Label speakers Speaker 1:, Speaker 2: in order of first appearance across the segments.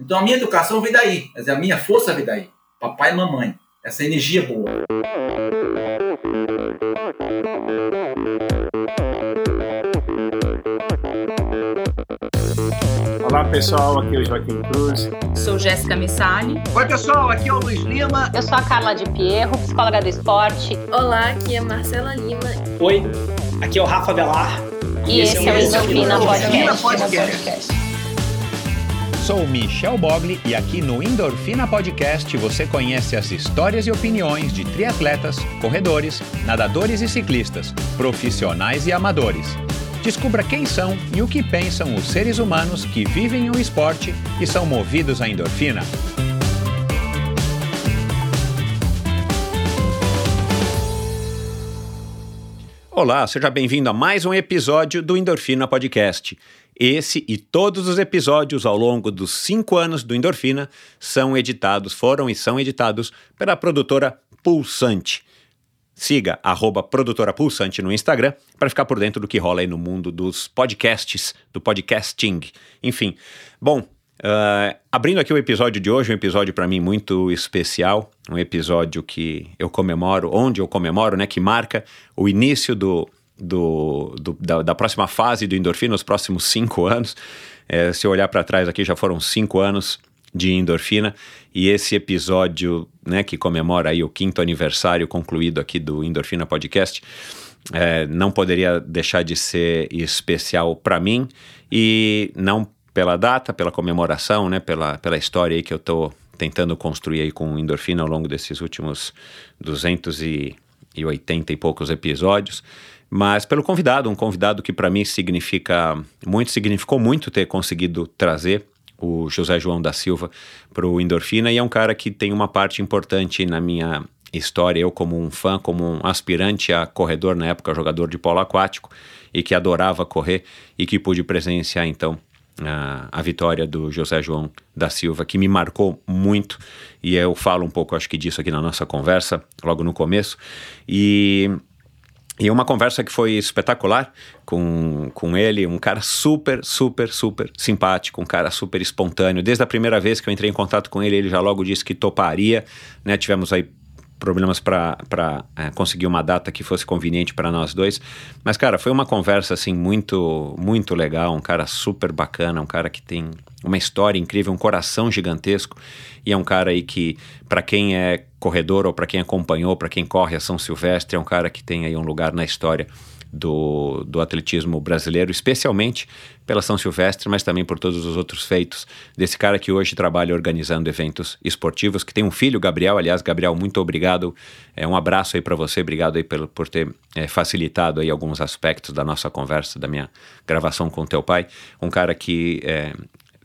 Speaker 1: Então a minha educação vem daí, mas a minha força vem daí. Papai e mamãe. Essa energia boa.
Speaker 2: Olá pessoal, aqui é o Joaquim Cruz.
Speaker 3: Sou Jéssica Missali.
Speaker 4: Oi pessoal, aqui é o Luiz Lima.
Speaker 5: Eu sou a Carla de Pierro, psicóloga do esporte.
Speaker 6: Olá, aqui é Marcela Lima.
Speaker 7: Oi, aqui é o Rafa Velar.
Speaker 5: E, e esse, esse é o Endorfina Podcast. Podcast.
Speaker 8: Sou Michel Bogli e aqui no Endorfina Podcast você conhece as histórias e opiniões de triatletas, corredores, nadadores e ciclistas, profissionais e amadores. Descubra quem são e o que pensam os seres humanos que vivem o esporte e são movidos à endorfina. Olá, seja bem-vindo a mais um episódio do Endorfina Podcast. Esse e todos os episódios ao longo dos cinco anos do Endorfina são editados, foram e são editados pela produtora Pulsante. Siga arroba produtora Pulsante no Instagram para ficar por dentro do que rola aí no mundo dos podcasts, do podcasting. Enfim, bom, uh, abrindo aqui o episódio de hoje, um episódio para mim muito especial, um episódio que eu comemoro, onde eu comemoro, né, que marca o início do, do, do da, da, próxima fase do endorfina, os próximos cinco anos. É, se eu olhar para trás aqui, já foram cinco anos de endorfina. E esse episódio, né, que comemora aí o quinto aniversário concluído aqui do Endorfina Podcast, é, não poderia deixar de ser especial para mim. E não pela data, pela comemoração, né, pela, pela história aí que eu estou tentando construir aí com endorfina ao longo desses últimos 280 e poucos episódios, mas pelo convidado, um convidado que para mim significa muito, significou muito ter conseguido trazer o José João da Silva para o Endorfina e é um cara que tem uma parte importante na minha história, eu como um fã, como um aspirante a corredor na época, jogador de polo aquático e que adorava correr e que pude presenciar então a, a, vitória do José João da Silva, que me marcou muito, e eu falo um pouco, acho que disso aqui na nossa conversa, logo no começo, e e uma conversa que foi espetacular com, com ele, um cara super, super, super simpático, um cara super espontâneo. Desde a primeira vez que eu entrei em contato com ele, ele já logo disse que toparia, né? Tivemos aí problemas para é, conseguir uma data que fosse conveniente para nós dois. Mas, cara, foi uma conversa assim muito, muito legal. Um cara super bacana, um cara que tem uma história incrível, um coração gigantesco. E é um cara aí que, para quem é corredor ou para quem acompanhou, para quem corre a São Silvestre, é um cara que tem aí um lugar na história do, do atletismo brasileiro, especialmente pela São Silvestre, mas também por todos os outros feitos desse cara que hoje trabalha organizando eventos esportivos, que tem um filho, Gabriel. Aliás, Gabriel, muito obrigado. É, um abraço aí para você, obrigado aí por, por ter é, facilitado aí alguns aspectos da nossa conversa, da minha gravação com teu pai. Um cara que é,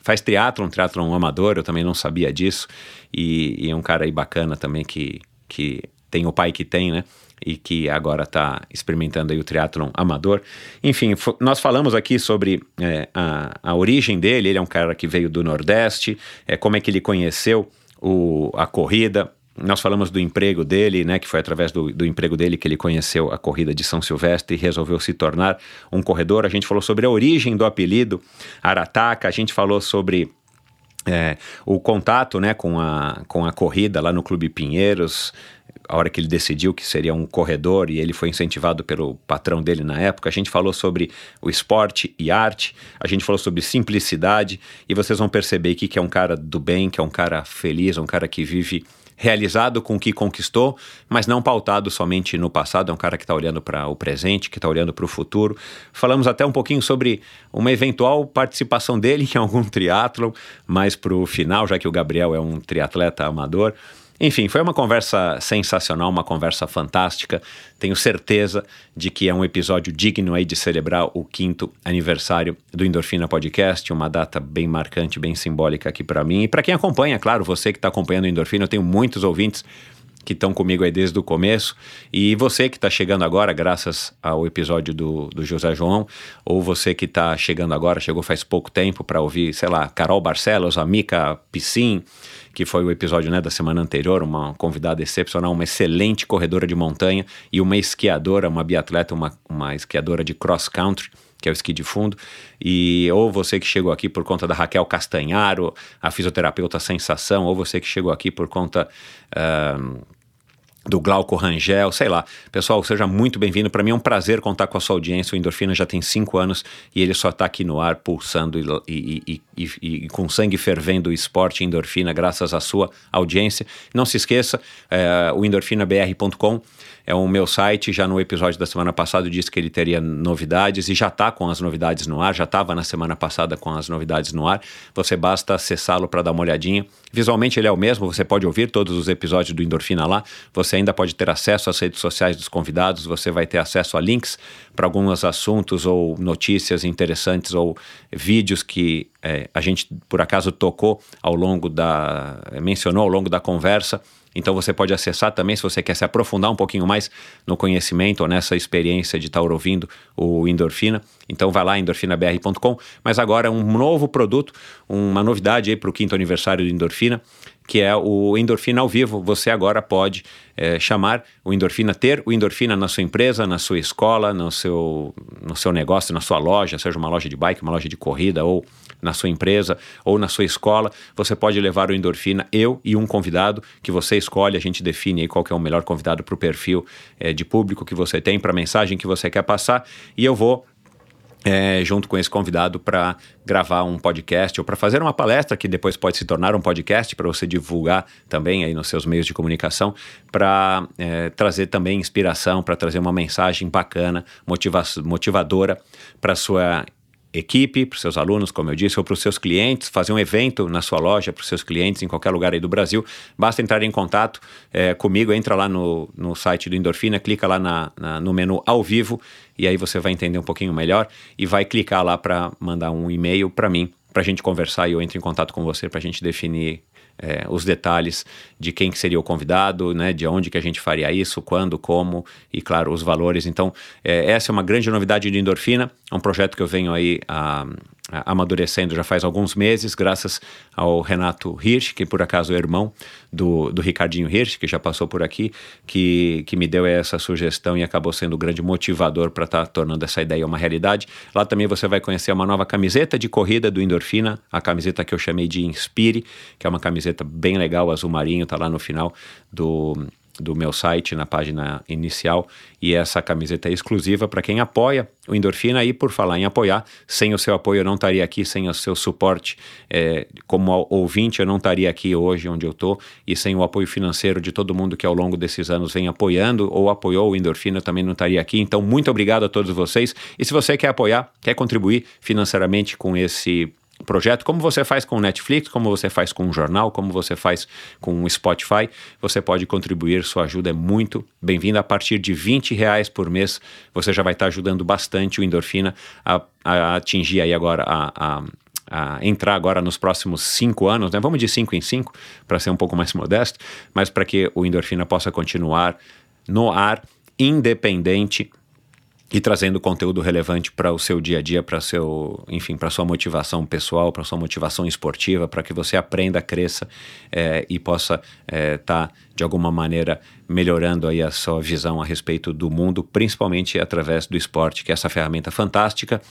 Speaker 8: faz triatlon, triatlon amador, eu também não sabia disso, e, e é um cara aí bacana também que, que tem o pai que tem, né? E que agora está experimentando aí o triatlon amador. Enfim, nós falamos aqui sobre é, a, a origem dele, ele é um cara que veio do Nordeste, é, como é que ele conheceu o, a corrida, nós falamos do emprego dele, né, que foi através do, do, emprego dele que ele conheceu a corrida de São Silvestre e resolveu se tornar um corredor. A gente falou sobre a origem do apelido Arataca, a gente falou sobre é, o contato né, com, a, com a corrida lá no Clube Pinheiros, a hora que ele decidiu que seria um corredor e ele foi incentivado pelo patrão dele na época, a gente falou sobre o esporte e arte, a gente falou sobre simplicidade e vocês vão perceber que, que é um cara do bem, que é um cara feliz, um cara que vive realizado com o que conquistou, mas não pautado somente no passado, é um cara que está olhando para o presente, que está olhando para o futuro. Falamos até um pouquinho sobre uma eventual participação dele em algum triatlon, mais para o final, já que o Gabriel é um triatleta amador. Enfim, foi uma conversa sensacional, uma conversa fantástica. Tenho certeza de que é um episódio digno aí de celebrar o quinto aniversário do Endorfina Podcast, uma data bem marcante, bem simbólica aqui para mim e para quem acompanha, claro, você que está acompanhando o Endorfina, eu tenho muitos ouvintes que estão comigo aí desde o começo. E você que está chegando agora, graças ao episódio do, do José João, ou você que está chegando agora, chegou faz pouco tempo para ouvir, sei lá, Carol Barcelos, a Mica Piscin, que foi o episódio né, da semana anterior, uma convidada excepcional, uma excelente corredora de montanha e uma esquiadora, uma biatleta, uma, uma esquiadora de cross country que é o esqui de fundo, e ou você que chegou aqui por conta da Raquel Castanharo, a fisioterapeuta Sensação, ou você que chegou aqui por conta uh, do Glauco Rangel, sei lá. Pessoal, seja muito bem-vindo. Para mim é um prazer contar com a sua audiência. O Endorfina já tem cinco anos e ele só está aqui no ar, pulsando e, e, e, e, com sangue fervendo o esporte Endorfina, graças à sua audiência. Não se esqueça, é, o endorfinabr.com é o meu site. Já no episódio da semana passada eu disse que ele teria novidades e já está com as novidades no ar. Já estava na semana passada com as novidades no ar. Você basta acessá-lo para dar uma olhadinha. Visualmente ele é o mesmo. Você pode ouvir todos os episódios do Endorfina lá. Você ainda pode ter acesso às redes sociais dos convidados. Você vai ter acesso a links para alguns assuntos ou notícias interessantes ou vídeos que é, a gente por acaso tocou ao longo da mencionou ao longo da conversa então você pode acessar também se você quer se aprofundar um pouquinho mais no conhecimento ou nessa experiência de estar ouvindo o Endorfina. Então vai lá endorfinabr.com. Mas agora um novo produto, uma novidade aí para o quinto aniversário do Endorfina que é o Endorfina ao vivo. Você agora pode é, chamar o Endorfina, ter o Endorfina na sua empresa, na sua escola, no seu, no seu negócio, na sua loja, seja uma loja de bike, uma loja de corrida, ou na sua empresa, ou na sua escola. Você pode levar o Endorfina, eu e um convidado que você escolhe, a gente define aí qual é o melhor convidado para o perfil é, de público que você tem, para a mensagem que você quer passar, e eu vou é, junto com esse convidado para gravar um podcast ou para fazer uma palestra que depois pode se tornar um podcast para você divulgar também aí nos seus meios de comunicação para é, trazer também inspiração para trazer uma mensagem bacana motiva motivadora para sua equipe, para os seus alunos, como eu disse, ou para os seus clientes, fazer um evento na sua loja para os seus clientes em qualquer lugar aí do Brasil, basta entrar em contato é, comigo, entra lá no, no site do Endorfina, clica lá na, na, no menu ao vivo e aí você vai entender um pouquinho melhor e vai clicar lá para mandar um e-mail para mim, para a gente conversar e eu entro em contato com você para a gente definir é, os detalhes de quem que seria o convidado, né, de onde que a gente faria isso, quando, como e, claro, os valores. Então, é, essa é uma grande novidade de Endorfina, é um projeto que eu venho aí a, amadurecendo já faz alguns meses, graças ao Renato Hirsch, que por acaso é irmão do, do Ricardinho Hirsch, que já passou por aqui, que, que me deu essa sugestão e acabou sendo o grande motivador para estar tá tornando essa ideia uma realidade. Lá também você vai conhecer uma nova camiseta de corrida do Endorfina, a camiseta que eu chamei de Inspire, que é uma camiseta bem legal, azul marinho, tá lá no final do do meu site na página inicial e essa camiseta é exclusiva para quem apoia o Endorfina. E por falar em apoiar, sem o seu apoio eu não estaria aqui, sem o seu suporte é, como ouvinte eu não estaria aqui hoje onde eu estou e sem o apoio financeiro de todo mundo que ao longo desses anos vem apoiando ou apoiou o Endorfina eu também não estaria aqui, então muito obrigado a todos vocês. E se você quer apoiar, quer contribuir financeiramente com esse projeto, como você faz com o Netflix, como você faz com o jornal, como você faz com o Spotify, você pode contribuir, sua ajuda é muito bem-vinda. A partir de 20 reais por mês, você já vai estar ajudando bastante o Endorfina a, a atingir aí agora a, a a entrar agora nos próximos cinco anos, né? vamos de cinco em cinco, para ser um pouco mais modesto, mas para que o Endorfina possa continuar no ar, independente e trazendo conteúdo relevante para o seu dia a dia, para seu, enfim, para sua motivação pessoal, para sua motivação esportiva, para que você aprenda, cresça é, e possa estar é, tá, de alguma maneira melhorando aí a sua visão a respeito do mundo, principalmente através do esporte, que é essa ferramenta fantástica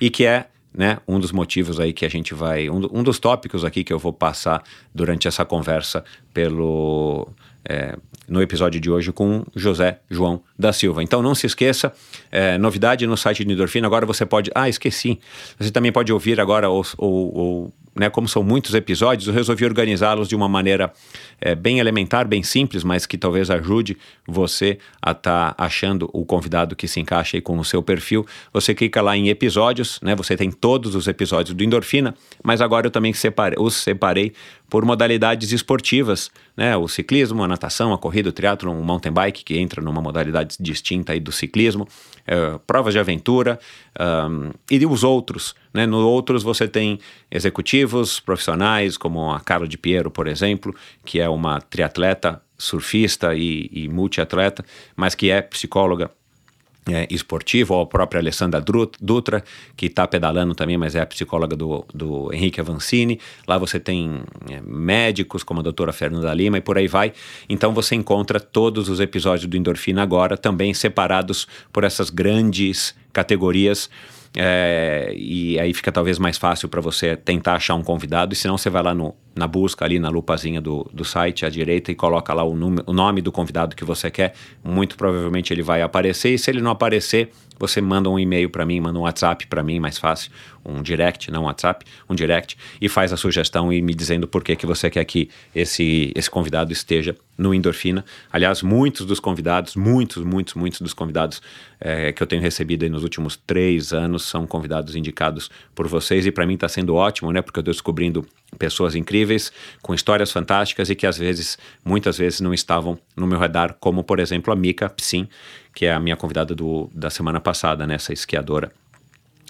Speaker 8: e que é né, um dos motivos aí que a gente vai, um, um dos tópicos aqui que eu vou passar durante essa conversa pelo é, no episódio de hoje com José João da Silva. Então não se esqueça, é, novidade no site de Endorfina, agora você pode. Ah, esqueci. Você também pode ouvir agora, ou, ou, ou né, como são muitos episódios, eu resolvi organizá-los de uma maneira é, bem elementar, bem simples, mas que talvez ajude você a estar tá achando o convidado que se encaixa aí com o seu perfil. Você clica lá em episódios, né? Você tem todos os episódios do Endorfina, mas agora eu também os separei por modalidades esportivas, né? O ciclismo, a natação, a corrida, o triatlo, o mountain bike, que entra numa modalidade distinta aí do ciclismo, é, provas de aventura um, e os outros. Né? No outros você tem executivos, profissionais, como a Carla de Piero, por exemplo, que é uma triatleta, surfista e, e multiatleta, mas que é psicóloga é, esportivo, ou a própria Alessandra Dutra, que está pedalando também, mas é a psicóloga do, do Henrique Avancini. Lá você tem é, médicos, como a doutora Fernanda Lima, e por aí vai. Então você encontra todos os episódios do Endorfina agora, também separados por essas grandes categorias é, e aí fica talvez mais fácil para você tentar achar um convidado, e se não você vai lá no, na busca, ali na lupazinha do, do site à direita e coloca lá o, número, o nome do convidado que você quer, muito provavelmente ele vai aparecer, e se ele não aparecer, você manda um e-mail para mim, manda um WhatsApp para mim, mais fácil, um direct, não um WhatsApp, um direct, e faz a sugestão e me dizendo por que, que você quer que esse, esse convidado esteja no Endorfina. Aliás, muitos dos convidados, muitos, muitos, muitos dos convidados é, que eu tenho recebido nos últimos três anos são convidados indicados por vocês e para mim está sendo ótimo, né? Porque eu estou descobrindo pessoas incríveis, com histórias fantásticas e que às vezes, muitas vezes, não estavam no meu radar, como por exemplo a Mika Psim, que é a minha convidada do, da semana passada, né? Essa esquiadora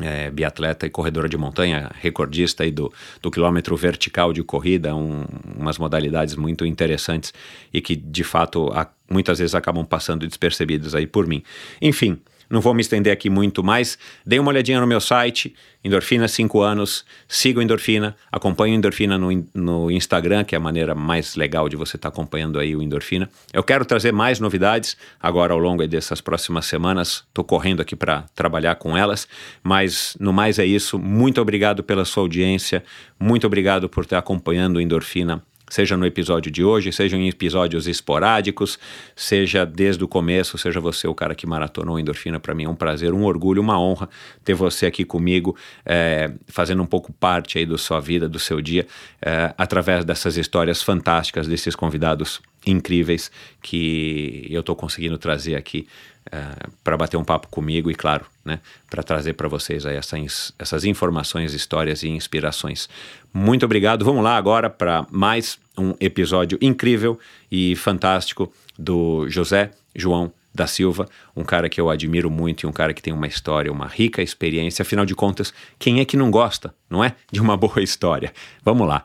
Speaker 8: é, biatleta e corredora de montanha, recordista aí do, do quilômetro vertical de corrida, um, umas modalidades muito interessantes e que de fato muitas vezes acabam passando despercebidas aí por mim. Enfim, não vou me estender aqui muito mais. Dê uma olhadinha no meu site, Endorfina 5 anos. Siga o Endorfina, acompanhe o Endorfina no, no Instagram, que é a maneira mais legal de você estar tá acompanhando aí o Endorfina. Eu quero trazer mais novidades agora ao longo dessas próximas semanas. Estou correndo aqui para trabalhar com elas, mas no mais é isso. Muito obrigado pela sua audiência, muito obrigado por estar acompanhando o Endorfina seja no episódio de hoje, seja em episódios esporádicos, seja desde o começo, seja você o cara que maratonou endorfina, para mim é um prazer, um orgulho, uma honra ter você aqui comigo, é, fazendo um pouco parte aí da sua vida, do seu dia, é, através dessas histórias fantásticas desses convidados incríveis que eu estou conseguindo trazer aqui uh, para bater um papo comigo e, claro, né, para trazer para vocês aí essas, essas informações, histórias e inspirações. Muito obrigado. Vamos lá agora para mais um episódio incrível e fantástico do José João da Silva, um cara que eu admiro muito e um cara que tem uma história, uma rica experiência. Afinal de contas, quem é que não gosta, não é? De uma boa história. Vamos lá.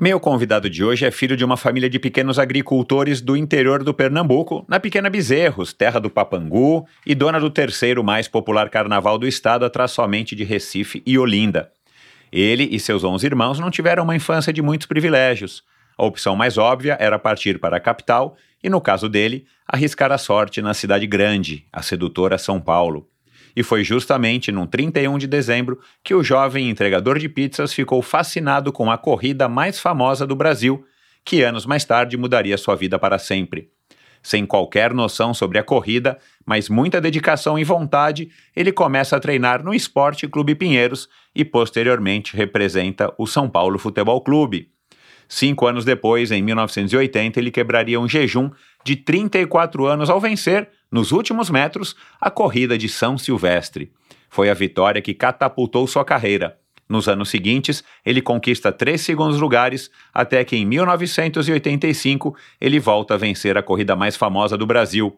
Speaker 8: Meu convidado de hoje é filho de uma família de pequenos agricultores do interior do Pernambuco, na Pequena Bezerros, terra do Papangu, e dona do terceiro mais popular carnaval do estado, atrás somente de Recife e Olinda. Ele e seus 11 irmãos não tiveram uma infância de muitos privilégios. A opção mais óbvia era partir para a capital e, no caso dele, arriscar a sorte na cidade grande, a sedutora São Paulo e foi justamente num 31 de dezembro que o jovem entregador de pizzas ficou fascinado com a corrida mais famosa do Brasil, que anos mais tarde mudaria sua vida para sempre. Sem qualquer noção sobre a corrida, mas muita dedicação e vontade, ele começa a treinar no Esporte Clube Pinheiros e posteriormente representa o São Paulo Futebol Clube. Cinco anos depois, em 1980, ele quebraria um jejum de 34 anos ao vencer, nos últimos metros, a corrida de São Silvestre. Foi a vitória que catapultou sua carreira. Nos anos seguintes, ele conquista três segundos lugares, até que em 1985 ele volta a vencer a corrida mais famosa do Brasil.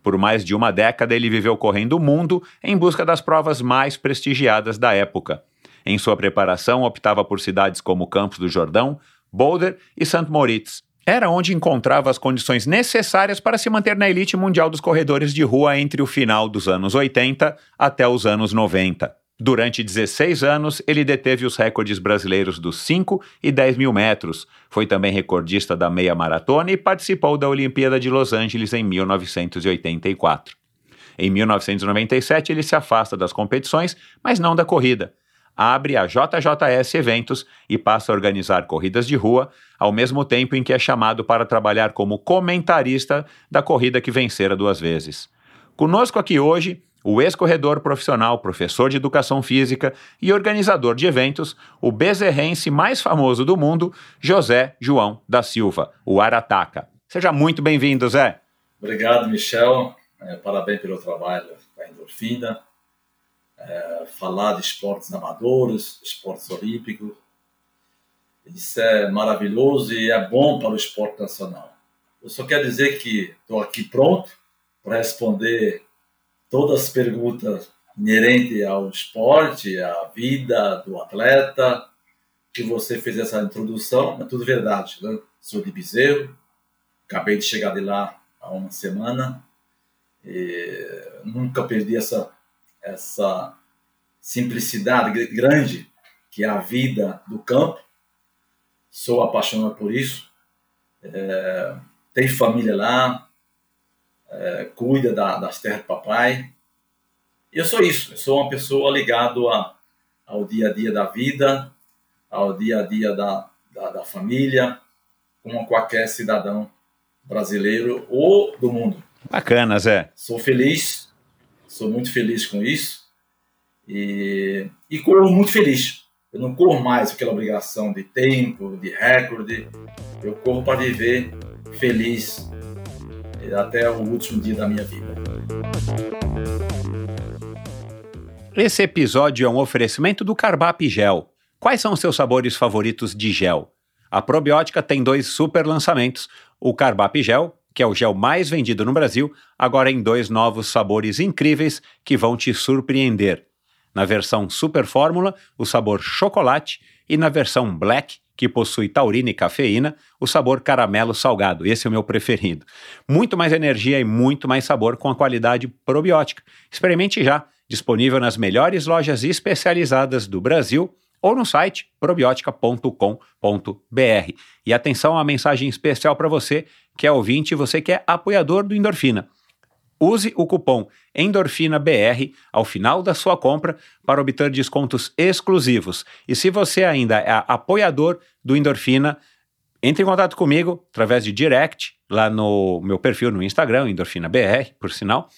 Speaker 8: Por mais de uma década, ele viveu correndo o mundo em busca das provas mais prestigiadas da época. Em sua preparação, optava por cidades como Campos do Jordão, Boulder e St. Moritz. Era onde encontrava as condições necessárias para se manter na elite mundial dos corredores de rua entre o final dos anos 80 até os anos 90. Durante 16 anos, ele deteve os recordes brasileiros dos 5 e 10 mil metros. Foi também recordista da meia maratona e participou da Olimpíada de Los Angeles em 1984. Em 1997, ele se afasta das competições, mas não da corrida abre a JJS Eventos e passa a organizar corridas de rua, ao mesmo tempo em que é chamado para trabalhar como comentarista da corrida que vencera duas vezes. Conosco aqui hoje, o ex-corredor profissional, professor de educação física e organizador de eventos, o bezerrense mais famoso do mundo, José João da Silva, o Arataca. Seja muito bem-vindo, Zé.
Speaker 1: Obrigado, Michel. É, parabéns pelo trabalho com a endorfina é, falar de esportes amadores, esportes olímpicos. Isso é maravilhoso e é bom para o esporte nacional. Eu só quero dizer que estou aqui pronto para responder todas as perguntas inerentes ao esporte, à vida do atleta, que você fez essa introdução, é tudo verdade. Né? Sou de Bezerro, acabei de chegar de lá há uma semana, nunca perdi essa essa simplicidade grande que é a vida do campo. Sou apaixonado por isso. É, tem família lá, é, cuida da, das terras do papai. eu sou isso, eu sou uma pessoa ligada ao dia a dia da vida, ao dia a dia da, da, da família, como qualquer cidadão brasileiro ou do mundo.
Speaker 8: Bacana, Zé.
Speaker 1: Sou feliz, sou muito feliz com isso e, e corro muito feliz. Eu não corro mais aquela obrigação de tempo, de recorde. Eu corro para viver feliz até o último dia da minha vida.
Speaker 8: Esse episódio é um oferecimento do Carbap Gel. Quais são os seus sabores favoritos de gel? A probiótica tem dois super lançamentos: o Carbap Gel, que é o gel mais vendido no Brasil, agora em dois novos sabores incríveis que vão te surpreender. Na versão Super Fórmula, o sabor chocolate, e na versão Black, que possui taurina e cafeína, o sabor caramelo salgado. Esse é o meu preferido. Muito mais energia e muito mais sabor com a qualidade probiótica. Experimente já, disponível nas melhores lojas especializadas do Brasil ou no site probiotica.com.br. E atenção a mensagem especial para você que é ouvinte e você que é apoiador do Endorfina. Use o cupom ENDORFINABR ao final da sua compra para obter descontos exclusivos. E se você ainda é apoiador do Endorfina, entre em contato comigo através de direct lá no meu perfil no Instagram, EndorfinaBR, por sinal,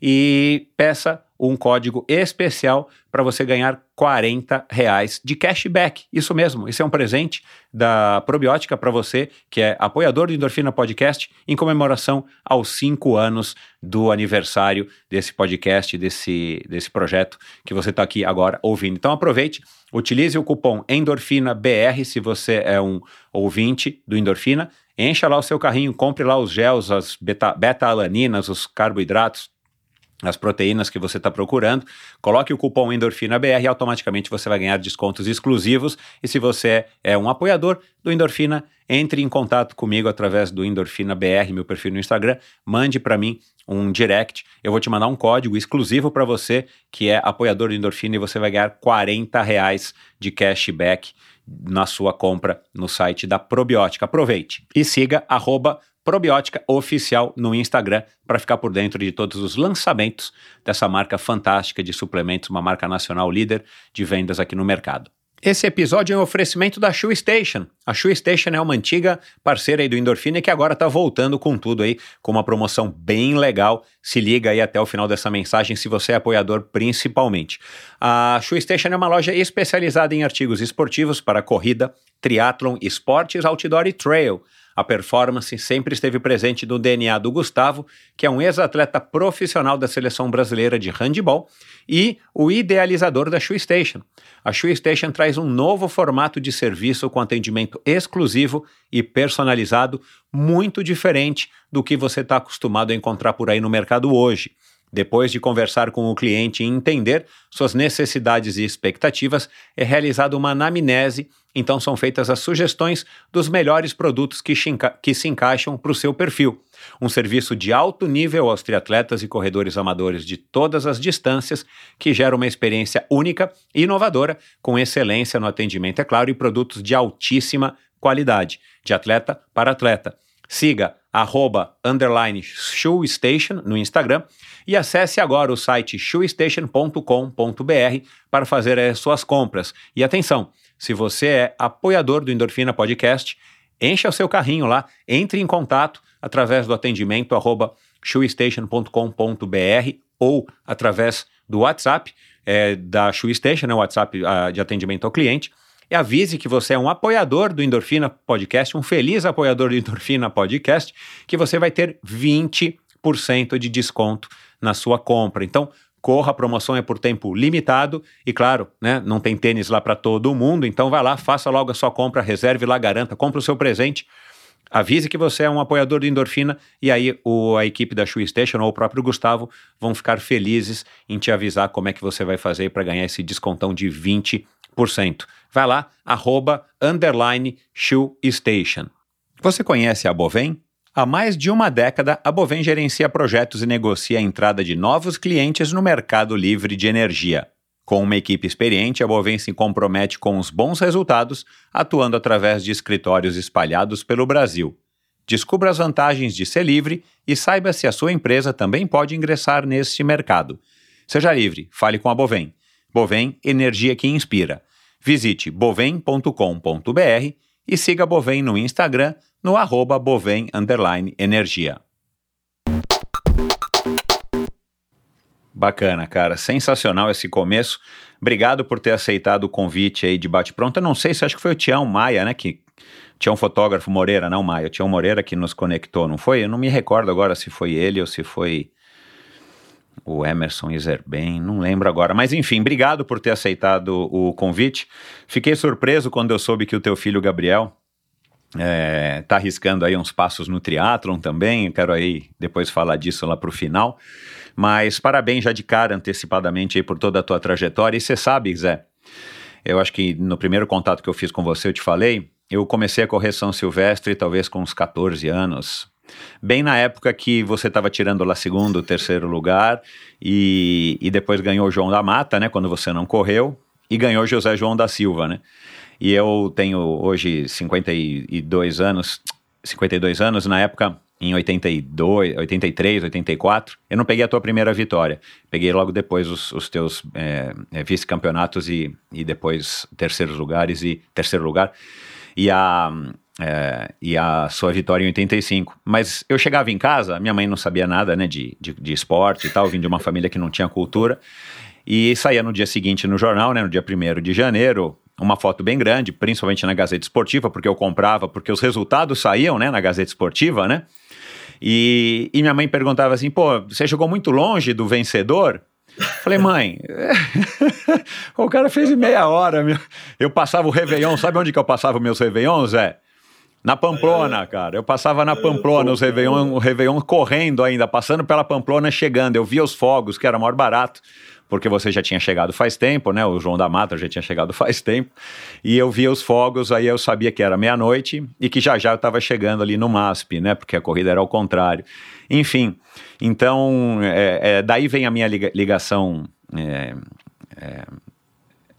Speaker 8: e peça um código especial para você ganhar 40 reais de cashback. Isso mesmo, esse é um presente da Probiótica para você, que é apoiador do Endorfina Podcast, em comemoração aos cinco anos do aniversário desse podcast, desse, desse projeto que você está aqui agora ouvindo. Então aproveite, utilize o cupom ENDORFINABR se você é um ouvinte do Endorfina, encha lá o seu carrinho, compre lá os gels, as beta-alaninas, os carboidratos, as proteínas que você está procurando, coloque o cupom EndorfinaBR e automaticamente você vai ganhar descontos exclusivos. E se você é um apoiador do Endorfina, entre em contato comigo através do EndorfinaBR, meu perfil no Instagram, mande para mim um direct, eu vou te mandar um código exclusivo para você que é apoiador do Endorfina e você vai ganhar 40 reais de cashback na sua compra no site da Probiótica. Aproveite e siga arroba Probiótica Oficial no Instagram para ficar por dentro de todos os lançamentos dessa marca fantástica de suplementos, uma marca nacional líder de vendas aqui no mercado. Esse episódio é um oferecimento da Shoe Station. A Shoe Station é uma antiga parceira aí do Endorfina que agora está voltando com tudo aí, com uma promoção bem legal. Se liga aí até o final dessa mensagem se você é apoiador principalmente. A Shoe Station é uma loja especializada em artigos esportivos para corrida, triatlon, esportes, outdoor e trail. A performance sempre esteve presente no DNA do Gustavo, que é um ex-atleta profissional da seleção brasileira de handball e o idealizador da Shoe Station. A Shoe Station traz um novo formato de serviço com atendimento exclusivo e personalizado, muito diferente do que você está acostumado a encontrar por aí no mercado hoje. Depois de conversar com o cliente e entender suas necessidades e expectativas, é realizada uma anamnese, então são feitas as sugestões dos melhores produtos que, que se encaixam para o seu perfil. Um serviço de alto nível aos triatletas e corredores amadores de todas as distâncias, que gera uma experiência única e inovadora, com excelência no atendimento, é claro, e produtos de altíssima qualidade, de atleta para atleta. Siga arroba underline shoestation no Instagram e acesse agora o site shoestation.com.br para fazer as suas compras. E atenção, se você é apoiador do Endorfina Podcast, encha o seu carrinho lá, entre em contato através do atendimento arroba shoestation.com.br ou através do WhatsApp é, da Shoestation, né, o WhatsApp a, de atendimento ao cliente, e avise que você é um apoiador do Endorfina Podcast, um feliz apoiador do Endorfina Podcast, que você vai ter 20% de desconto na sua compra. Então, corra, a promoção é por tempo limitado e claro, né, não tem tênis lá para todo mundo, então vai lá, faça logo a sua compra, reserve lá, garanta, compre o seu presente. Avise que você é um apoiador do Endorfina e aí o, a equipe da Shoe Station ou o próprio Gustavo vão ficar felizes em te avisar como é que você vai fazer para ganhar esse descontão de 20%. Vai lá, arroba, underline, Shoe Station. Você conhece a Bovem? Há mais de uma década, a Bovem gerencia projetos e negocia a entrada de novos clientes no mercado livre de energia. Com uma equipe experiente, a Bovem se compromete com os bons resultados, atuando através de escritórios espalhados pelo Brasil. Descubra as vantagens de ser livre e saiba se a sua empresa também pode ingressar neste mercado. Seja livre, fale com a Bovem. Bovem, energia que inspira. Visite bovem.com.br e siga Bovem no Instagram no arroba Bovem Energia. Bacana, cara. Sensacional esse começo. Obrigado por ter aceitado o convite aí de bate-pronto. Eu não sei se acho que foi o Tião Maia, né? Que um fotógrafo Moreira, não Maia. Tião Moreira que nos conectou, não foi? Eu não me recordo agora se foi ele ou se foi o Emerson Iserben, não lembro agora. Mas enfim, obrigado por ter aceitado o convite. Fiquei surpreso quando eu soube que o teu filho Gabriel é, tá arriscando aí uns passos no triatlon também. quero aí depois falar disso lá pro final. Mas parabéns já de cara, antecipadamente, aí por toda a tua trajetória. E você sabe, Zé, eu acho que no primeiro contato que eu fiz com você, eu te falei, eu comecei a correr São Silvestre talvez com uns 14 anos, bem na época que você estava tirando lá segundo, terceiro lugar, e, e depois ganhou o João da Mata, né, quando você não correu, e ganhou José João da Silva, né? E eu tenho hoje 52 anos, 52 anos, na época em 82, 83, 84, eu não peguei a tua primeira vitória. Peguei logo depois os, os teus é, vice-campeonatos e, e depois terceiros lugares e terceiro lugar e a é, e a sua vitória em 85. Mas eu chegava em casa, minha mãe não sabia nada, né, de, de, de esporte e tal, vim de uma família que não tinha cultura. E saía no dia seguinte no jornal, né, no dia 1 de janeiro, uma foto bem grande, principalmente na Gazeta Esportiva, porque eu comprava, porque os resultados saíam, né, na Gazeta Esportiva, né? E, e minha mãe perguntava assim: pô, você jogou muito longe do vencedor? Falei, mãe, o cara fez em meia hora. Meu. Eu passava o Réveillon, sabe onde que eu passava meus Réveillons, Zé? Na Pamplona, cara. Eu passava na Pamplona, os Réveillon, o Réveillon correndo ainda, passando pela Pamplona, chegando. Eu via os fogos, que era maior barato porque você já tinha chegado faz tempo, né? O João da Mata já tinha chegado faz tempo. E eu via os fogos, aí eu sabia que era meia-noite e que já já eu estava chegando ali no MASP, né? Porque a corrida era ao contrário. Enfim, então é, é, daí vem a minha ligação. É, é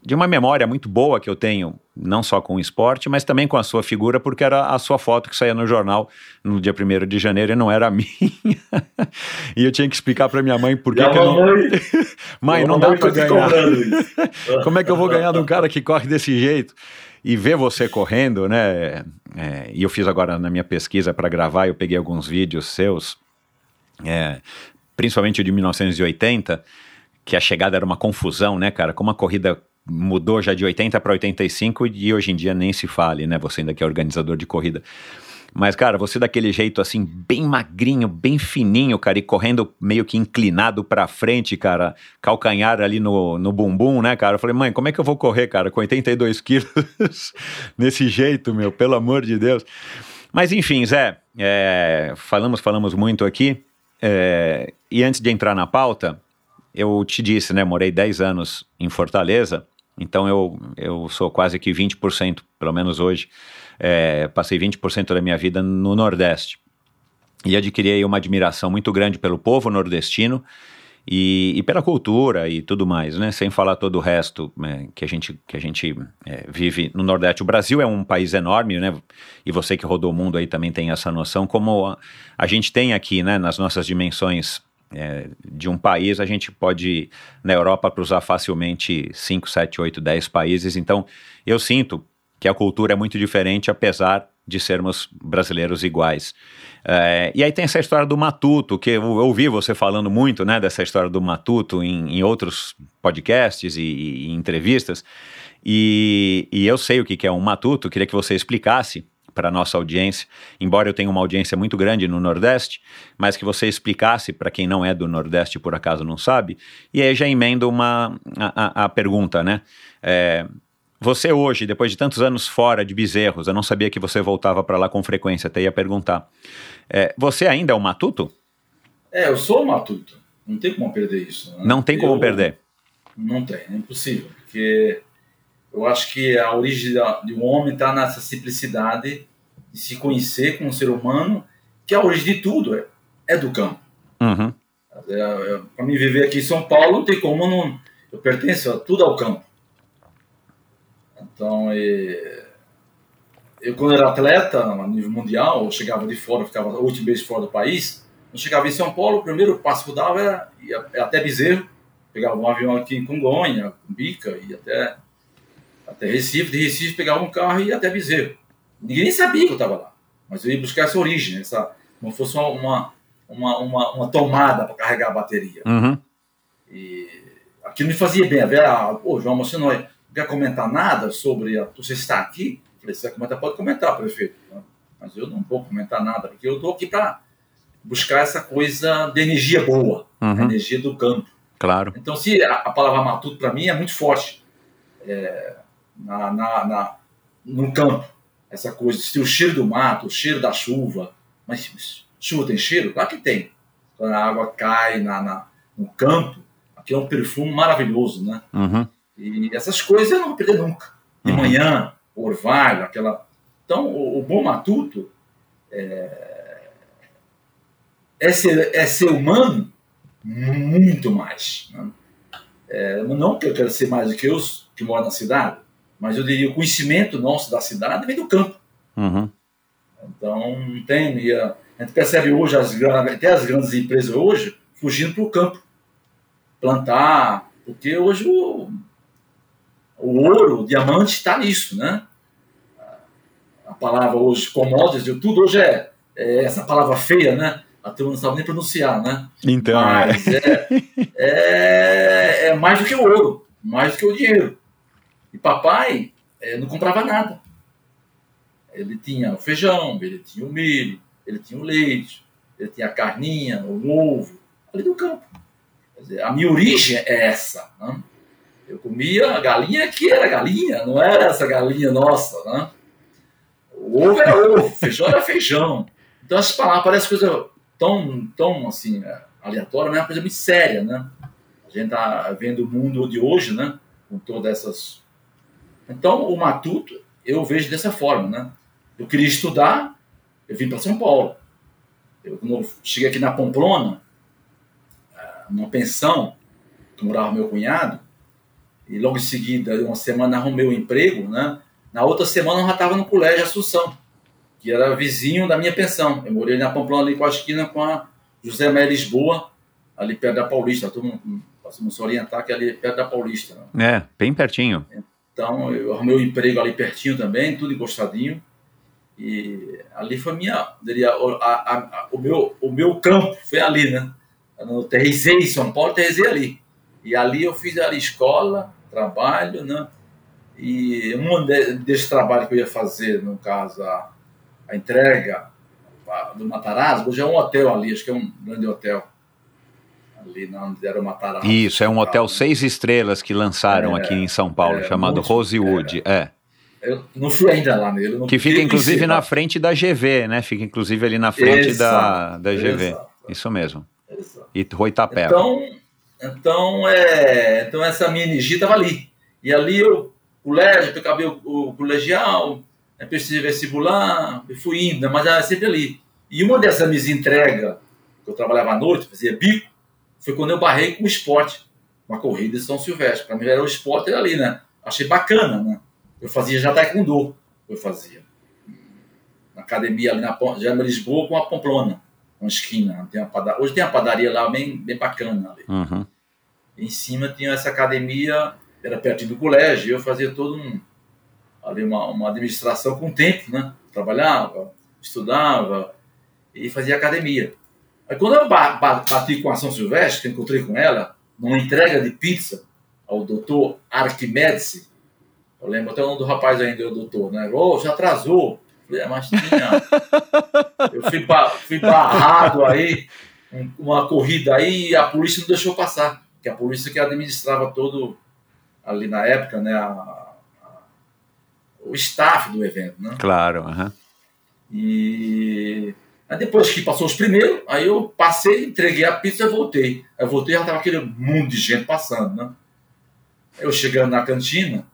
Speaker 8: de uma memória muito boa que eu tenho, não só com o esporte, mas também com a sua figura, porque era a sua foto que saía no jornal no dia 1 de janeiro e não era a minha. e eu tinha que explicar para minha mãe por que, que não. mãe, não dá para ganhar. Como é que eu vou ganhar de um cara que corre desse jeito? E ver você correndo, né? É, e eu fiz agora na minha pesquisa para gravar, eu peguei alguns vídeos seus, é, principalmente o de 1980 que a chegada era uma confusão, né, cara? Como a corrida mudou já de 80 para 85 e hoje em dia nem se fale, né? Você ainda que é organizador de corrida. Mas, cara, você daquele jeito assim, bem magrinho, bem fininho, cara, e correndo meio que inclinado pra frente, cara, calcanhar ali no, no bumbum, né, cara? Eu falei, mãe, como é que eu vou correr, cara, com 82 quilos nesse jeito, meu, pelo amor de Deus. Mas, enfim, Zé, é, falamos, falamos muito aqui. É, e antes de entrar na pauta, eu te disse, né, morei 10 anos em Fortaleza. Então eu, eu sou quase que 20%, pelo menos hoje, é, passei 20% da minha vida no Nordeste. E adquiri uma admiração muito grande pelo povo nordestino e, e, pela cultura e tudo mais, né? Sem falar todo o resto é, que a gente, que a gente é, vive no Nordeste. O Brasil é um país enorme, né? E você que rodou o mundo aí também tem essa noção, como a, a gente tem aqui, né? Nas nossas dimensões é, de um país, a gente pode, na Europa, cruzar facilmente 5, 7, 8, 10 países. Então, eu sinto que a cultura é muito diferente, apesar de sermos brasileiros iguais. É, e aí tem essa história do Matuto, que eu ouvi você falando muito né, dessa história do Matuto em, em outros podcasts e, e entrevistas. E, e, eu sei o que é um Matuto, queria que você explicasse para a nossa audiência, embora eu tenha uma audiência muito grande no Nordeste, mas que você explicasse para quem não é do Nordeste por acaso não sabe, e aí já emendo uma, a, a, a pergunta, né? É, você hoje, depois de tantos anos fora de Bezerros, eu não sabia que você voltava para lá com frequência, até ia perguntar. É, você ainda é um matuto?
Speaker 1: É, eu sou um matuto. Não tem como perder isso.
Speaker 8: Né? Não tem como eu, perder.
Speaker 1: Não tem, é impossível. Porque eu acho que a origem de um homem está nessa simplicidade de se conhecer como um ser humano, que a origem de tudo é, é do campo.
Speaker 8: Uhum.
Speaker 1: É, é, Para mim viver aqui em São Paulo, não tem como não. Eu pertenço a tudo ao campo. Então, é, eu quando era atleta, a nível mundial, eu chegava de fora, ficava a última vez fora do país, eu chegava em São Paulo, o primeiro passo que eu dava era até Bezerro, pegava um avião aqui em Congonha, Bica, e até, até Recife, de Recife pegava um carro e ia até Bezerro. Ninguém nem sabia que eu estava lá, mas eu ia buscar essa origem, essa, como se fosse uma, uma, uma, uma tomada para carregar a bateria.
Speaker 8: Uhum.
Speaker 1: E aquilo me fazia bem. A Vera, pô, João, você não quer comentar nada sobre a, você está aqui? Eu falei, você quer comentar, pode comentar, prefeito. Mas eu não vou comentar nada, porque eu estou aqui para buscar essa coisa de energia boa,
Speaker 8: Uhum.
Speaker 1: energia do campo.
Speaker 8: Claro.
Speaker 1: Então, se a, a palavra matuto para mim é muito forte é, na, na, na- no campo, essa coisa, se o cheiro do mato, o cheiro da chuva, mas chuva tem cheiro? Claro que tem. Quando a água cai na, na- no campo, aquilo é um perfume maravilhoso, né?
Speaker 8: Uhum.
Speaker 1: E essas coisas eu não vou perder nunca. De
Speaker 8: Uhum.
Speaker 1: manhã, o orvalho, aquela. Então, o, o bom matuto é, é, ser, é ser humano muito mais. Né? É, não que eu quero ser mais do que os que moram na cidade, mas eu diria o conhecimento nosso da cidade vem do campo.
Speaker 8: Uhum.
Speaker 1: Então, não tem. e a, a gente percebe hoje, as, até as grandes empresas hoje, fugindo para o campo. Plantar, porque hoje o, o ouro, o diamante está nisso, né? A palavra hoje, commodities, tudo hoje é, é essa palavra feia, né? A turma não sabe nem pronunciar, né?
Speaker 8: Então, é.
Speaker 1: Mas é, é, é mais do que o ouro, mais do que o dinheiro. E papai eh, não comprava nada. Ele tinha o feijão, ele tinha o milho, ele tinha o leite, ele tinha a carninha, o ovo, ali do campo. Dizer, a minha origem é essa. Né? Eu comia a galinha que era galinha, não era essa galinha nossa. Né? O ovo era ovo, o feijão era feijão. Então essas palavras parecem coisa tão, tão assim, é, aleatória, mas é uma coisa muito séria, né? A gente tá vendo o mundo de hoje, né? Com todas essas. Então, o matuto eu vejo dessa forma, né? Eu queria estudar, eu vim para São Paulo. Eu, quando eu cheguei aqui na Pamplona, ah, numa pensão, que morava meu cunhado, e logo em seguida, uma semana, arrumei um emprego, né? Na outra semana, eu já estava no colégio Assunção que era vizinho da minha pensão. Eu morei na Pamplona ali com a esquina com a José Maria Lisboa, ali perto da Paulista. Todo mundo posso se orientar que é ali perto da Paulista. Né?
Speaker 8: É, bem pertinho.
Speaker 1: Então eu arrumei um emprego ali pertinho também, tudo encostadinho. E ali foi minha, diria, o, a, a, o, meu, o meu campo foi ali, né? No Terrizei, em São Paulo, Terrizei ali. E ali eu fiz ali escola, trabalho, né? E um de, desses trabalhos que eu ia fazer, no caso, a, a entrega do Matarazzo, hoje é um hotel ali, acho que é um grande hotel. Ali onde era o Matarazzo.
Speaker 8: Isso, é um hotel seis estrelas que lançaram
Speaker 1: É,
Speaker 8: aqui em São Paulo,
Speaker 1: é,
Speaker 8: chamado
Speaker 1: muito-
Speaker 8: Rosewood. É.
Speaker 1: Eu não fui ainda lá nele. não
Speaker 8: Que fica inclusive na
Speaker 1: mas-
Speaker 8: frente da GV, né? Fica inclusive ali na frente da,
Speaker 1: Exato,
Speaker 8: da GV.
Speaker 1: exato.
Speaker 8: Isso mesmo.
Speaker 1: Exato.
Speaker 8: E Roitapé.
Speaker 1: Então, então, é, então essa minha energia estava ali. E ali eu, colégio, eu acabei o, o colegial, né, prestei vestibular, fui indo, né, mas era sempre ali. E uma dessas minhas entregas, que eu trabalhava à noite, fazia bico, foi quando eu barrei com o esporte, uma corrida de São Silvestre. Para mim era o esporte era ali, né? Achei bacana, né? Eu fazia já taekwondo, eu fazia. Na academia ali na já em Lisboa com a Pamplona, uma esquina. Tem uma pada- Hoje tem uma padaria lá bem, bem bacana ali.
Speaker 8: Uhum.
Speaker 1: Em cima tinha essa academia, era pertinho do colégio, eu fazia todo um ali uma, uma administração com tempo, né? Trabalhava, estudava e fazia academia. Aí quando eu ba- ba- bati com a São Silvestre, que eu encontrei com ela, numa entrega de pizza ao doutor Arquimedes, eu lembro até o nome do rapaz ainda, o doutor, né? Ô, já atrasou. Falei, é, mas tinha. Eu fui, fui barrado aí, um- uma corrida aí, e a polícia não deixou passar. Que a polícia que administrava todo, ali na época, né? a- a- o staff do evento, né?
Speaker 8: Claro. aham.
Speaker 1: E aí depois que passou os primeiros, aí eu passei, entreguei a pizza e voltei. Aí eu voltei e já tava aquele mundo de gente passando, né? Eu chegando na cantina,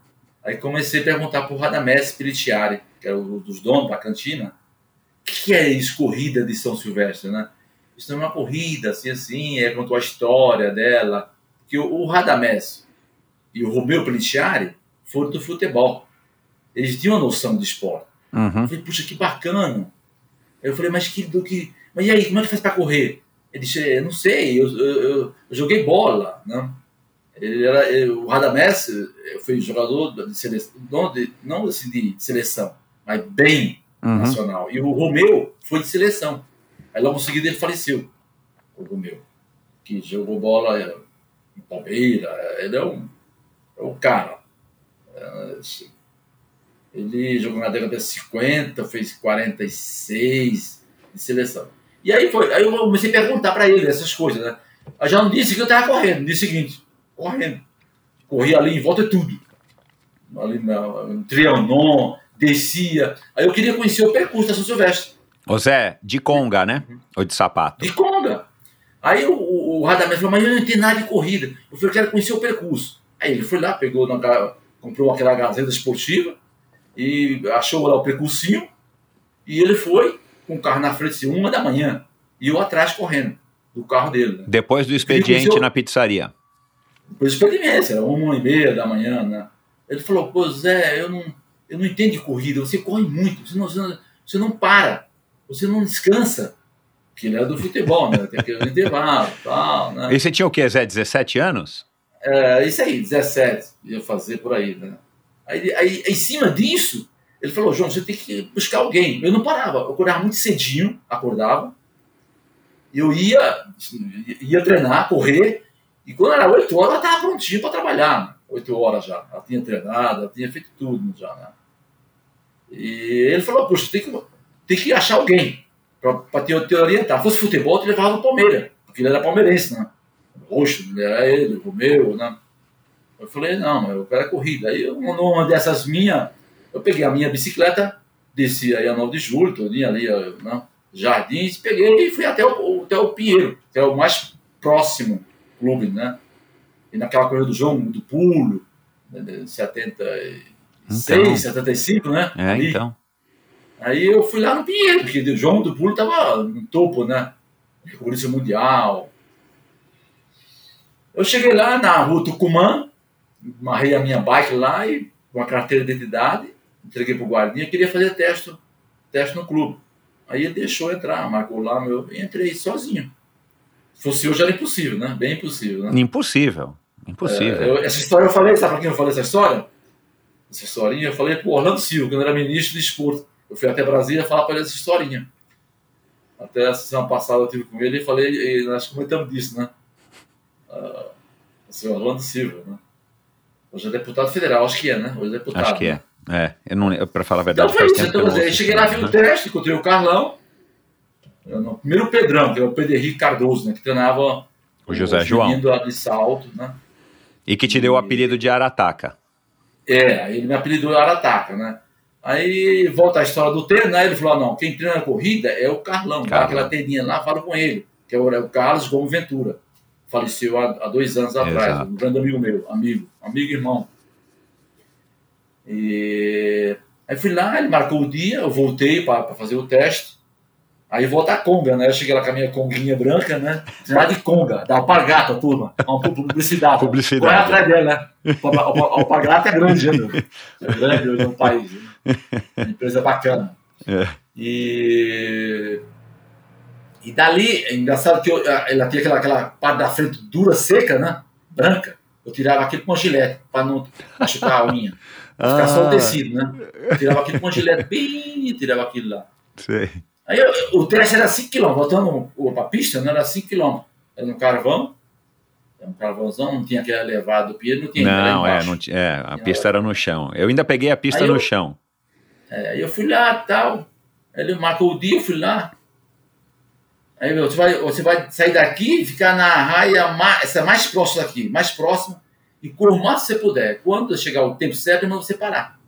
Speaker 1: aí comecei a perguntar pro Radamés Piritiari, que é um dos donos da cantina, o que, que é isso, corrida de São Silvestre, né? Isso não é uma corrida, assim, assim, é contou a história dela. Que o, o Radamés e o Romeu Piritiari foram do futebol. Eles tinham uma noção de esporte.
Speaker 8: Uhum.
Speaker 1: Eu falei, puxa, que bacana. Eu falei, mas que do que. Mas e aí, como é que faz pra correr? Ele disse, eu não sei, eu, eu, eu- joguei bola, né? Ele era, ele, o Radamés foi jogador de seleção, não, de, não assim de seleção, mas bem uhum. nacional. E o Romeu foi de seleção. Aí logo em seguida ele faleceu, o Romeu, que jogou bola em Palmeiras. Ele é um, é um cara. É, ele jogou na década de 50, fez 46 de seleção. E aí foi, aí eu comecei a perguntar para ele essas coisas, né? Eu já não disse que eu estava correndo, no dia seguinte, correndo. Corria ali em volta de tudo. Ali no Trianon, descia. Aí eu queria conhecer o percurso da São Silvestre.
Speaker 8: Ô Zé, de conga, né? Ou de sapato?
Speaker 1: De conga. Aí o, o, o Radamés falou, mas eu não entendo nada de corrida. Eu falei, eu quero conhecer o percurso. Aí ele foi lá, pegou, na, comprou aquela gazeta esportiva e achou lá o percursinho. E ele foi com o carro na frente, assim, uma da manhã. E eu atrás correndo do carro dele. Né?
Speaker 8: Depois do expediente conheceu, na pizzaria.
Speaker 1: Depois do expediente, era uma e meia da manhã, né? Ele falou, pô, Zé, eu não, eu não entendo de corrida, você corre muito, você não, você não, você não para, você não descansa. Que ele é do futebol, né? Tem aquele intervalo tal, né?
Speaker 8: E você tinha o quê, Zé? 17 anos?
Speaker 1: É, isso aí, 17, ia fazer por aí, né? Aí, aí, em cima disso, ele falou, João, você tem que buscar alguém. Eu não parava, eu acordava muito cedinho, acordava, eu ia, ia treinar, correr, e quando era 8 horas, ela estava prontinha para trabalhar. Né? 8 horas já. Ela tinha treinado, ela tinha feito tudo já. Né? E ele falou, puxa, tem que, tem que achar alguém para te, te orientar. Fosse futebol, tu levava o Palmeiras, porque ele era palmeirense, né? Roxo, era ele, o meu, né? Eu falei, não, eu quero a corrida. Aí, eu, numa dessas minhas, eu peguei a minha bicicleta, desci aí a 9 de julho, todinha ali, né? Jardins, peguei e fui até o, até o Pinheiro, que é o mais próximo clube, né? E naquela corrida do João, do pulo, né, 76, então, 75, né?
Speaker 8: É, Ali. então.
Speaker 1: Aí eu fui lá no Pinheiro, porque o João do pulo tava no topo, né? Recordista mundial. Eu cheguei lá na rua Tucumã, marrei a minha bike lá e com a carteira de identidade, entreguei pro guardinha, queria fazer teste, teste no clube. Aí ele deixou entrar, marcou lá meu. E entrei sozinho. Se fosse hoje era impossível, né? Bem impossível, né?
Speaker 8: Impossível. Impossível. É,
Speaker 1: eu, essa história eu falei, sabe pra quem eu falei essa história? Essa historinha, eu falei pro Orlando Silva, quando era ministro de esporte. Eu fui até Brasília falar para ele essa historinha. Até a semana passada eu tive com ele e falei, e nós comentamos disso, né? Uh, o senhor Orlando Silva, né? Hoje é deputado federal, acho que é, né? Hoje é deputado.
Speaker 8: Acho que é.
Speaker 1: Né?
Speaker 8: É, eu não, pra falar a verdade,
Speaker 1: então, faz tempo então, eu cheguei lá, vi o teste, encontrei o Carlão. No, primeiro o Pedrão, que é o Pedro Henrique Cardoso, né? Que treinava
Speaker 8: o José João.
Speaker 1: de salto, né?
Speaker 8: E que te deu o apelido de Arataca.
Speaker 1: É, ele me apelidou Arataca, né? Aí volta a história do treino, né? Ele falou: ah, não, quem treina a corrida é o Carlão, Carlão. aquela tendinha lá, fala com ele, que é o, é o Carlos Gomes Ventura. Faleceu há, há dois anos atrás, Exato. um grande amigo meu, amigo, amigo e irmão. E aí fui lá, ele marcou o dia, eu voltei para fazer o teste. Aí volta a conga, né? Eu cheguei lá com a minha conguinha branca, né? Lá de conga, da alpargata, turma. Uma publicidade.
Speaker 8: Publicidade.
Speaker 1: Corre atrás dela, né? A alpargata é grande, né? É grande hoje no país. Né? Empresa bacana. É. E. E dali, é engraçado que eu, ela tinha aquela, aquela parte da frente dura, seca, né? Branca. Eu tirava aquilo com uma gilete, para não machucar a unha. Pra ficar só o tecido, né? Eu tirava aquilo com uma gilete bem tirava aquilo lá.
Speaker 8: Sei.
Speaker 1: Aí eu, o teste era 5 km, voltando para a pista, não era 5 km. Era no carvão, era um carvãozão, não tinha aquele elevado do pier, não tinha.
Speaker 8: Não, é, não tinha, é, a pista era no chão. Eu ainda peguei a pista aí no
Speaker 1: eu,
Speaker 8: chão.
Speaker 1: É, aí eu fui lá tal. Ele marcou o dia, eu fui lá. Aí você vai, você vai sair daqui e ficar na raia mais, essa mais próxima daqui, mais próximo, e correr o máximo que você puder. Quando chegar o tempo certo, não você parar.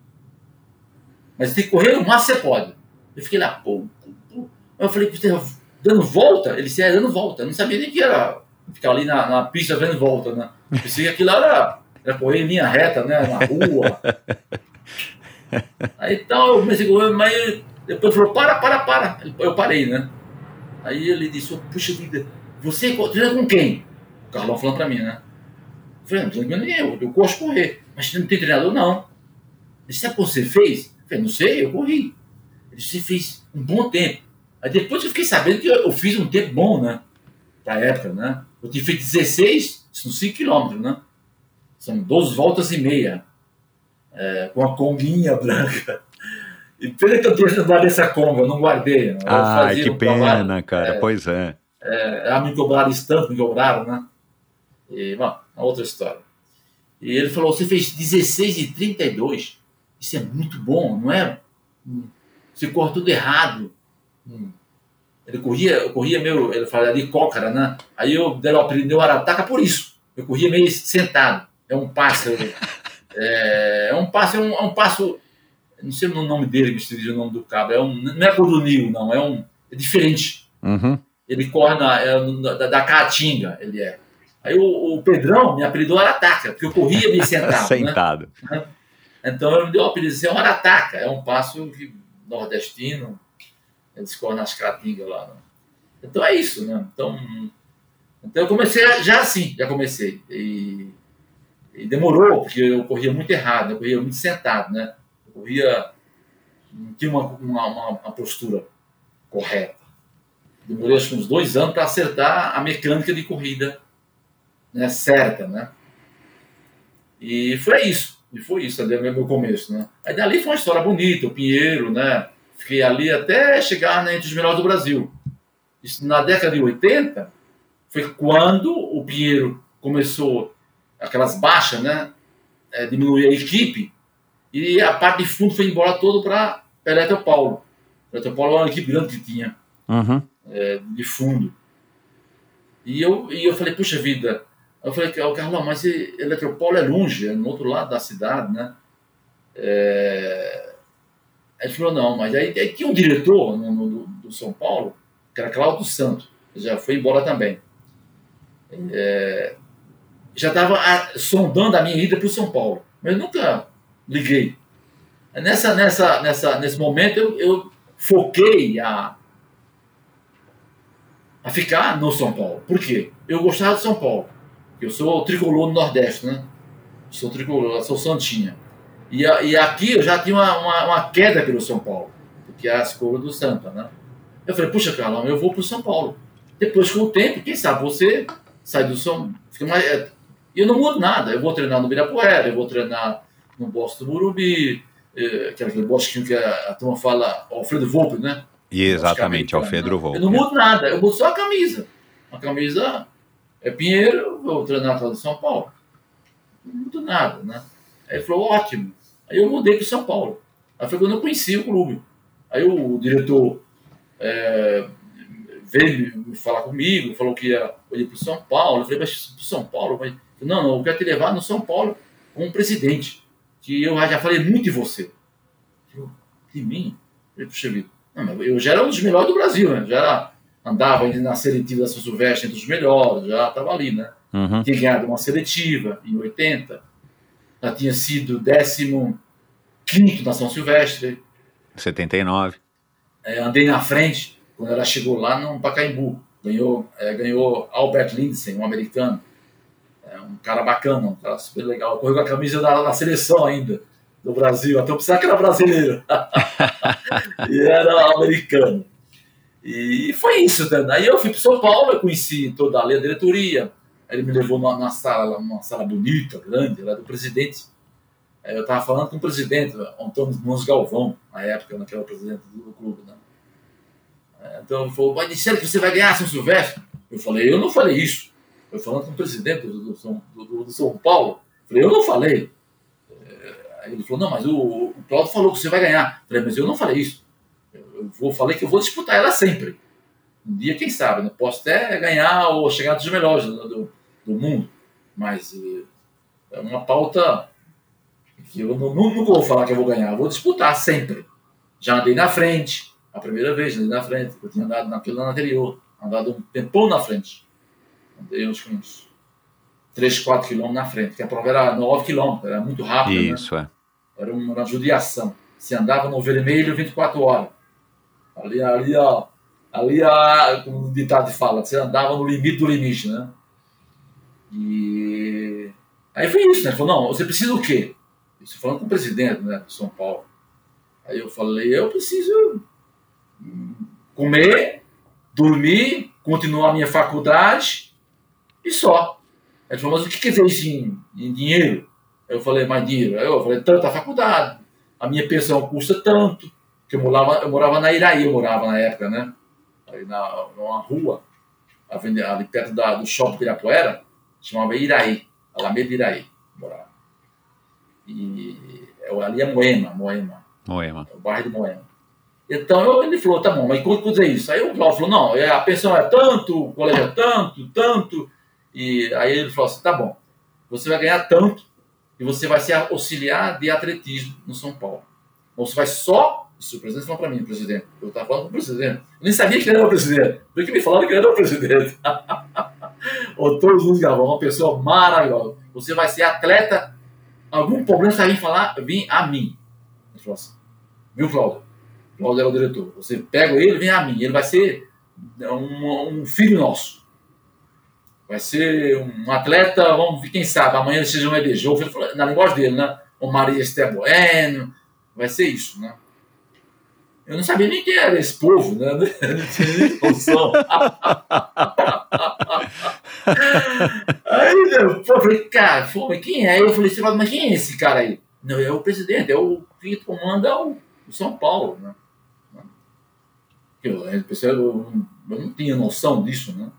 Speaker 1: Mas você tem que correr o máximo que você pode. Eu fiquei lá, pô, eu falei, você dando volta? Ele disse, é, dando volta. Eu não sabia nem que era ficar ali na, na pista dando volta, né? Eu pensei que aquilo era, era correr em linha reta, né? Na rua. Aí então eu comecei a correr, mas depois falou, para, para, para. Eu parei, né? Aí ele disse, puxa vida, você treina com quem? O Carlão falando pra mim, né? Eu falei, não treino com ninguém, eu, eu gosto de correr. Mas não tem treinador, não. Ele sabe o que você fez? Eu falei, não sei, eu corri. Ele disse, você fez um bom tempo. Aí depois eu fiquei sabendo que eu, fiz um tempo bom, né? Da época, né? Eu tinha feito 16, são 5 quilômetros, né? São 12 voltas e meia, é, com a conguinha branca. E pena que eu tenha guardado essa conga, eu não guardei. Eu
Speaker 8: ah, que um pena, trabalho, cara, é, pois é.
Speaker 1: é. Me cobraram tanto, me cobraram, né? E, bom, uma outra história. E ele falou: você fez 16 e 32, isso é muito bom, não é? Você corre tudo errado. Hum. Ele corria, eu corria meio, ele fala ali cócara, né? Aí eu dei o apelido de Arataca por isso. Eu corria meio sentado. É um passo. É, é um passo, é um, é um passo. Não sei o nome dele, me escrevi o nome do cabo. É um, não é cor do Nil, não. É um. É diferente.
Speaker 8: Uhum.
Speaker 1: Ele corre na, é, da, da Caatinga, ele é. Aí o, o Pedrão me apelidou Arataca, porque eu corria meio sentado. Né?
Speaker 8: sentado.
Speaker 1: Né? Então ele me deu o apelido de Arataca. É um passo que, nordestino eles correm nas cratingas lá. Né? Então é isso, né? Então, então eu comecei já assim, já comecei. E, e, demorou, porque eu corria muito errado, eu corria muito sentado, né? Corria. Não tinha uma, uma, uma, uma postura correta. Demorei acho que uns dois anos para acertar a mecânica de corrida né, certa, né? E foi isso. E foi isso, ali meu começo, né? Aí dali foi uma história bonita, o Pinheiro, né? Fiquei ali até chegar né, entre os melhores do Brasil. Isso, na década de 80, foi quando o Pinheiro começou aquelas baixas, né? É, diminuir a equipe e a parte de fundo foi embora todo para Eletropaulo. Eletropaulo era uma equipe grande que tinha
Speaker 8: uhum.
Speaker 1: é, de fundo. E eu, e eu falei, puxa vida, eu falei, o Carlão, mas Eletropaulo é longe, é no outro lado da cidade, né? É, ele falou, não, mas aí, aí tinha um diretor no, no, do São Paulo, que era Cláudio Santos, já foi embora também. É, já estava sondando a minha ida para o São Paulo, mas nunca liguei. Nessa, nessa, nessa, nesse momento eu, eu foquei a, a ficar no São Paulo. Por quê? Eu gostava de São Paulo. Eu sou tricolor do Nordeste, né? Sou tricolor, sou Santinha. E, e aqui eu já tinha uma, uma, uma, queda pelo São Paulo, porque é a escola do Santa, né? Eu falei, puxa, Carlão, eu vou para o São Paulo. Depois, com o tempo, quem sabe você sai do São fica mais é, eu não mudo nada. Eu vou treinar no Birapuera, eu vou treinar no Bosque do Murubi, é, que é aquele bosquinho que a, a turma fala Alfredo Volpe, né?
Speaker 8: E exatamente, Alfredo Volpe.
Speaker 1: Eu não mudo nada, eu mudo só a camisa. A camisa é Pinheiro, vou treinar do São Paulo. Não mudo nada, né? Aí ele falou, ótimo. Aí eu mudei para São Paulo. Aí foi quando eu conheci o clube. Aí o diretor é, veio falar comigo, falou que ia, ir para São Paulo. Eu falei, mas para São Paulo? Mas, não, não, eu quero te levar no São Paulo como presidente. Que eu já falei muito de você. Eu, de mim? Eu, puxa vida. Não, eu já era um dos melhores do Brasil, né? Já era, andava na seletiva da São Silvestre entre os melhores, já estava ali, né?
Speaker 8: Uhum.
Speaker 1: Tinha ganhado uma seletiva em 80 já tinha sido 15 na São Silvestre.
Speaker 8: 79.
Speaker 1: É, andei na frente quando ela chegou lá no Pacaembu. Ganhou, é, ganhou Albert Lindsay, um americano. É, um cara bacana, um cara super legal. Correu com a camisa da, da seleção ainda, do Brasil. Até eu pensava que era brasileiro. e era americano. E foi isso. Né? Aí eu fui para São Paulo, eu conheci toda a diretoria, ele me levou numa, numa sala, uma sala bonita, grande, lá do presidente. eu estava falando com o presidente, Antônio Nunes Galvão, na época, o presidente do clube. Né? É, então ele falou, mas disseram que você vai ganhar São Silvestre? Eu falei, eu não falei isso. Eu falando com o presidente do, do, do, do São Paulo. Eu falei, eu não falei. É, aí ele falou, não, mas o, o Claudio falou que você vai ganhar. Eu falei, mas eu não falei isso. Eu, vou, falei que eu vou disputar ela sempre. Um dia, quem sabe, né? posso até ganhar ou chegar dos melhores do, do, do mundo, mas eh, é uma pauta que eu não, nunca vou falar que eu vou ganhar, eu vou disputar sempre. Já andei na frente, a primeira vez andei na frente, eu tinha andado naquele ano anterior, andado um tempão na frente. Andei uns, uns 3, 4 quilômetros na frente, que a prova era 9 quilômetros, era muito rápido.
Speaker 8: Né? Isso, né?
Speaker 1: é. Era uma, judiação. Se andava no vermelho 24 horas. Ali, ali, ó. Ali, como o ditado fala, você andava no limite do limite, né? E aí foi isso, né? Ele falou, não, você precisa o quê? Isso falando com o presidente né, de São Paulo. Aí eu falei, eu preciso comer, dormir, continuar a minha faculdade e só. Ele falou, mas o que quer dizer isso em, em dinheiro? Eu falei, mais dinheiro? Eu falei, tanta faculdade, a minha pensão custa tanto, que eu morava, eu morava na Iraí, eu morava na época, né? Aí na, numa rua, ali perto da, do shopping Pirapuera, chamava Iraí, Alameda Iraí, morava. E ali é Moema, Moema.
Speaker 8: Moema.
Speaker 1: É o bairro de Moema. Então ele falou, tá bom, mas quanto custa isso? Aí o Cláudio falou, não, é, a pensão é tanto, o colégio é tanto, tanto. E aí ele falou assim, tá bom, você vai ganhar tanto e você vai ser auxiliar de atletismo no São Paulo. Ou você vai só. Isso o presidente falou para mim, presidente. Eu estava falando com o presidente. Eu nem sabia que ele era o presidente. Porque me falaram que ele era o presidente. o todos os Galvão, uma pessoa maravilhosa. Você vai ser atleta. Algum problema você vai falar, vir a mim. Ele falou assim, viu, Cláudio? Cláudio era o diretor. Você pega ele, vem a mim. Ele vai ser um, um filho nosso. Vai ser um atleta, vamos ver quem sabe, amanhã ele seja um EBJ, na linguagem dele, né? O Maria Esther Bueno, vai ser isso, né? Eu não sabia nem quem era esse povo, né? Não tinha nem noção. aí eu falei, cara, foi, quem é? Eu falei, mas quem é esse cara aí? Não, é o presidente, é o que comanda o, São Paulo, né? Eu, eu, eu não tinha noção disso, né?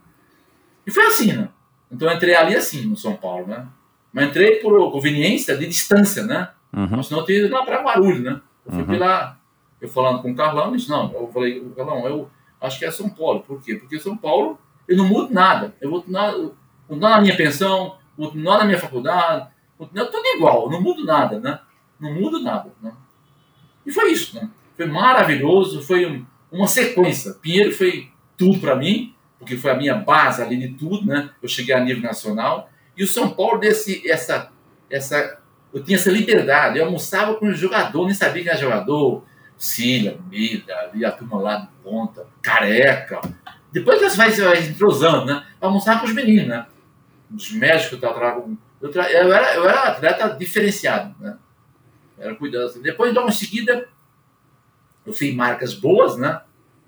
Speaker 1: E foi assim, né? Então eu entrei ali assim, no São Paulo, né? Mas entrei por conveniência de distância, né? Uhum. Senão eu tinha ido lá para Guarulhos, né? Eu fui uhum. lá, eu falando com o Carlão, disse, não, eu falei, Carlão, eu acho que é São Paulo. Por quê? Porque São Paulo, eu não mudo nada. Eu vou continuar na minha pensão, vou continuar na minha faculdade, continuar tudo igual, eu não mudo nada, né? Não mudo nada, né? E foi isso, né? Foi maravilhoso, foi um, uma sequência. Pinheiro foi tudo para mim, porque foi a minha base ali de tudo, né? Eu cheguei a nível nacional. E o São Paulo desse essa essa eu tinha essa liberdade. Eu almoçava com o jogador, nem sabia quem era jogador. Cília, Mida, ali a turma lá de ponta, careca. Depois você vai, entrosando, né? Eu almoçava com os meninos, né? Os médicos eu trago. Eu, tra... eu, era, eu era atleta diferenciado, né? Eu era cuidado. Depois, logo em seguida, eu fiz marcas boas, né?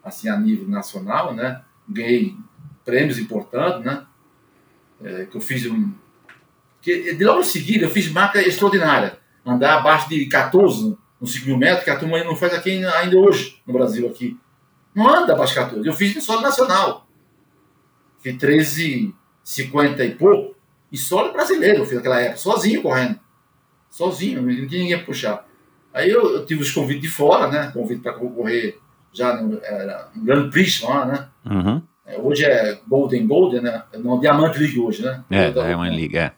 Speaker 1: Assim, a nível nacional, né? Ganhei prêmios importantes, né? É, que eu fiz um. Que, de logo em seguida eu fiz marca extraordinária. Andar abaixo de 14 no 5 mil metros, que a turma não faz aqui ainda hoje, no Brasil aqui. Não anda abaixo de 14. Eu fiz em solo nacional. Fiz 13,50 e pouco. E solo brasileiro, eu fiz naquela época, sozinho correndo. Sozinho, não tinha ninguém puxar. Aí eu, eu, tive os convites de fora, né? Convite para correr já no, era, no Grand Prix lá, né? Uhum. É, hoje é Golden Golden, né? Não, Diamante League hoje, né?
Speaker 8: É, Diamond League, é.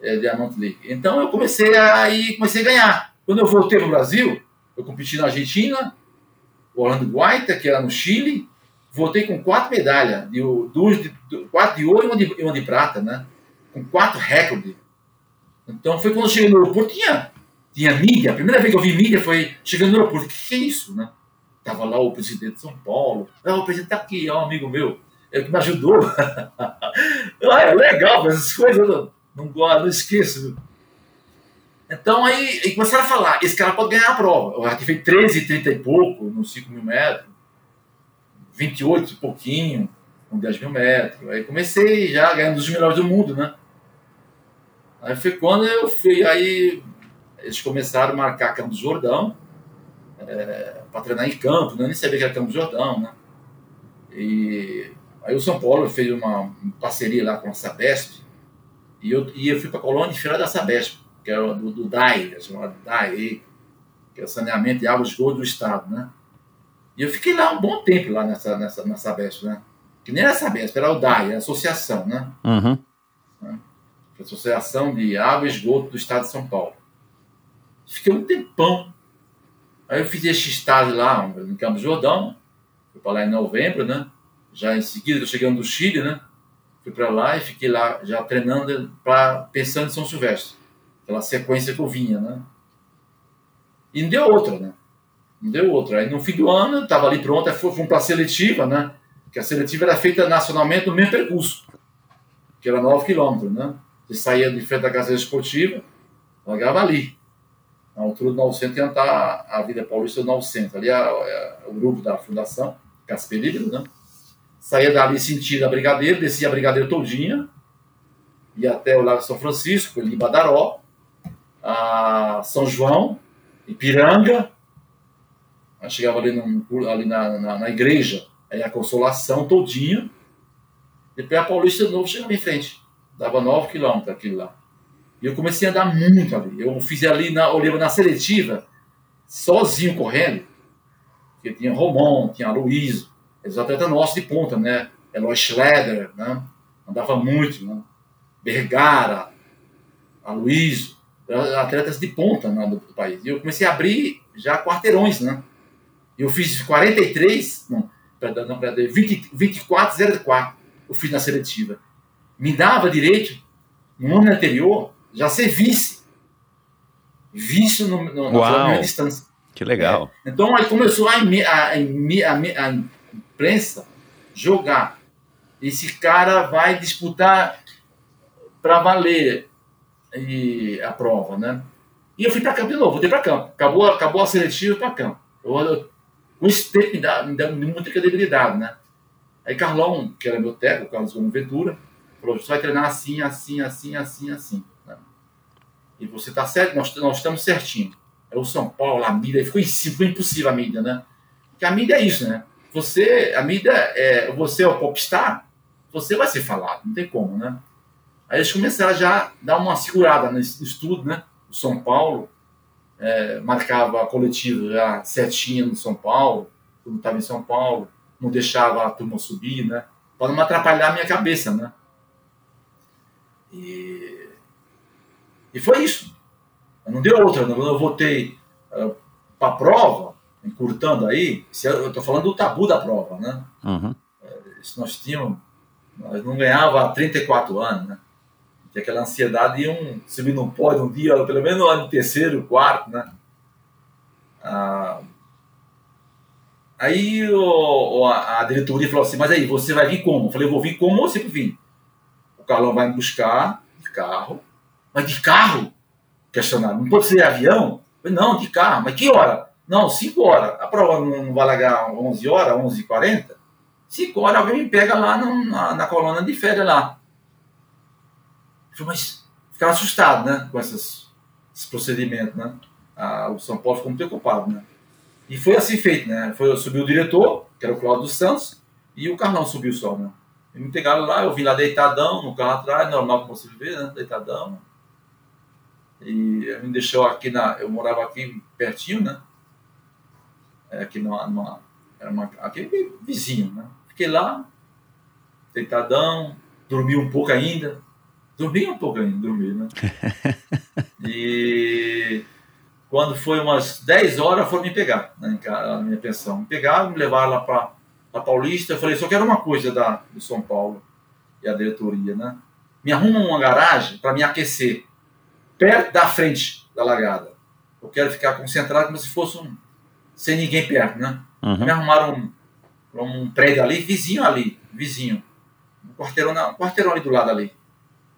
Speaker 1: É, Diamante League. Então eu comecei a, ir, comecei a ganhar. Quando eu voltei no Brasil, eu competi na Argentina, Orlando Guaita, que era no Chile, voltei com quatro medalhas, de, duas de, quatro de ouro e uma de, uma de prata, né? Com quatro recordes. Então foi quando eu cheguei no aeroporto, tinha, tinha mídia. A primeira vez que eu vi mídia foi chegando no aeroporto. O que, que é isso, né? Tava lá o presidente de São Paulo. Ah, o presidente tá aqui, é um amigo meu. Ele que me ajudou. ah, é legal, mas essas coisas eu não, não, não esqueço. Então aí, aí, começaram a falar, esse cara pode ganhar a prova. Eu já fez 13, 30 e pouco, nos 5 mil metros, 28 e pouquinho, com 10 mil metros. Aí comecei já ganhando os melhores do mundo, né? Aí foi quando eu fui, aí eles começaram a marcar Campos Jordão, é, para treinar em campo, né? nem sabia que era Campos Jordão, né? E aí o São Paulo fez uma parceria lá com a Sabesp, e eu, e eu fui para a colônia de feira da Sabesp, que era do, do DAI, que é chamado DAI, que é o saneamento de águas de esgoto do Estado, né? E eu fiquei lá um bom tempo lá nessa, nessa, na Sabesp, né? Que nem era a Sabesp, era o DAI, a associação, né? Uhum. né? Associação de Água e Esgoto do Estado de São Paulo. Fiquei um tempão Aí eu fiz esse estágio lá, no Campo Jordão, fui para lá em novembro, né? Já em seguida, eu cheguei no Chile, né? Fui para lá e fiquei lá já treinando, pra, pensando em São Silvestre. Aquela sequência que eu vinha, né? E não deu outra, né? Não deu outra. Aí no fim do ano, estava ali pronto, fomos para a seletiva, né? Que a seletiva era feita nacionalmente no mesmo percurso, que era 9 quilômetros, né? Você saía de frente da casa esportiva, largava ali na altura do 900 que está a Vida Paulista do 900. Ali é, é, o grupo da Fundação Casper Livre, né? Saía dali sentido a Brigadeiro, descia a Brigadeiro todinha, ia até o Lago São Francisco, ali em Badaró, a São João, Ipiranga, aí chegava ali, num, ali na, na, na, igreja, aí a Consolação todinha, depois a Paulista de novo chegava em frente, dava 9 quilômetros aquilo lá. E eu comecei a andar muito ali. Eu fiz ali, na, olhava na seletiva, sozinho correndo, porque tinha Romão, tinha Luiz, eles atletas nossos de ponta, né? Eloy Schroeder, né? Andava muito, né? Bergara, Aloysio, atletas de ponta né, do, do, país. E eu comecei a abrir já quarteirões, né? Eu fiz 43, não, perdão, perdão 20, 24, 04, eu fiz na seletiva. Me dava direito, no ano anterior, já ser vice. Vice no, no,
Speaker 8: na minha distância. Que legal.
Speaker 1: É. Então aí começou a, a, a, a imprensa jogar. Esse cara vai disputar para valer e, a prova, né? E eu fui para campo de novo, voltei para campo. Acabou, acabou a seletiva para campo. Eu, eu, com esse tempo me dá, me dá muita credibilidade, né? Aí Carlão, que era meu técnico, Carlos Gomes Ventura, falou: você vai treinar assim, assim, assim, assim, assim. E você tá certo, nós, nós estamos certinho. É o São Paulo, a mídia, ficou, ficou impossível a mídia, né? Porque a mídia é isso, né? Você, a mídia, é, você é o popstar, você vai ser falado, não tem como, né? Aí eles começaram já a dar uma segurada no estudo, né? O São Paulo é, marcava a coletiva já certinha no São Paulo, quando estava em São Paulo, não deixava a turma subir, né? Para não atrapalhar a minha cabeça, né? E, e foi isso. Não deu outra. Quando eu voltei uh, para a prova, encurtando aí, eu estou falando do tabu da prova, né? Uhum. Isso nós tínhamos, nós não ganhava há 34 anos, né? Tinha aquela ansiedade de um subir no pódio um dia, pelo menos no ano terceiro, quarto, né? Ah, aí o, a, a diretoria falou assim, mas aí, você vai vir como? Eu falei, eu vou vir como eu sempre vim. O Carlão vai me buscar de carro. Mas de carro? questionaram, não pode ser avião? Falei, não, de carro, mas que hora? Não, 5 horas. A prova não vai largar 11 horas, 11 h 40 5 horas alguém me pega lá no, na, na coluna de férias lá. Falei, mas ficava assustado, né, com esses, procedimentos, né? Ah, o São Paulo ficou muito preocupado, né? E foi assim feito, né? Foi, subiu o diretor, que era o Cláudio Santos, e o Carlão subiu só, né? E me pegaram lá, eu vim lá deitadão, no carro atrás, normal como você vê, né? Deitadão. E me deixou aqui na. Eu morava aqui pertinho, né? É, aqui numa, numa. Era uma, aqui vizinho, né? Fiquei lá, deitadão, dormi um pouco ainda. Dormi um pouco ainda, dormi, né? e quando foi umas 10 horas, foram me pegar né, na minha pensão. Me pegaram, me levaram lá para a Paulista. Eu falei, só quero uma coisa da, do São Paulo e a diretoria, né? Me arruma uma garagem para me aquecer perto da frente da largada. Eu quero ficar concentrado como se fosse um. sem ninguém perto, né? Uhum. Me arrumaram um, um prédio ali, vizinho ali, vizinho. Um quarteirão, um quarteirão ali do lado ali.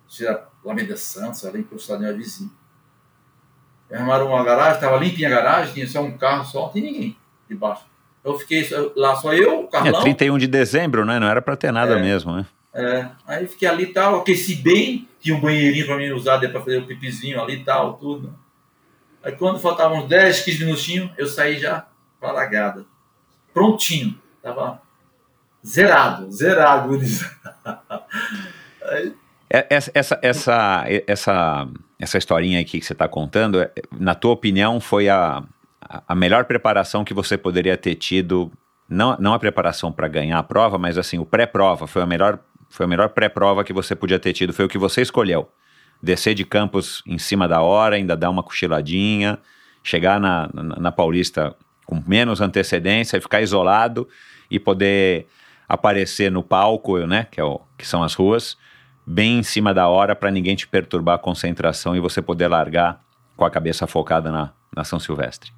Speaker 1: Tinha Lameda Santos, ali encostado em vizinho. Me arrumaram uma garagem, estava limpinha a garagem, tinha só um carro só, não tinha ninguém debaixo. Eu fiquei lá só eu, o Carlão.
Speaker 8: É 31 de dezembro, né? Não era para ter nada é, mesmo, né?
Speaker 1: É, aí fiquei ali e tal, aqueci bem, tinha um banheirinho para mim usar para fazer o pipizinho ali e tal, tudo. Aí quando faltavam uns 10, 15 minutinhos, eu saí já para a largada. Prontinho. Tava zerado, zerado.
Speaker 8: aí... É, essa, essa, essa, essa, essa historinha aqui que você está contando, é, na tua opinião, foi a, a melhor preparação que você poderia ter tido não, não a preparação para ganhar a prova, mas assim, o pré-prova foi a melhor foi a melhor pré-prova que você podia ter tido, foi o que você escolheu. Descer de campos em cima da hora, ainda dar uma cochiladinha, chegar na, na, na Paulista com menos antecedência ficar isolado e poder aparecer no palco, né, que, é o, que são as ruas, bem em cima da hora para ninguém te perturbar a concentração e você poder largar com a cabeça focada na, na São Silvestre.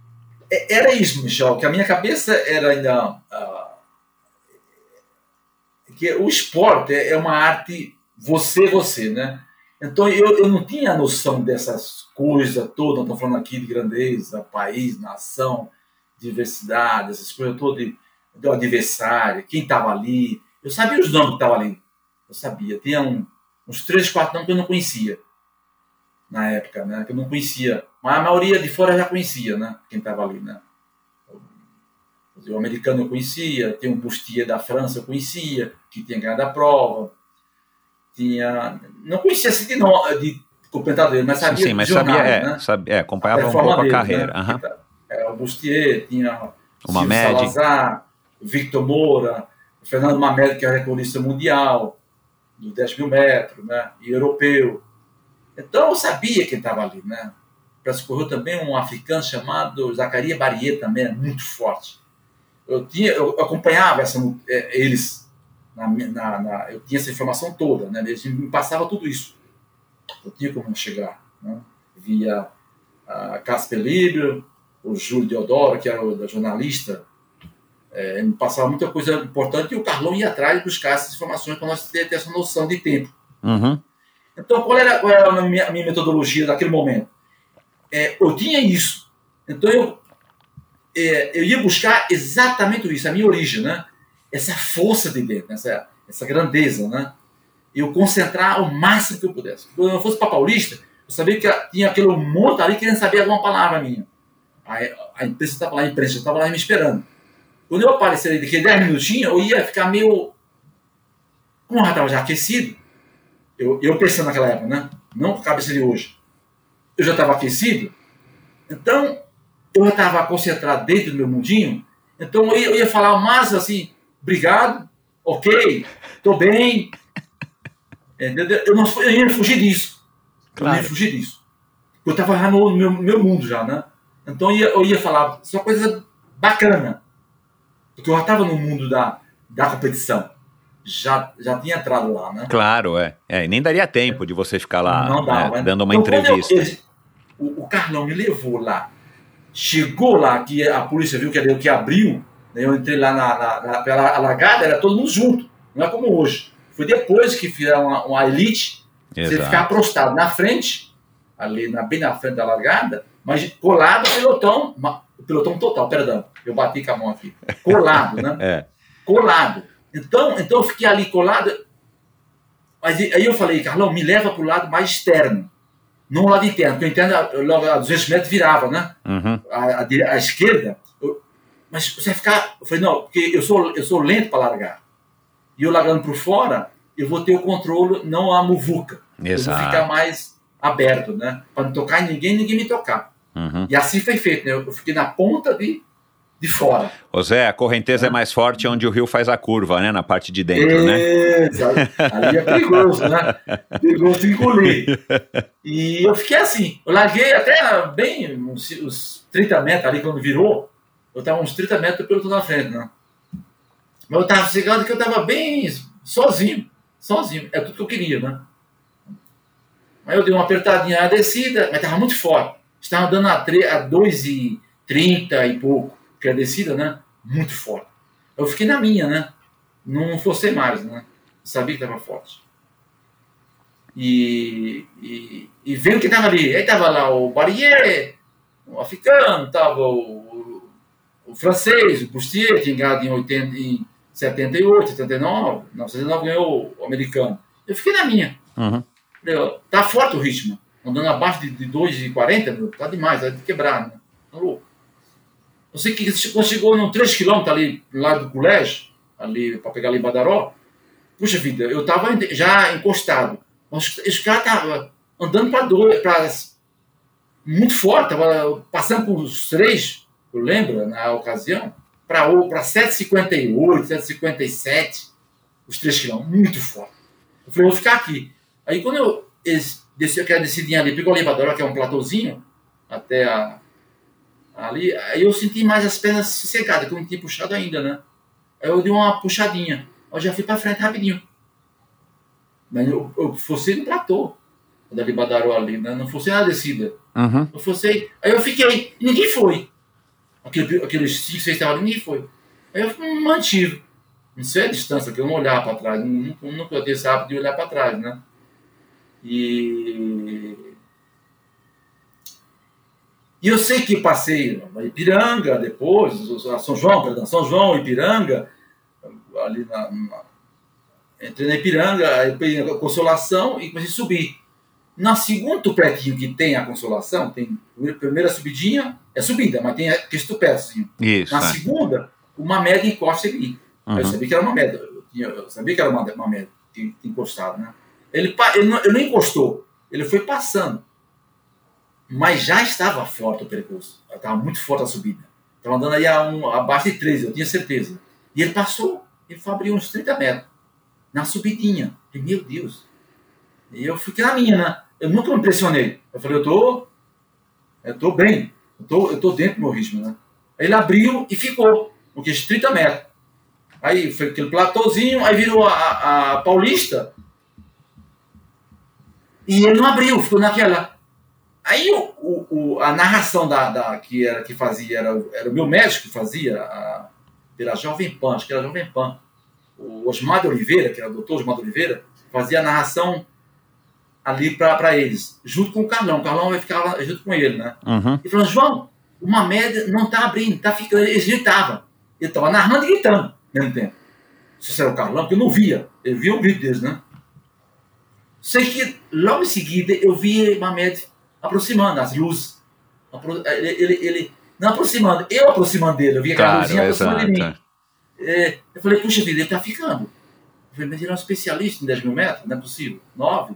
Speaker 1: É, era isso, Michel, que a minha cabeça era ainda uh, que o esporte é uma arte você, você, né? Então eu, eu não tinha noção dessas coisas todas, estou falando aqui de grandeza, país, nação, diversidade, essas coisas todas, do adversário, quem estava ali. Eu sabia os nomes que estavam ali. Eu sabia. Tinha um, uns três, quatro nomes que eu não conhecia na época, né? Que eu não conhecia. Mas a maioria de fora já conhecia, né? Quem estava ali, né? O americano eu conhecia, tem um Bustier da França eu conhecia, que tinha ganhado a prova. Tinha. Não conhecia assim de, no, de completador, mas sabia
Speaker 8: Sim, mas sabia, é,
Speaker 1: né?
Speaker 8: sabia, é, acompanhava um pouco
Speaker 1: dele,
Speaker 8: a carreira.
Speaker 1: Né? Uhum. É, o Bustier, tinha
Speaker 8: o Mamed.
Speaker 1: Salazar, Victor Moura, Fernando Mamed, que é recordista mundial, de 10 mil metros, né? E europeu. Então eu sabia quem estava ali, né? Para correu também um africano chamado Zacaria Barrier, também é muito forte. Eu, tinha, eu acompanhava essa, é, eles, na, na, na, eu tinha essa informação toda, né? Eles me passavam tudo isso. Eu tinha como chegar, né? Via a Casper Libro, o Júlio Deodoro, que era o jornalista, é, me passava muita coisa importante e o Carlão ia atrás buscar essas informações para nós ter, ter, essa noção de tempo.
Speaker 8: Uhum.
Speaker 1: Então, qual era, qual era a, minha, a minha metodologia naquele momento? É, eu tinha isso. Então, eu, é, eu ia buscar exatamente isso, a minha origem, né? Essa força de dentro, essa, essa grandeza, né? Eu concentrar o máximo que eu pudesse. Quando eu fosse para Paulista, eu sabia que tinha aquele monte ali querendo saber alguma palavra minha. A, a imprensa estava lá, a imprensa estava lá me esperando. Quando eu aparecer ali daqui a 10 minutinhos, eu ia ficar meio. Como eu já estava já aquecido, eu, eu pensando naquela época, né? Não com a cabeça de hoje. Eu já estava aquecido, então eu já estava concentrado dentro do meu mundinho, então eu ia, falar máximo assim: obrigado, ok, estou bem. Eu, não, eu ia fugir disso. Claro. Eu ia fugir disso. Eu estava já no meu, meu mundo já, né? Então eu ia, eu ia falar só coisa bacana. Porque eu já estava no mundo da, da competição. Já, já tinha entrado lá, né?
Speaker 8: Claro, é. é. Nem daria tempo de você ficar lá dava, né, dando uma então, entrevista. Eu,
Speaker 1: o, o Carlão me levou lá. Chegou lá, que a polícia viu que que abriu. Né, eu entrei lá na, na, na pela alagada, era todo mundo junto. Não é como hoje. Foi depois que fizeram uma, uma elite. Exato. Você ficar prostado na frente, ali na, bem na frente da largada, mas colado o pelotão, o pelotão total, perdão, eu bati com a mão aqui, colado, né?
Speaker 8: é.
Speaker 1: Colado. Então, então eu fiquei ali colado, mas aí eu falei, Carlão, me leva para o lado mais externo, não o lado interno, porque o interno, logo a 200 metros virava, né?
Speaker 8: Uhum.
Speaker 1: A, a, a, esquerda, eu, mas você vai ficar, eu falei, não, porque eu sou, eu sou lento para largar, e eu largando por fora, eu vou ter o controle, não a muvuca,
Speaker 8: Exato.
Speaker 1: eu vou ficar mais aberto, né? Para não tocar em ninguém, ninguém me tocar.
Speaker 8: Uhum.
Speaker 1: E assim foi feito, né? Eu fiquei na ponta de, de fora.
Speaker 8: Ô Zé, a correnteza é. é mais forte onde o rio faz a curva, né? Na parte de dentro, né?
Speaker 1: Ali é perigoso, né? Perigoso de engolir. E eu fiquei assim, eu larguei até bem uns, uns 30 metros ali quando virou, eu estava uns 30 metros pelo na frente, né? Mas eu estava chegando que eu estava bem sozinho, sozinho. É tudo que eu queria, né? Aí eu dei uma apertadinha na descida, mas estava muito forte. Estava andando a, a 2,30 e pouco, que a descida, né? Muito forte. Eu fiquei na minha, né? Não forcei mais, né? Sabia que estava forte. E, e, e vendo que estava ali. Aí estava lá o Barrier, o africano, estava o, o, francês, o Bustier, tinha ganhado em, 80, em 78, 79. Não, 79 ganhou o americano. Eu fiquei na minha.
Speaker 8: Uhum.
Speaker 1: Tá forte o ritmo. Andando abaixo de, de 2,40, tá demais, é de quebrar, né? Tá louco. Eu sei que quando chegou no 3 km ali, lá do colégio, ali, para pegar ali em Badaró, puxa vida, eu tava já encostado. Mas os caras estavam andando para dois, pra, muito forte, tava passando por os três, eu lembro, na ocasião, para 7,58, 7,57, os 3 km, muito forte. Eu falei, vou ficar aqui. Aí quando eu desci aquela descidinha ali, pegou a elevador, que é um platôzinho, até a, ali, aí eu senti mais as pernas sossegadas, que eu não tinha puxado ainda, né? Aí eu dei uma puxadinha, eu já fui pra frente rapidinho. Mas eu, eu fosse no platô, da Libadaró ali, né? Não fosse na descida.
Speaker 8: Uhum.
Speaker 1: Eu fosse, aí eu fiquei, ninguém foi. Aquele, aqueles cinco, seis estavam ali, ninguém foi. Aí eu mantive. Não sei a distância, que eu não olhava para trás, nunca, nunca eu tenho esse hábito de olhar para trás, né? E, e eu sei que passei a Ipiranga depois, São João, perdão, São João, Ipiranga, ali na, na entrei na Ipiranga, aí peguei a consolação e comecei a subir. Na segunda tupetinho que tem a consolação, tem a primeira subidinha, é subida, mas tem aquele tupézinho.
Speaker 8: Isso.
Speaker 1: Na
Speaker 8: é.
Speaker 1: segunda, uma média encosta ali. Aí eu
Speaker 8: Uhum.
Speaker 1: sabia que era uma média. Eu, tinha- eu sabia que era uma, uma média encostado, né? Ele, ele, não, ele não encostou, ele foi passando. Mas já estava forte o percurso. Estava muito forte a subida. Estava andando aí a um, abaixo de 13, eu tinha certeza. E ele passou, ele foi abrir uns 30 metros. Na subidinha. E, meu Deus. E eu fiquei na minha, né? Eu nunca me impressionei. Eu falei, eu tô. Eu tô bem. Eu tô, eu tô dentro do meu ritmo, né? Aí ele abriu e ficou. Porque uns 30 metros. Aí foi aquele platôzinho, aí virou a, a- a Paulista. E ele não abriu, ficou naquela. Aí o, o- a narração da, da- que era que fazia, era, o- era o meu médico que fazia, a- pela Jovem Pan, acho que era Jovem Pan. O Osmar de Oliveira, que era o doutor Osmar de Oliveira, fazia a narração ali para eles, junto com o Carlão. O Carlão vai ficar lá junto com ele, né?
Speaker 8: Uhum.
Speaker 1: Ele falou, João, uma média não tá abrindo, tá ficando. Ele gritava. Ele estava narrando e gritando ao mesmo tempo. Se isso era o Carlão, porque eu não via. Eu via o grito deles, né? Sei que logo em seguida eu vi uma média aproximando, as luzes. Apro- Ele, ele, ele- não aproximando, eu aproximando dele. Eu vi aquela
Speaker 8: Claro,
Speaker 1: luzinha aproximando de mim. É, eu falei, puxa vida, ele tá ficando. Eu falei, mas ele é um especialista em 10 mil metros? Não é possível. 9?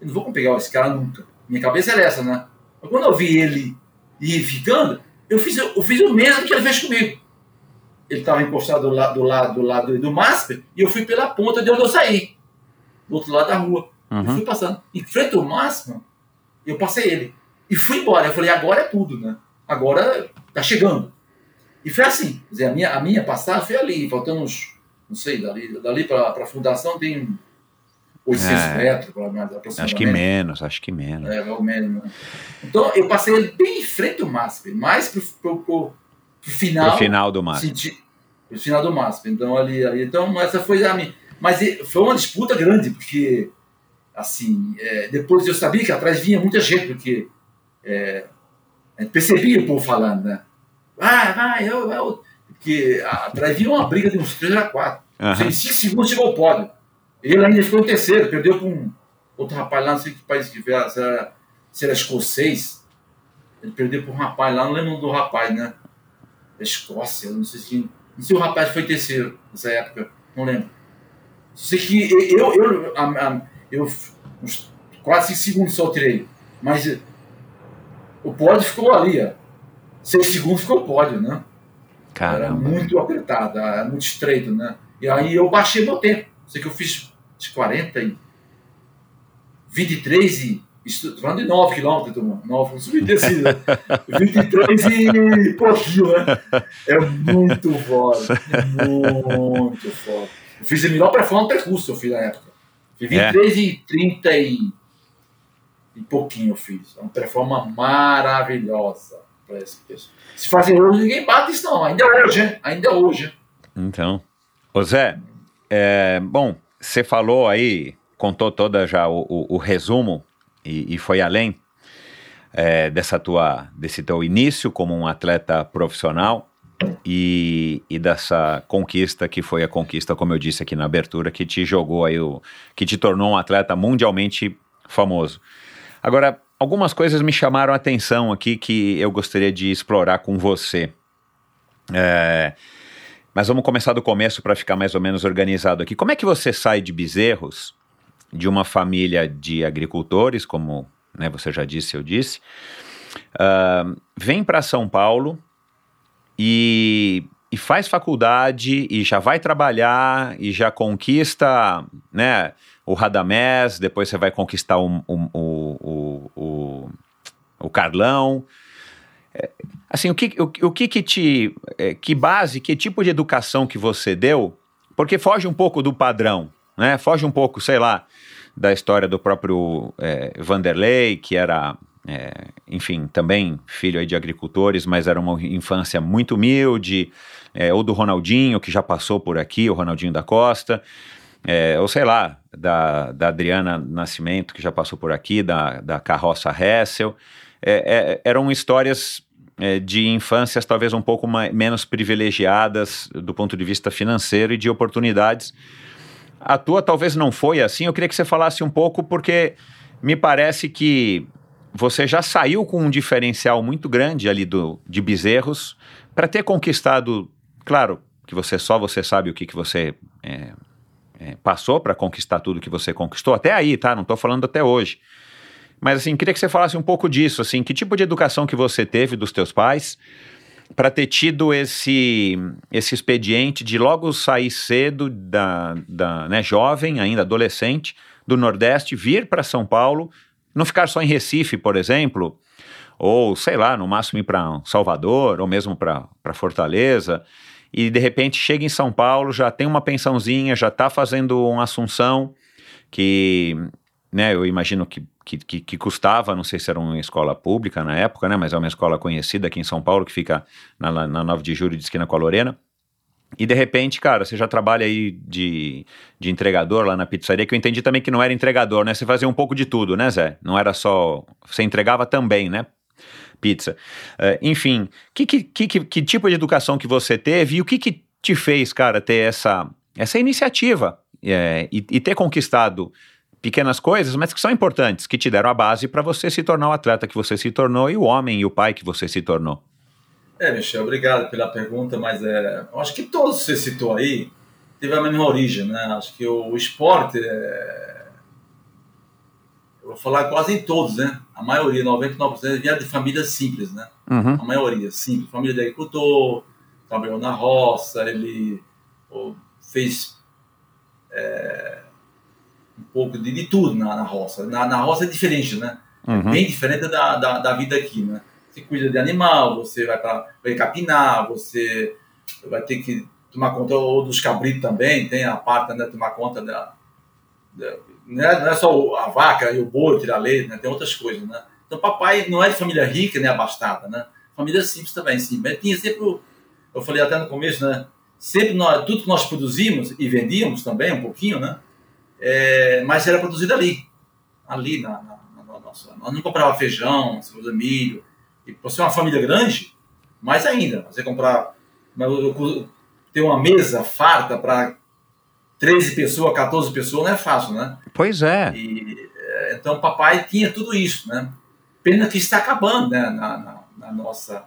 Speaker 1: Eu não vou pegar esse cara nunca. Minha cabeça era essa, né? Mas quando eu vi ele ir ficando, eu fiz, eu fiz o mesmo que ele fez comigo. Ele estava encostado do lado, do lado, do lado do Masper e eu fui pela ponta de onde eu saí. Do outro lado da rua. Eu
Speaker 8: Uhum.
Speaker 1: fui passando. Em frente ao máximo, eu passei ele. E fui embora. Eu falei, agora é tudo, né? Agora tá chegando. E foi assim. Quer dizer, a minha, a minha passagem foi ali, faltando uns, não sei, dali, dali para a fundação tem 800
Speaker 8: É.
Speaker 1: metros, aproximadamente.
Speaker 8: Acho que menos, acho que menos.
Speaker 1: É, ao menos, né? Então, eu passei ele bem em frente ao MASP, mais pro, pro, pro, pro final.
Speaker 8: No final do mar.
Speaker 1: Senti, pro final do MASP. Então, ali, ali. Então, essa foi a minha. Mas e- foi uma disputa grande, porque, assim, é, depois eu sabia que atrás vinha muita gente, porque é, percebia o povo falando, né? Vai, vai, eu, eu. Porque atrás vinha uma briga de uns 3 a 4.
Speaker 8: Aham.
Speaker 1: Em 5 segundos chegou ao pódio. Ele ainda ficou em terceiro, perdeu com outro rapaz lá, não sei que país que veio, se era, se era escocês. Ele perdeu para um rapaz lá, não lembro do rapaz, né? Da Escócia, não sei se. Não sei se o rapaz foi terceiro nessa época, não lembro. Sei que eu, eu, a- a- eu, uns 4, 5 segundos só tirei. Mas eh, o pódio ficou ali, ó. 6 segundos ficou o pódio, né? Era
Speaker 8: Caramba.
Speaker 1: muito apertado, era muito estreito, né? E aí eu baixei meu tempo. Sei que eu fiz de 40 e 23 e. Estou falando de 9 quilômetros, turma. 9, não subi descido. 23 e pouquinho, né? É muito foda. Muito foda. Eu fiz a melhor performance do percurso, eu fiz na época. Fiz
Speaker 8: É.
Speaker 1: 23 e 30 e, e pouquinho eu fiz. É uma performance maravilhosa para esse peso. Se fazer hoje, ninguém bate isso, não. Ainda é hoje? Ainda é hoje.
Speaker 8: Então, ô Zé, é, bom, você falou aí, contou toda já o, o- o resumo e, e foi além é, dessa tua, desse teu início como um atleta profissional e, e dessa conquista que foi a conquista, como eu disse aqui na abertura, que te jogou aí, o, que te tornou um atleta mundialmente famoso. Agora, algumas coisas me chamaram a atenção aqui que eu gostaria de explorar com você. É, mas vamos começar do começo para ficar mais ou menos organizado aqui. Como é que você sai de Bezerros, de uma família de agricultores, como né, você já disse, eu disse, ah, vem para São Paulo e, e faz faculdade e já vai trabalhar e já conquista né, o Radamés, depois você vai conquistar o, o, o, o, o, Carlão. É, Assim, o que, o, o que que te, é, que base, que tipo de educação que você deu, porque foge um pouco do padrão, né? Foge um pouco, sei lá, da história do próprio é, Vanderlei, que era, é, enfim, também filho de agricultores, mas era uma infância muito humilde, é, ou do Ronaldinho, que já passou por aqui, o Ronaldinho da Costa, é, ou sei lá, da, da Adriana Nascimento, que já passou por aqui, da, da Carroça Hessel, é, é, eram histórias é, de infâncias talvez um pouco mais, menos privilegiadas do ponto de vista financeiro e de oportunidades. A tua talvez não foi assim. Eu queria que você falasse um pouco, porque me parece que você já saiu com um diferencial muito grande ali do, de Bezerros para ter conquistado, claro, que você só você sabe o que, que você é, é, passou para conquistar tudo que você conquistou, até aí, tá? Não estou falando até hoje. Mas assim, queria que você falasse um pouco disso, assim, que tipo de educação que você teve dos teus pais para ter tido esse esse expediente de logo sair cedo da, da né, jovem, ainda adolescente, do Nordeste, vir para São Paulo, não ficar só em Recife, por exemplo, ou sei lá, no máximo ir para Salvador, ou mesmo para Fortaleza, e de repente chega em São Paulo, já tem uma pensãozinha, já está fazendo uma assunção que, né, eu imagino que, que, que, custava, não sei se era uma escola pública na época, né, mas é uma escola conhecida aqui em São Paulo, que fica na, na 9 de julho de esquina com a Lorena. E de repente, cara, você já trabalha aí de, de entregador lá na pizzaria, que eu entendi também que não era entregador, né? Você fazia um pouco de tudo, né, Zé? Não era só. Você entregava também, né? Pizza. Uh, enfim, que, que, que, que, tipo de educação que você teve e o que, que te fez, cara, ter essa, essa iniciativa é, e, e ter conquistado pequenas coisas, mas que são importantes, que te deram a base para você se tornar o atleta que você se tornou e o homem e o pai que você se tornou?
Speaker 1: É, Michel, obrigado pela pergunta, mas é, acho que todos que você citou aí teve a mesma origem, né? Acho que o, o esporte, é, eu vou falar quase em todos, né? A maioria, 99%, vinha de famílias simples, né? Uhum. A maioria, simples. Família de agricultor, trabalhou na roça, ele fez é, um pouco de, de tudo na, na roça. Na, na, roça é diferente, né? Uhum. Bem diferente da, da, da vida aqui, né? Cuida de animal, você vai para vai capinar, você vai ter que tomar conta ou dos cabritos também, tem a parte né, tomar conta da, da não, é, é só a vaca e o boi tirar leite, né, tem outras coisas, né? Então papai não é de família rica nem abastada, né? Família simples também, sim. Mas tinha sempre, eu falei até no começo, né? Sempre nós, tudo que nós produzimos e vendíamos também um pouquinho, né? É, mas era produzido ali, ali na, na, na nossa. Nós não comprava feijão, milho, e por ser uma família grande, mais ainda. Você comprar. Ter uma mesa farta para 13 pessoas, 14 pessoas não é fácil, né?
Speaker 8: Pois é.
Speaker 1: E, é, então, papai tinha tudo isso, né? Pena que está acabando, né? Na, na, na nossa,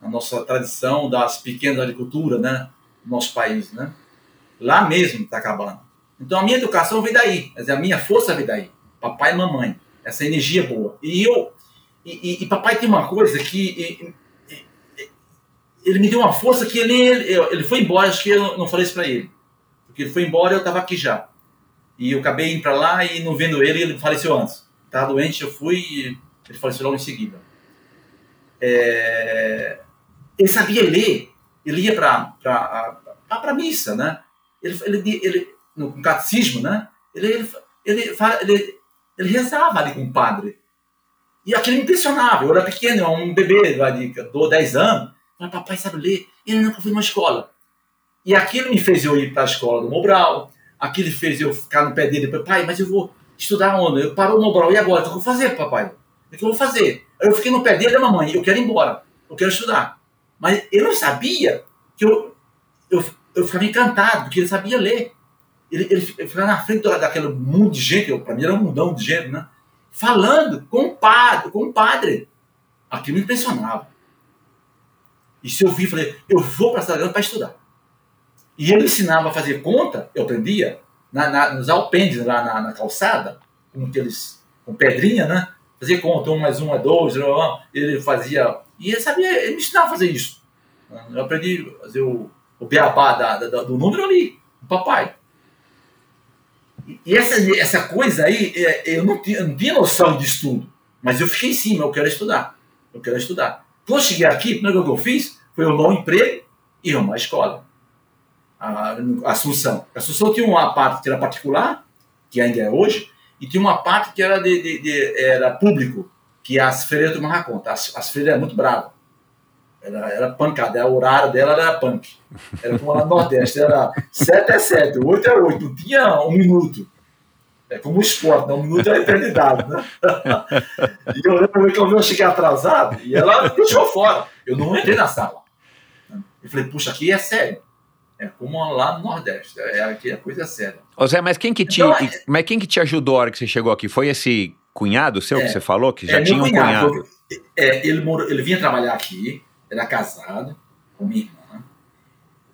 Speaker 1: na nossa tradição das pequenas agriculturas, né? No nosso país, né? Lá mesmo está acabando. Então, a minha educação veio daí. Quer dizer, a minha força veio daí. Papai e mamãe. Essa energia boa. E eu e, e, e, papai tem uma coisa que ele me deu uma força que ele, ele, foi embora, acho que eu não falei isso para ele. Porque ele foi embora eu estava aqui já. E eu acabei indo para lá e não vendo ele, ele faleceu antes. Estava doente, eu fui e ele faleceu logo em seguida. É, ele sabia ler, ele ia para a missa, né? Ele, ele, ele, no catecismo, né? Ele, ele, ele, ele, ele rezava ali com o padre. E aquilo me impressionava. Eu era pequeno, um bebê lá de 10 anos. Mas papai sabe ler. Ele nunca foi numa escola. E aquilo me fez eu ir para a escola do Mobral. Aquilo fez eu ficar no pé dele. Pai, mas eu vou estudar onde? Eu parou o Mobral. E agora? O que eu vou fazer, papai? O que eu vou fazer? Eu fiquei no pé dele, mamãe. Eu quero ir embora. Eu quero estudar. Mas eu não sabia que eu, eu, eu ficava encantado, porque ele sabia ler. Ele, ele, ele ficava na frente daquele mundo de gente. Para mim era um mundão de gente, né? Falando com o padre, com o padre. Aquilo me impressionava. E se eu vi, falei, eu vou para essa para estudar. E ele ensinava a fazer conta, eu aprendia, na, na, nos alpêndices lá na, na, calçada, com aqueles, com pedrinha, né? Fazer conta, um mais um é dois, ele fazia. E ele sabia, ele me ensinava a fazer isso. Eu aprendi a fazer o, o beabá da, da, do número ali, o papai. E essa, essa coisa aí, é, eu não tinha, eu não tinha noção de estudo. Mas eu fiquei em cima, eu quero estudar. Eu quero estudar. Quando eu cheguei aqui, coisa que eu fiz foi arrumar um emprego e arrumar a escola. A, a Assunção. A Assunção tinha uma parte que era particular, que ainda é hoje, e tinha uma parte que era, de, de, de era público, que as freiras tomavam conta. As, as freiras eram muito bravas. Era, era pancada, o horário dela era punk. Era como lá no Nordeste, era 7 é 7, 8 é 8, não tinha um minuto. É como o esporte, né? um minuto é a eternidade, né? e eu lembro que eu cheguei atrasado e ela deixou fora. Eu não entrei na sala. Eu falei, puxa, aqui é sério. É como lá no Nordeste. É, aqui é coisa séria.
Speaker 8: Ô Zé, mas quem que te,
Speaker 1: Então, é-
Speaker 8: mas quem que te ajudou a hora que você chegou aqui? Foi esse cunhado seu que
Speaker 1: É.
Speaker 8: você falou, que já
Speaker 1: É,
Speaker 8: tinha um cunhado?
Speaker 1: cunhado, é, ele, morou, ele vinha trabalhar aqui, era casado com minha irmã.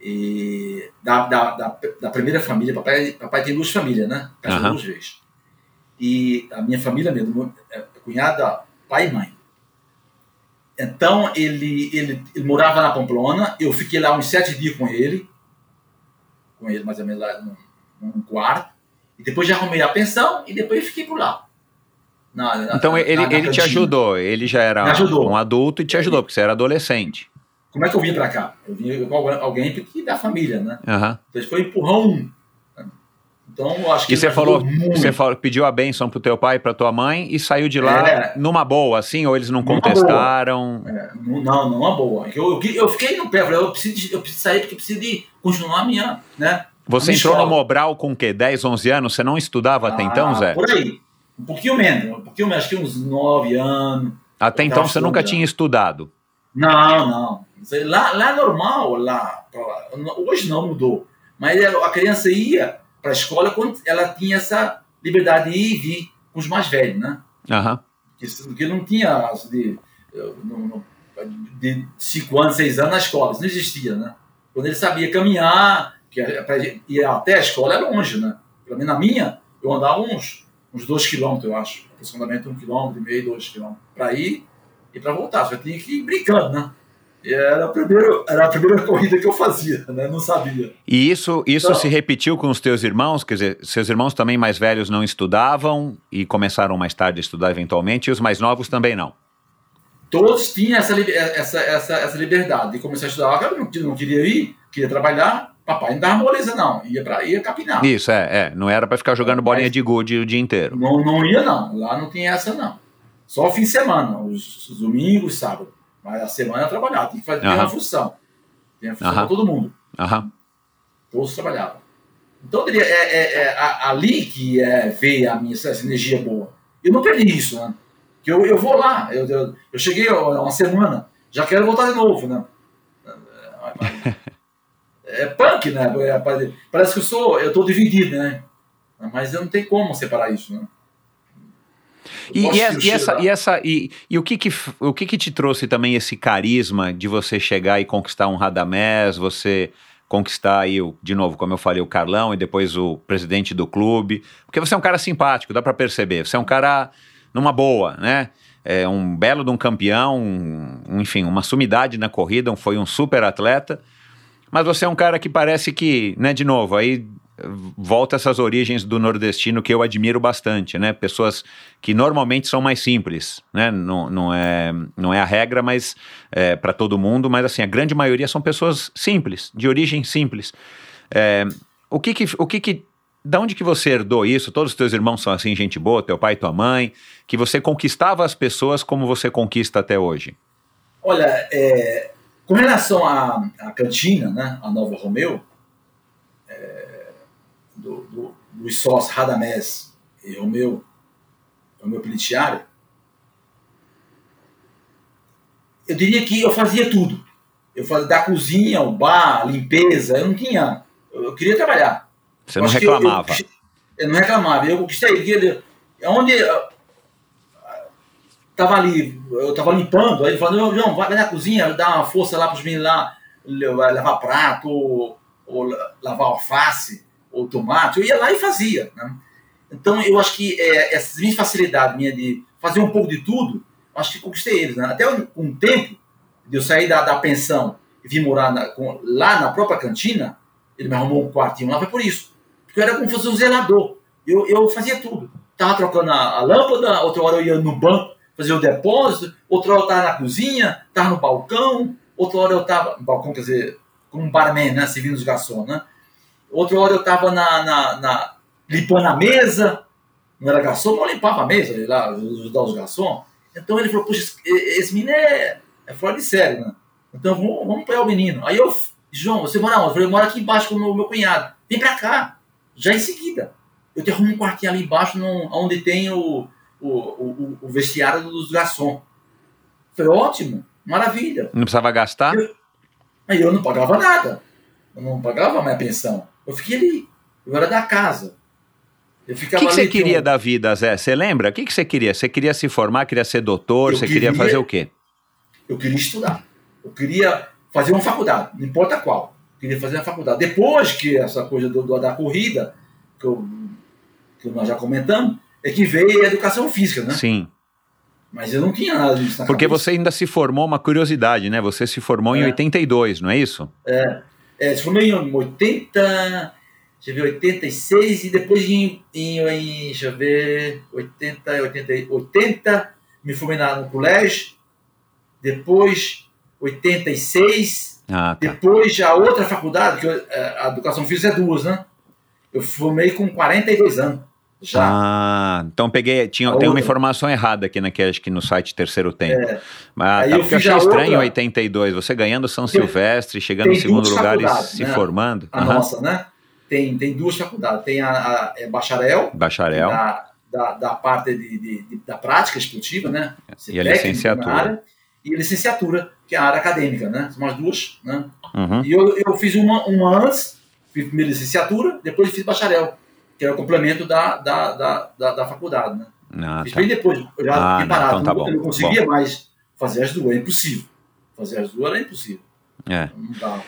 Speaker 1: E da, da, da, da primeira família, papai, papai tem duas famílias, né? Casou
Speaker 8: Aham.
Speaker 1: duas vezes. E a minha família mesmo, é cunhada, pai e mãe. Então ele, ele, ele morava na Pamplona, eu fiquei lá uns sete dias com ele, com ele mais ou menos lá num, num quarto, e depois já arrumei a pensão e depois fiquei por lá. Na- na-
Speaker 8: Então
Speaker 1: na-
Speaker 8: ele, ele te ajudou, ele já era um adulto e te ajudou, porque você era adolescente.
Speaker 1: Como é que eu vim pra cá? Eu vim com alguém- porque da família, né?
Speaker 8: Aham.
Speaker 1: Então foi empurrão um. Então eu acho que
Speaker 8: E você falou,
Speaker 1: muito.
Speaker 8: você falou, pediu a bênção pro teu pai e pra tua mãe e saiu de lá
Speaker 1: É.
Speaker 8: numa boa, assim, ou eles não
Speaker 1: Numa
Speaker 8: contestaram?
Speaker 1: É, não, não, não é boa. Eu, eu, eu fiquei no pé, falei, eu preciso, de- eu preciso sair porque eu preciso de continuar a minha, né?
Speaker 8: Você entrou no. Mobral com o quê? 10, 11 anos? Você não estudava até então,
Speaker 1: Ah,
Speaker 8: Zé?
Speaker 1: Por aí. Um pouquinho menos, um pouquinho menos, acho que uns nove anos.
Speaker 8: Até então você nunca tinha estudado.
Speaker 1: Não, não. Lá, lá é normal, lá, lá. Hoje não mudou. Mas a criança ia para a escola quando ela tinha essa liberdade de ir e vir com os mais velhos, né?
Speaker 8: Aham.
Speaker 1: Porque, não tinha de, de 5 anos, 6 anos na escola, isso não existia, né? Quando ele sabia caminhar, que a- pra ir até a escola é longe, né? Pelo menos na minha, eu andava uns, uns 2 quilômetros, eu acho, aproximadamente um quilômetro e meio, 2 quilômetros, para ir e para voltar. Só tinha que ir brincando, né? E era a primeira, era a primeira corrida que eu fazia, né? Não sabia.
Speaker 8: E isso, isso
Speaker 1: Não.
Speaker 8: se repetiu com os teus irmãos? Quer dizer, seus irmãos também mais velhos não estudavam e começaram mais tarde a estudar eventualmente, e os mais novos também não.
Speaker 1: todos tinham essa, essa, essa, essa liberdade de começar a estudar. Eu não, não queria ir, queria trabalhar. Papai não dava moleza, não. Ia para ia capinar.
Speaker 8: Isso, é, é. Não era pra ficar jogando bolinha
Speaker 1: Mas-
Speaker 8: de gude o dia inteiro.
Speaker 1: Não, não ia, não. Lá não tinha essa, não. Só o fim de semana, os, os domingos, sábado. Mas a semana trabalhava, tinha que fazer
Speaker 8: Aham.
Speaker 1: uma função. Tinha função
Speaker 8: Aham.
Speaker 1: para todo mundo.
Speaker 8: Aham.
Speaker 1: Todos trabalhavam. Então, eu diria, é, é, é a- ali que é, veio a minha essa energia boa. Eu não perdi isso, né? Que eu, eu vou lá. Eu, eu, eu cheguei uma semana, já quero voltar de novo, né? É punk, né? Pare- Parece que eu sou, eu tô dividido, né? Mas eu não tenho como separar isso, né?
Speaker 8: E, e essa, e, essa, e, essa- e- e o, que que, o que que te trouxe também esse carisma de você chegar e conquistar um Radamés, você conquistar aí, o, de novo, como eu falei, o Carlão e depois o presidente do clube? Porque você é um cara simpático, dá pra perceber. Você é um cara numa boa, né? É um belo de um campeão, um, enfim, uma sumidade na corrida, um- foi um super atleta. Mas você é um cara que parece que, né, de novo, aí volta essas origens do nordestino que eu admiro bastante, né? Pessoas que normalmente são mais simples, né? Não, não, é, não é a regra, mas é, para todo mundo, mas assim, a grande maioria são pessoas simples, de origem simples. É, o que que, o que que, da onde que você herdou isso? Todos os teus irmãos são assim, gente boa, teu pai tua mãe, que você conquistava as pessoas como você conquista até hoje.
Speaker 1: Olha, é, com relação à, à cantina, né, a Nova Romeu, é, do, do, dos sócios Radamés e Romeu, Romeu Pelitiário, eu diria que eu fazia tudo. Eu fazia da cozinha, o bar, a limpeza, eu não tinha. Eu, eu queria trabalhar.
Speaker 8: Você não
Speaker 1: que eu-
Speaker 8: reclamava.
Speaker 1: Eu, eu não reclamava. Eu conquistei. Onde tava ali, eu tava limpando, aí ele falou, não, vai na cozinha, dá uma força lá pros meninos lá, lavar prato, ou, ou la- lavar alface, ou tomate. Eu ia lá e fazia. Né? Então eu acho que é, essa minha facilidade minha de fazer um pouco de tudo, acho que conquistei eles. Né? Até um tempo de eu sair da, da pensão e vir morar na- com- lá na própria cantina, ele me arrumou um quartinho lá, foi por isso. Porque eu era como se fosse um zelador. Eu, eu fazia tudo. Tava trocando a, a lâmpada, outra hora eu ia no banco fazer o depósito, outra hora eu tava na cozinha, tava no balcão, outra hora eu tava. No balcão, quer dizer, como um barman, né? Servindo os garçons, né? Outra hora eu tava na, na, na- limpando a mesa, não era garçom, mas eu limpava a mesa, lá, ajudar os garçons. Então ele falou, puxa, esse, menino é, é fora de série, né? Então vamos, vamos pegar o menino. Aí eu, João, você mora onde? Eu falei, eu moro aqui embaixo com o meu, meu cunhado. Vem pra cá, já em seguida. Eu te arrumo um quartinho ali embaixo, no, onde tem o, o, o, o vestiário dos garçons. Foi ótimo, maravilha.
Speaker 8: Não precisava gastar?
Speaker 1: Aí eu não pagava nada. Eu não pagava minha pensão. Eu fiquei ali. Eu era da casa.
Speaker 8: O que, que você queria um... da vida, Zé? Você lembra? O que, que você queria? Você queria se formar, queria ser doutor? Eu você queria, queria fazer o quê?
Speaker 1: Eu queria estudar. Eu queria fazer uma faculdade, não importa qual. Eu queria fazer uma faculdade. Depois que essa coisa do, do, da corrida, que, eu, que nós já comentamos, é que veio a educação física, né?
Speaker 8: Sim.
Speaker 1: Mas eu não tinha nada disso
Speaker 8: na Porque cabeça. você ainda se formou, uma curiosidade, né? Você se formou é. em 82, não é isso?
Speaker 1: É. é se formei em 80, deixa eu ver, 86 e depois em, em, em deixa eu ver, 80, 80, 80 me formei no colégio, depois 86, ah, tá. depois a outra faculdade, que eu, é, a educação física é duas, né? Eu formei com 42 anos. Já.
Speaker 8: Ah, então peguei. Tinha, tem uma informação errada aqui naquele, acho que no site Terceiro Tempo. É. Mas tá, eu, eu achei estranho em 82, você ganhando São Silvestre, chegando no segundo lugar e se né? formando.
Speaker 1: A uhum. nossa, né? Tem, tem duas faculdades. Tem a, a é bacharel.
Speaker 8: Bacharel.
Speaker 1: Da, da, da parte de, de, de, da prática esportiva, né?
Speaker 8: Ser e a licenciatura.
Speaker 1: Área, e a licenciatura, que é a área acadêmica, né? São as duas, né? Uhum. E eu, eu fiz uma, uma antes, fiz primeira licenciatura, depois fiz bacharel que era o complemento da, da, da, da, da faculdade, né? Ah, Fiz tá. bem depois, eu já ah, parado, então tá eu não conseguia bom. mais fazer as duas, é impossível. Fazer as duas era impossível.
Speaker 8: É. Não dá.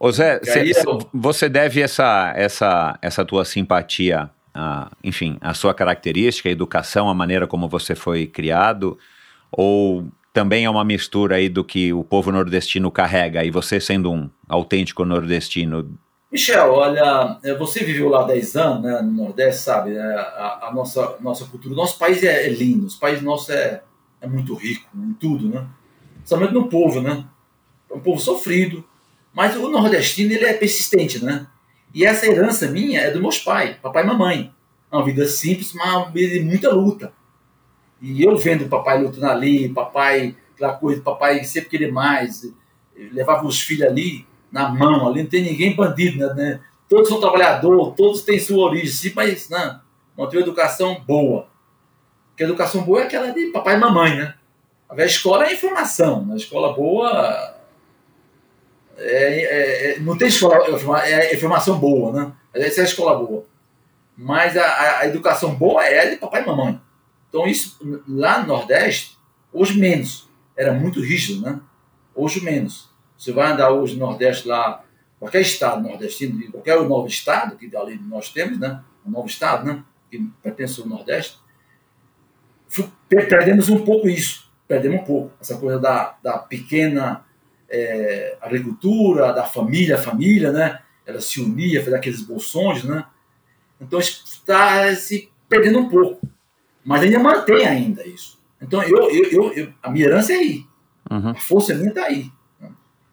Speaker 8: Ô Zé, cê, eu... você deve essa, essa, essa tua simpatia, a, enfim, a sua característica, a educação, a maneira como você foi criado, ou também é uma mistura aí do que o povo nordestino carrega, e você sendo um autêntico nordestino,
Speaker 1: Michel, olha, é, você viveu lá 10 anos, né, no Nordeste, sabe? Né, a, a, nossa, nossa cultura, nosso país é, é lindo, o país nosso é, é muito rico em tudo, né? Principalmente no povo, né? É um povo sofrido, mas o nordestino ele é persistente, né? E essa herança minha é dos meus pais, papai e mamãe. É uma vida simples, mas uma vida de muita luta. E eu vendo papai lutando ali, papai, aquela coisa, papai sempre querer mais, levava os filhos ali, na mão ali, não tem ninguém bandido, né? né? Todos são trabalhadores, todos têm sua origem, sim, mas não, não tem uma educação boa. Porque a educação boa é aquela de papai e mamãe, né? A escola é informação, né? a escola boa é, é, é, não tem escola, é informação boa, né? Essa é a escola boa. Mas a, a, educação boa é a de papai e mamãe. Então, isso lá no Nordeste, hoje menos. Era muito rígido, né? Hoje menos. Você vai andar hoje no Nordeste lá, qualquer estado nordestino, qualquer novo estado que ali nós temos, né? Um novo estado, né? Que pertence ao Nordeste. Perdemos um pouco isso. Perdemos um pouco. Essa coisa da, da pequena é, agricultura, da família a família, né? Ela se unia, fazer aqueles bolsões, né? Então está se perdendo um pouco. Mas ainda mantém ainda isso. Então eu, eu, eu, eu a minha herança é aí. Uhum. A força minha está aí.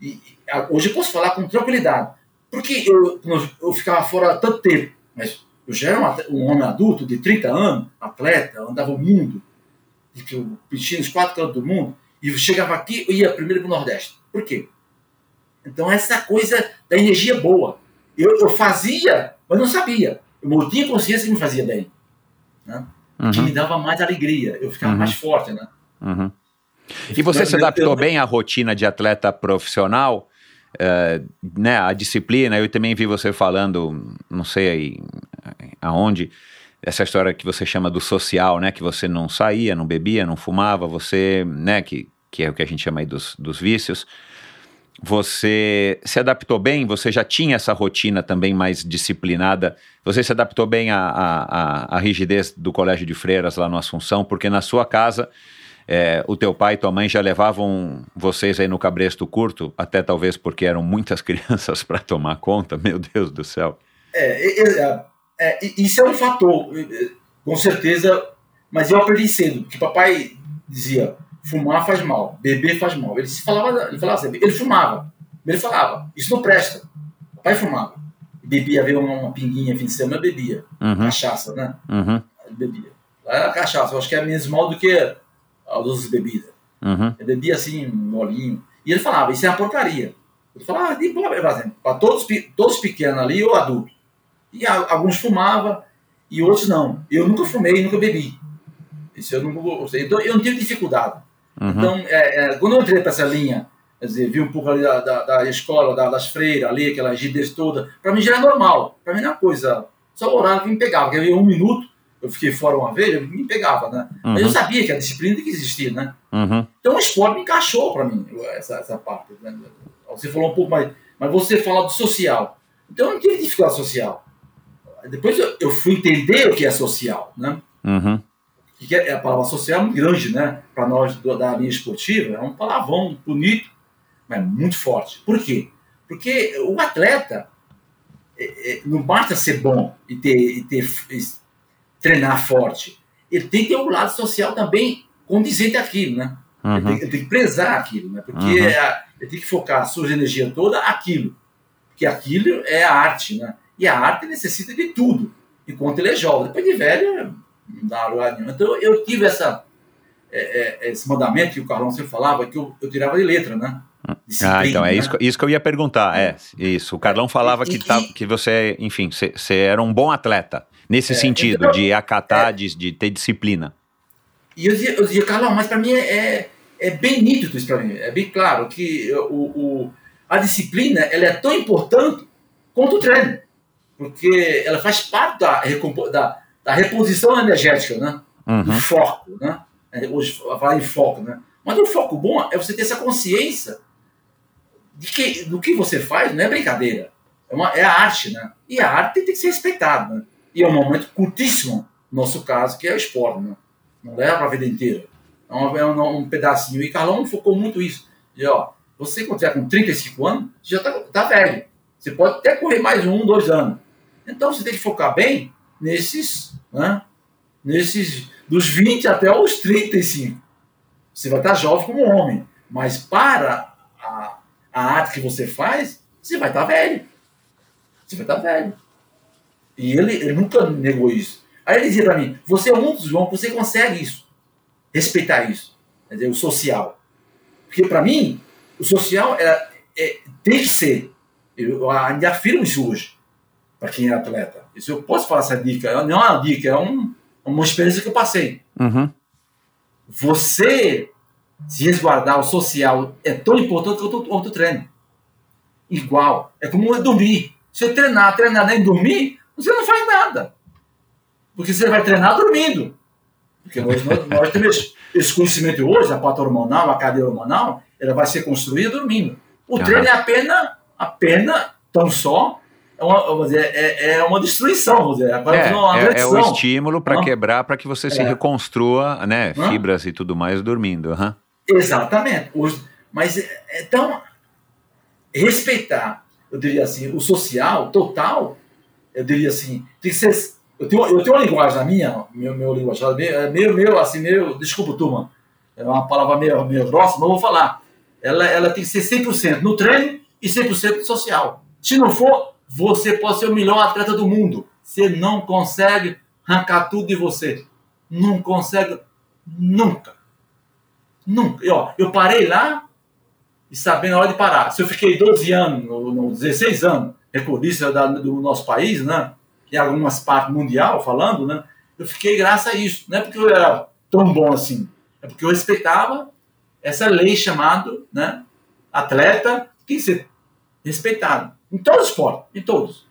Speaker 1: E, hoje eu posso falar com tranquilidade. Porque eu, eu ficava fora tanto tempo, mas eu já era um, homem adulto de 30 anos, atleta, andava o mundo, pedindo os quatro cantos do mundo, e chegava aqui e ia primeiro para o Nordeste. Por quê? Então, essa coisa da energia boa. Eu, eu fazia, mas não sabia. Eu tinha consciência que me fazia bem. Né? Uhum. Que me dava mais alegria. Eu ficava uhum. mais forte, né?
Speaker 8: Uhum. E você se adaptou bem à rotina de atleta profissional? Uh, né, a disciplina, eu também vi você falando, não sei aí, aonde, essa história que você chama do social, né, que você não saía, não bebia, não fumava, você, né, que, que é o que a gente chama aí dos, dos vícios, você se adaptou bem? Você já tinha essa rotina também mais disciplinada? Você se adaptou bem à, à, à rigidez do colégio de freiras lá no Assunção? Porque na sua casa é, o teu pai e tua mãe já levavam vocês aí no cabresto curto, até talvez porque eram muitas crianças para tomar conta, meu Deus do céu.
Speaker 1: É, é, é, isso é um fator, com certeza, mas eu aprendi cedo, porque papai dizia, fumar faz mal, beber faz mal. Ele falava, ele falava assim, ele fumava, ele falava, isso não presta. Papai fumava, bebia, veio uma, uma pinguinha fim de semana, bebia, uhum. cachaça, né? Uhum. Ele bebia. Era cachaça, eu acho que é menos mal do que a luz de bebida. Uhum. Eu bebia assim, molinho. E ele falava, isso é uma porcaria. Ele falava, ah, para todos, todos pequenos ali, ou adulto. E alguns fumavam e outros não. Eu nunca fumei, nunca bebi. Isso eu nunca gostei. Então eu não tive dificuldade. Uhum. Então, é, é, quando eu entrei para essa linha quer dizer, vi um pouco ali da, da, da escola, da, das freiras ali, aquelas gírias todas. Para mim já é normal. Para mim não uma coisa. Só o horário que me pegava, porque um minuto, eu fiquei fora uma vez, eu me pegava, né? Uhum. Mas eu sabia que a disciplina tem que existir, né?
Speaker 8: Uhum.
Speaker 1: Então o esporte me encaixou para mim, essa, essa parte. Né? Você falou um pouco mais, mas você fala do social. Então eu não tive dificuldade social. Depois eu, eu fui entender o que é social, né?
Speaker 8: Uhum.
Speaker 1: Que é, a palavra social é muito grande, né? Para nós da linha esportiva, é um palavrão bonito, mas muito forte. Por quê? Porque o atleta é, é, não basta ser bom e ter, e ter treinar forte. Ele tem que ter um lado social também condizente àquilo, né?
Speaker 8: Uhum.
Speaker 1: Ele, tem, ele, tem, que prezar aquilo, né? Porque
Speaker 8: Uhum.
Speaker 1: é, ele tem que focar a sua energia toda aquilo. Porque aquilo é a arte, né? E a arte necessita de tudo, enquanto ele é jovem. Depois de velho, não dá lugar nenhum. Então eu tive essa, é, é, esse mandamento que o Carlão sempre falava, que eu, eu tirava de letra, né?
Speaker 8: ah, então é né? isso, isso que eu ia perguntar. É, isso. O Carlão falava que, tá, que você, enfim, você era um bom atleta. Nesse
Speaker 1: É,
Speaker 8: sentido, de acatar,
Speaker 1: é.
Speaker 8: de, de ter disciplina.
Speaker 1: E eu dizia, eu dizia Carlão, mas para mim é, é, é bem nítido isso para mim. É bem claro que o, o, a disciplina ela é tão importante quanto o treino. Porque ela faz parte da, da, da reposição energética, né? Do
Speaker 8: Uhum.
Speaker 1: foco, né? É, Hoje falar em foco, né? Mas o foco bom é você ter essa consciência de que do que você faz não é brincadeira. É, uma, é a arte, né? E a arte tem que ser respeitada, né? E é um momento curtíssimo, no nosso caso, que é o esporte, né? Não leva para a vida inteira. É um, é um, pedacinho. E Carlão focou muito isso. E, ó, você quando tiver com 35 anos, já tá, tá velho. Você pode até correr mais um, dois anos. Então você tem que focar bem nesses, né? Nesses, dos 20 até os 35. Você vai estar jovem como homem. Mas para a, a arte que você faz, você vai estar velho. Você vai estar velho. E ele, ele nunca negou isso. Aí ele dizia para mim: você é um dos João, você consegue isso. Respeitar isso. Quer dizer, o social. Porque para mim, o social é, é- tem que ser. Eu ainda afirmo isso hoje, para quem é atleta. Isso eu posso falar essa dica. Não é uma dica, é um- uma experiência que eu passei.
Speaker 8: Uhum.
Speaker 1: Você se resguardar o social é tão importante quanto, o treino. Igual. É como dormir. Se você treinar, treinar nem dormir, você não faz nada. Porque você vai treinar dormindo. Porque nós, nós, nós temos esse conhecimento hoje, a pata hormonal, a cadeia hormonal, ela vai ser construída dormindo. O
Speaker 8: Aham.
Speaker 1: treino é apenas, apenas, tão só, é uma, é, é uma destruição, vamos dizer.
Speaker 8: É,
Speaker 1: uma
Speaker 8: é, é o estímulo para quebrar, para que você se
Speaker 1: É.
Speaker 8: reconstrua, né?
Speaker 1: Hã?
Speaker 8: Fibras e tudo mais dormindo. aham.
Speaker 1: Exatamente. Hoje, mas, é- então, respeitar, eu diria assim, o social total, eu diria assim, tem que ser. Eu tenho, eu tenho uma linguagem na minha, meu, meu linguajar, meio, é meio, meio, assim, meio, desculpa, turma, é uma palavra meio, meio grossa, mas eu vou falar. Ela, ela tem que ser 100% no treino e 100% no social. Se não for, você pode ser o melhor atleta do mundo. Você não consegue arrancar tudo de você. Não consegue nunca. Nunca. E, ó, eu parei lá e sabendo a hora de parar. Se eu fiquei 12 anos, no, no 16 anos, recordista da- do nosso país, né? Em algumas partes mundial falando, né? Eu fiquei graças a isso. Não é porque eu era tão bom assim. É porque eu respeitava essa lei chamada, né? Atleta tem que ser respeitado. Em todos os esportes, em todos.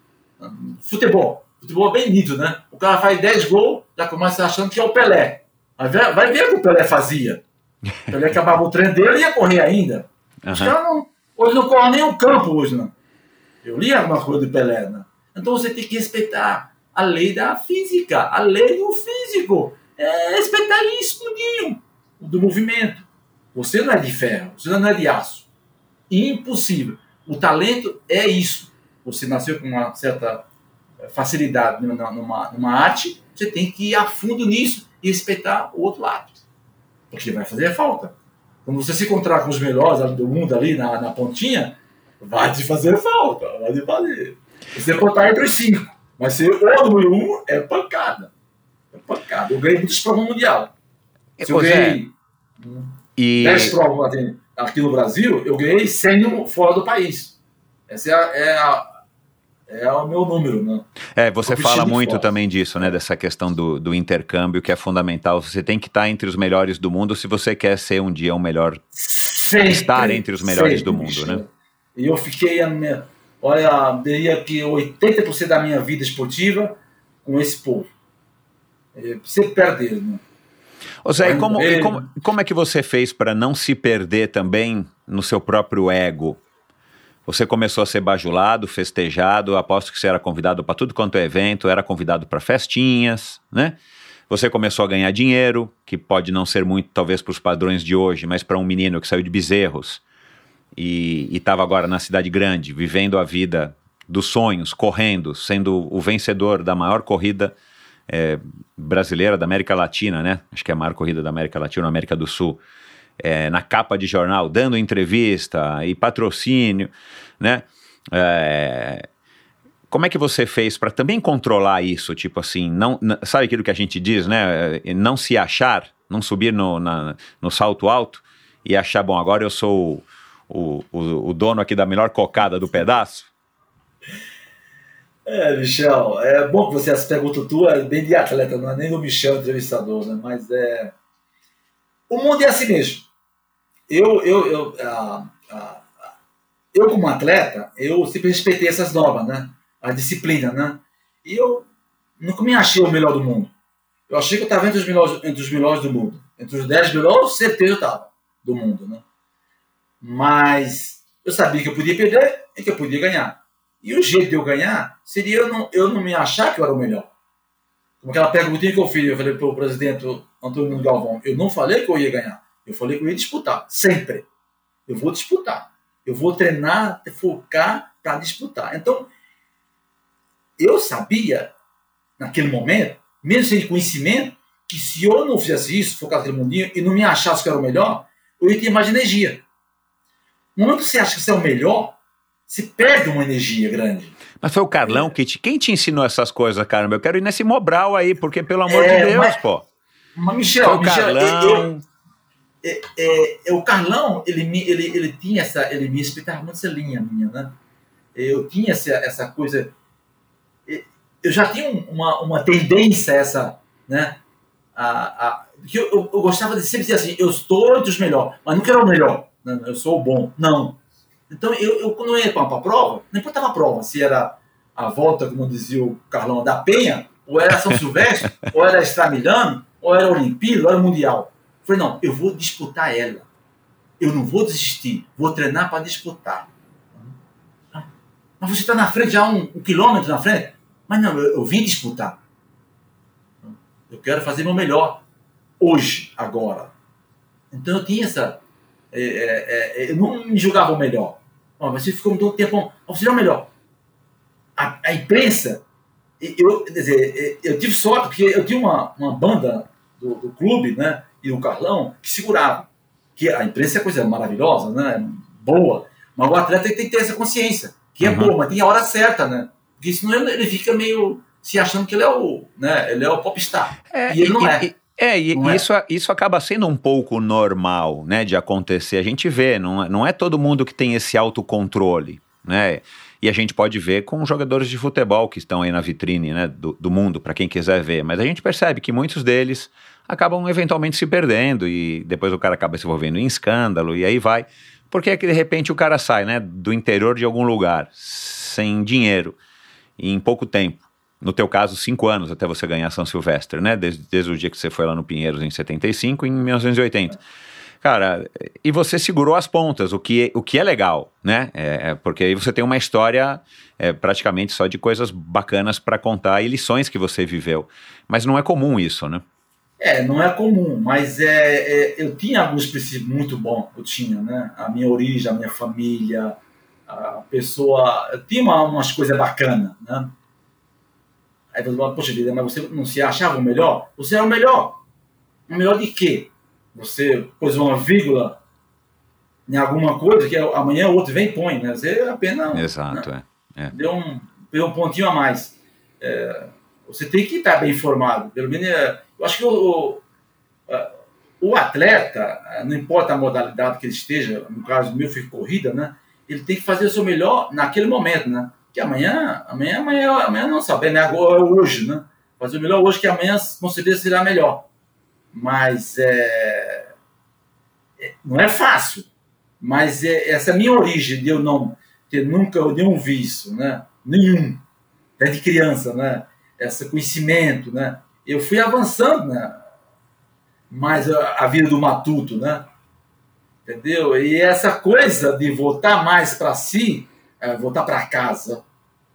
Speaker 1: Futebol. Futebol é bem nítido, né? O cara faz 10 gols, já começa achando que é o Pelé. Vai ver, o que o Pelé fazia. O Pelé acabava o treino dele e ia correr ainda. Os
Speaker 8: Aham.
Speaker 1: caras não, hoje não correm nem o campo hoje, não. Eu li alguma coisa do Pelé, né? Então você tem que respeitar a lei da física, a lei do físico. É respeitar isso, Ninho, do movimento. Você não é de ferro, você não é de aço. Impossível. O talento é isso. Você nasceu com uma certa facilidade numa, numa, numa arte, você tem que ir a fundo nisso e respeitar o outro lado. Porque vai fazer falta. Quando você se encontrar com os melhores do mundo ali na, na pontinha, vai te fazer falta, vai te fazer. Você pode estar entre os cinco, mas ser o número um é pancada. É pancada. Eu ganhei muitos provas mundial. Se eu ganhei
Speaker 8: E
Speaker 1: 10 provas aqui- no Brasil, eu ganhei 100 no- fora do país. Essa é a, é a, é o meu número, né?
Speaker 8: É, você fala muito forte. também disso, né? Dessa questão do, do intercâmbio, que é fundamental. Você tem que estar entre os melhores do mundo se você quer ser um dia o melhor. Sempre, estar entre os melhores do mundo, né?
Speaker 1: E eu fiquei, a minha, olha, diria que 80% da minha vida esportiva com esse povo. É, você perder, né?
Speaker 8: Ô Zé, e como, e como, como é que você fez para não se perder também no seu próprio ego? Você começou a ser bajulado, festejado, aposto que você era convidado para tudo quanto é evento, era convidado para festinhas, né? Você começou a ganhar dinheiro, que pode não ser muito, talvez, para os padrões de hoje, mas para um menino que saiu de Bezerros e estava agora na cidade grande, vivendo a vida dos sonhos, correndo, sendo o vencedor da maior corrida é, brasileira da América Latina, né? Acho que é a maior corrida da América Latina, América do Sul é, na capa de jornal, dando entrevista e patrocínio, né? É, como é que você fez para também controlar isso? Tipo assim, não, sabe aquilo que a gente diz, né? Não se achar, não subir no, na, no salto alto e achar, bom, agora eu sou o, o, o dono aqui da melhor cocada do pedaço?
Speaker 1: É, Michel, é bom que você essa pergunta tua é bem de atleta, não é nem do Michel entrevistador, né? Mas é. O mundo é assim mesmo eu, eu, eu, eu como atleta, eu sempre respeitei essas normas, né? A disciplina, né? E eu nunca me achei o melhor do mundo. Eu achei que eu estava entre os melhores, entre os melhores do mundo. Entre os 10 melhores, certeza eu estava do mundo, né? Mas eu sabia que eu podia perder e que eu podia ganhar. E o jeito de eu ganhar seria eu não, eu não me achar que eu era o melhor. Como aquela perguntinha que eu fiz, eu falei para o presidente Antônio Galvão, eu não falei que eu ia ganhar. Eu falei que eu ia disputar, sempre. Eu vou disputar. Eu vou treinar, focar para disputar. Então, eu sabia, naquele momento, mesmo sem conhecimento, que se eu não fizesse isso, focar naquele mundinho, e não me achasse que era o melhor, eu ia ter mais energia. No momento que você acha que você é o melhor, você perde uma energia grande.
Speaker 8: Mas foi o Carlão que te. Quem te ensinou essas coisas, caramba? Eu quero ir nesse Mobral aí, porque pelo amor é, de Deus,
Speaker 1: mas,
Speaker 8: pô.
Speaker 1: Mas, Michel, foi o Michel, Carlão. Eu, é, é, é, o Carlão, ele, ele, ele tinha essa, ele me respeitava muito essa linha minha, né? Eu tinha essa, essa coisa, eu já tinha uma, uma tendência essa, né? A, a, que eu, eu, eu, gostava de sempre dizer assim, eu estou entre os melhores, mas não quero o melhor, né? eu sou o bom, não. Então, eu, eu quando eu ia para a prova, não importava a prova, se era a volta, como dizia o Carlão, da Penha, ou era São Silvestre, ou era Estramilhano, ou era Olimpíada, ou era Mundial. Falei, não, eu vou disputar ela. Eu não vou desistir. Vou treinar para disputar. Mas você está na frente, já um, um, quilômetro na frente. Mas não, eu, eu vim disputar. Eu quero fazer meu melhor hoje, agora. Então eu tinha essa. É, é, é, eu não me julgava o melhor. Oh, mas você ficou muito tempo. Você é o melhor. A, a imprensa. Eu, quer dizer, eu tive sorte, porque eu tinha uma, uma banda do, do clube, né? e o Carlão que seguravam. Que a imprensa é coisa maravilhosa, né? Boa. Mas o atleta tem que ter essa consciência, que é uhum. boa, mas tem a hora certa, né? Porque senão ele fica meio se achando que ele é o, né? Ele é o popstar.
Speaker 8: É, e ele não é. E, é, e não é. isso, é. isso acaba sendo um pouco normal, né, de acontecer. A gente vê, não, é, não é todo mundo que tem esse autocontrole, né? E a gente pode ver com jogadores de futebol que estão aí na vitrine, né, do, do mundo, para quem quiser ver. Mas a gente percebe que muitos deles acabam eventualmente se perdendo e depois o cara acaba se envolvendo em escândalo e aí vai. Porque é que de repente o cara sai, né, do interior de algum lugar, sem dinheiro, em pouco tempo. No teu caso, cinco anos até você ganhar São Silvestre, né? Desde, desde o dia que você foi lá no Pinheiros em 75 em 1980. Cara, e você segurou as pontas, o que, o que é legal, né? É, é porque aí você tem uma história é, praticamente só de coisas bacanas para contar e lições que você viveu. Mas não é comum isso, né?
Speaker 1: É, não é comum, mas é, é, eu tinha alguns princípios muito bons, eu tinha, né? A minha origem, a minha família, a pessoa. Eu tinha uma, umas coisas bacanas, né? Aí você fala, poxa vida, mas você não se achava o melhor? Você era o melhor. O melhor de quê? Você pôs uma vírgula em alguma coisa que amanhã o outro vem e põe, né? Você apenas.
Speaker 8: Exato, né? é. é.
Speaker 1: Deu, um, deu um pontinho a mais. É, você tem que estar bem informado. Pelo menos. É, eu acho que o, o, atleta, não importa a modalidade que ele esteja, no caso meu foi corrida, né? Ele tem que fazer o seu melhor naquele momento, né? Que amanhã, amanhã, amanhã, amanhã não sabe, né? Agora é hoje, né? Fazer o melhor hoje, que amanhã com certeza será melhor. Mas é, é não é fácil. Mas é, essa minha origem de eu não ter nunca nenhum vício, né? Nenhum, desde criança, né? Esse conhecimento, né? Eu fui avançando, né? Mais a, a vida do matuto, né? Entendeu? E essa coisa de voltar mais para si, é, voltar para casa,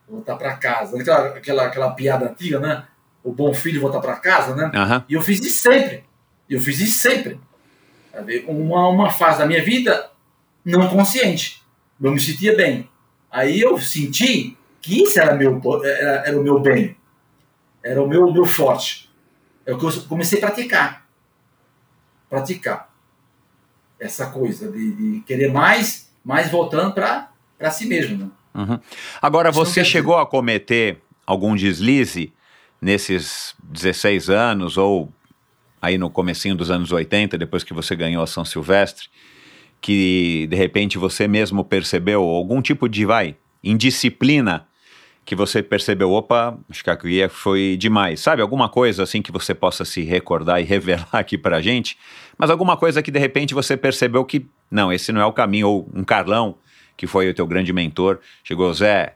Speaker 1: voltar para casa, aquela, aquela, aquela piada antiga, né? O bom filho voltar para casa, né?
Speaker 8: Aham.
Speaker 1: E eu fiz isso sempre. Eu fiz isso sempre. Uma, uma fase da minha vida não consciente. Eu me sentia bem. Aí eu senti que isso era, meu, era, era o meu bem. Era o meu, meu forte. É o que eu comecei a praticar. Praticar. Essa coisa de, de querer mais, mais voltando para si mesmo. Né?
Speaker 8: Uhum. Agora, você chegou a cometer algum deslize nesses 16 anos ou aí no comecinho dos anos 80, depois que você ganhou a São Silvestre, que de repente você mesmo percebeu algum tipo de, vai, indisciplina que você percebeu, opa, acho que aqui foi demais. Sabe, alguma coisa assim que você possa se recordar e revelar aqui pra gente, mas alguma coisa que de repente você percebeu que, não, esse não é o caminho, ou um Carlão, que foi o teu grande mentor, chegou, Zé,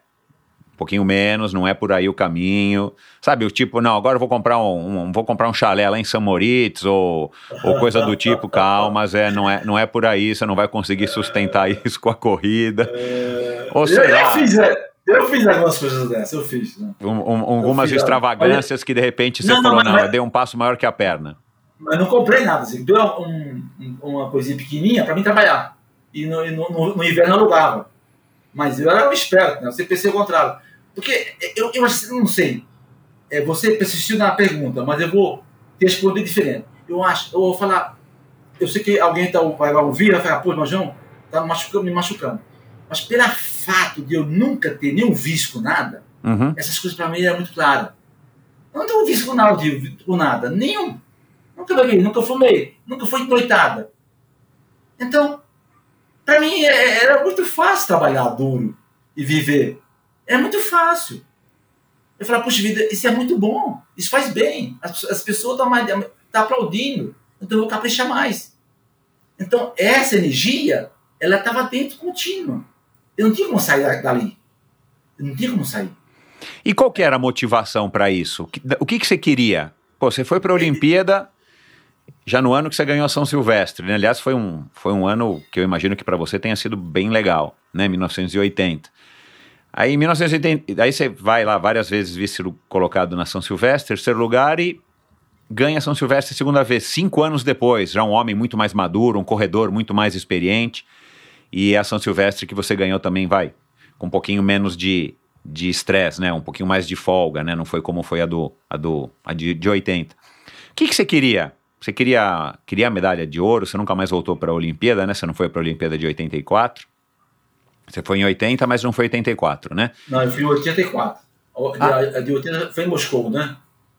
Speaker 8: um pouquinho menos, não é por aí o caminho. Sabe, o tipo, não, agora eu vou comprar um, um- vou comprar um chalé lá em São Moritz ou, ou coisa do tipo, calma, Zé, não é, não é por aí, você não vai conseguir sustentar isso com a corrida. Ou
Speaker 1: Eu,
Speaker 8: sei
Speaker 1: eu fiz, é, eu fiz algumas coisas dessas, eu fiz. Né?
Speaker 8: um- um- algumas
Speaker 1: fiz,
Speaker 8: extravagâncias que de repente você
Speaker 1: Não, não,
Speaker 8: falou,
Speaker 1: mas-
Speaker 8: não,
Speaker 1: mas-
Speaker 8: eu dei um passo maior que a perna.
Speaker 1: Mas não comprei nada. Assim. Deu um- um- uma coisinha pequenininha para mim trabalhar. E no, e no, no- no inverno eu alugava. Mas eu era um esperto, né? Você pensei o contrário. Porque eu, eu não sei. É, você persistiu na pergunta, mas eu vou responder diferente. Eu acho, eu vou falar. Eu sei que alguém tá, vai ouvir, vai falar, pô, mas João, tá machucando, me machucando. Mas pelo fato de eu nunca ter nenhum vício com nada,
Speaker 8: Uhum.
Speaker 1: essas coisas para mim eram muito claras. Eu não tenho vício com nada, com nada, nenhum. Nunca bebi, nunca fumei, nunca fui noitada. Então, para mim é- era muito fácil trabalhar duro e viver. É muito fácil. Eu falava, puxa vida, isso é muito bom, isso faz bem. As, as pessoas estão tá aplaudindo, então eu vou caprichar mais. Então, essa energia, ela estava dentro contínua. Eu não tinha como sair da- dali. Eu não tinha como sair.
Speaker 8: E qual que era a motivação para isso? O que, o que, que você queria? Pô, você foi para a Olimpíada já no ano que você ganhou a São Silvestre, né? Aliás, foi um, foi um ano que eu imagino que para você tenha sido bem legal, né? 1980. Aí em 1980, aí você vai lá várias vezes vice colocado na São Silvestre, terceiro lugar e ganha São Silvestre segunda vez, cinco anos depois, já um homem muito mais maduro, um corredor muito mais experiente. E a São Silvestre que você ganhou também vai com um pouquinho menos de de estresse, né? Um pouquinho mais de folga, né? Não foi como foi a do a do a de, de 80. O que que você queria? Você queria queria a medalha de ouro? Você nunca mais voltou para a Olimpíada, né? Você não foi para a Olimpíada de 84? Você foi em 80, mas não foi 84, né?
Speaker 1: Não, eu fui em 84. A de,
Speaker 8: Ah.
Speaker 1: a de 80 foi em Moscou, né?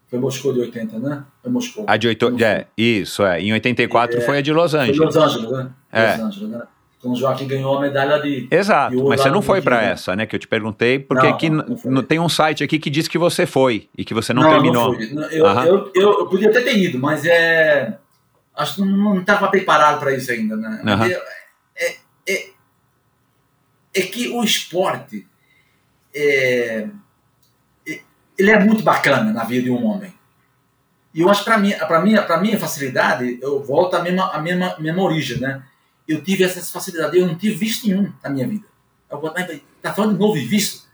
Speaker 1: Foi em Moscou de 80, né? Foi em Moscou.
Speaker 8: A de 8,
Speaker 1: Não
Speaker 8: é, isso é. Em 84
Speaker 1: É,
Speaker 8: foi a de Los
Speaker 1: Foi em
Speaker 8: Angeles.
Speaker 1: Los Angeles, né?
Speaker 8: É.
Speaker 1: Los Angeles, né? Então o Joaquim ganhou a medalha de.
Speaker 8: Exato,
Speaker 1: de
Speaker 8: mas você não foi para essa, né? Que eu te perguntei, porque
Speaker 1: Não,
Speaker 8: aqui
Speaker 1: não, não
Speaker 8: tem um site aqui que diz que você foi e que você não, terminou.
Speaker 1: fui. Não, Eu,
Speaker 8: Aham.
Speaker 1: eu, eu, eu podia até ter ido, mas é. Acho que não estava preparado para isso ainda, né?
Speaker 8: Aham.
Speaker 1: É, é, é, é que o esporte é, é- ele é muito bacana na vida de um homem. E eu acho que para mim, para mim, para minha facilidade, eu volto à mesma, à mesma, mesma origem, né? Eu tive essa facilidade, eu não tive visto nenhum na minha vida. Eu vou, mas tá falando de novo de visto?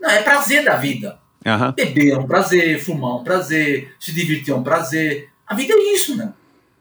Speaker 1: Não, é prazer da vida.
Speaker 8: Aham.
Speaker 1: Beber é um prazer, fumar é um prazer, se divertir é um prazer. A vida é isso, né?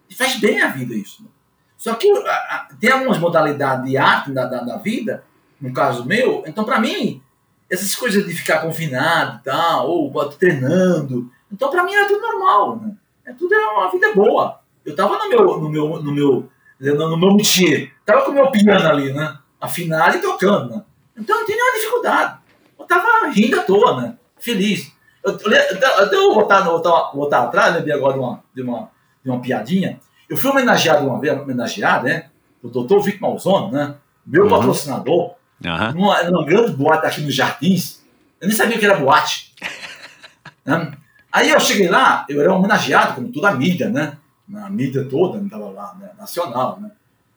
Speaker 1: E faz bem a vida isso. Né? Só que a- a- tem algumas modalidades de arte da, da, da vida, no caso meu, então para mim, essas coisas de ficar confinado e tal, ou treinando, então para mim era tudo normal, né? É tudo era uma vida boa. Eu tava no meu, no meu, no meu, no meu métier, tava com o meu piano ali, né? Afinado e tocando, né? Então não tinha nenhuma dificuldade. Eu tava rindo à toa, né? Feliz. Eu, eu, eu, até eu vou voltar, voltar, voltar atrás, lembrei agora de uma, de, uma, de uma piadinha. Eu fui homenageado uma vez, homenageado, né? O doutor Vic Malzone, né? Meu
Speaker 8: Uhum.
Speaker 1: patrocinador,
Speaker 8: Aham.
Speaker 1: numa, numa grande boate aqui nos Jardins, Eu nem sabia que era boate. né? Aí eu cheguei lá, eu era homenageado, como toda a mídia, né? Na mídia toda, estava lá, né? nacional, né?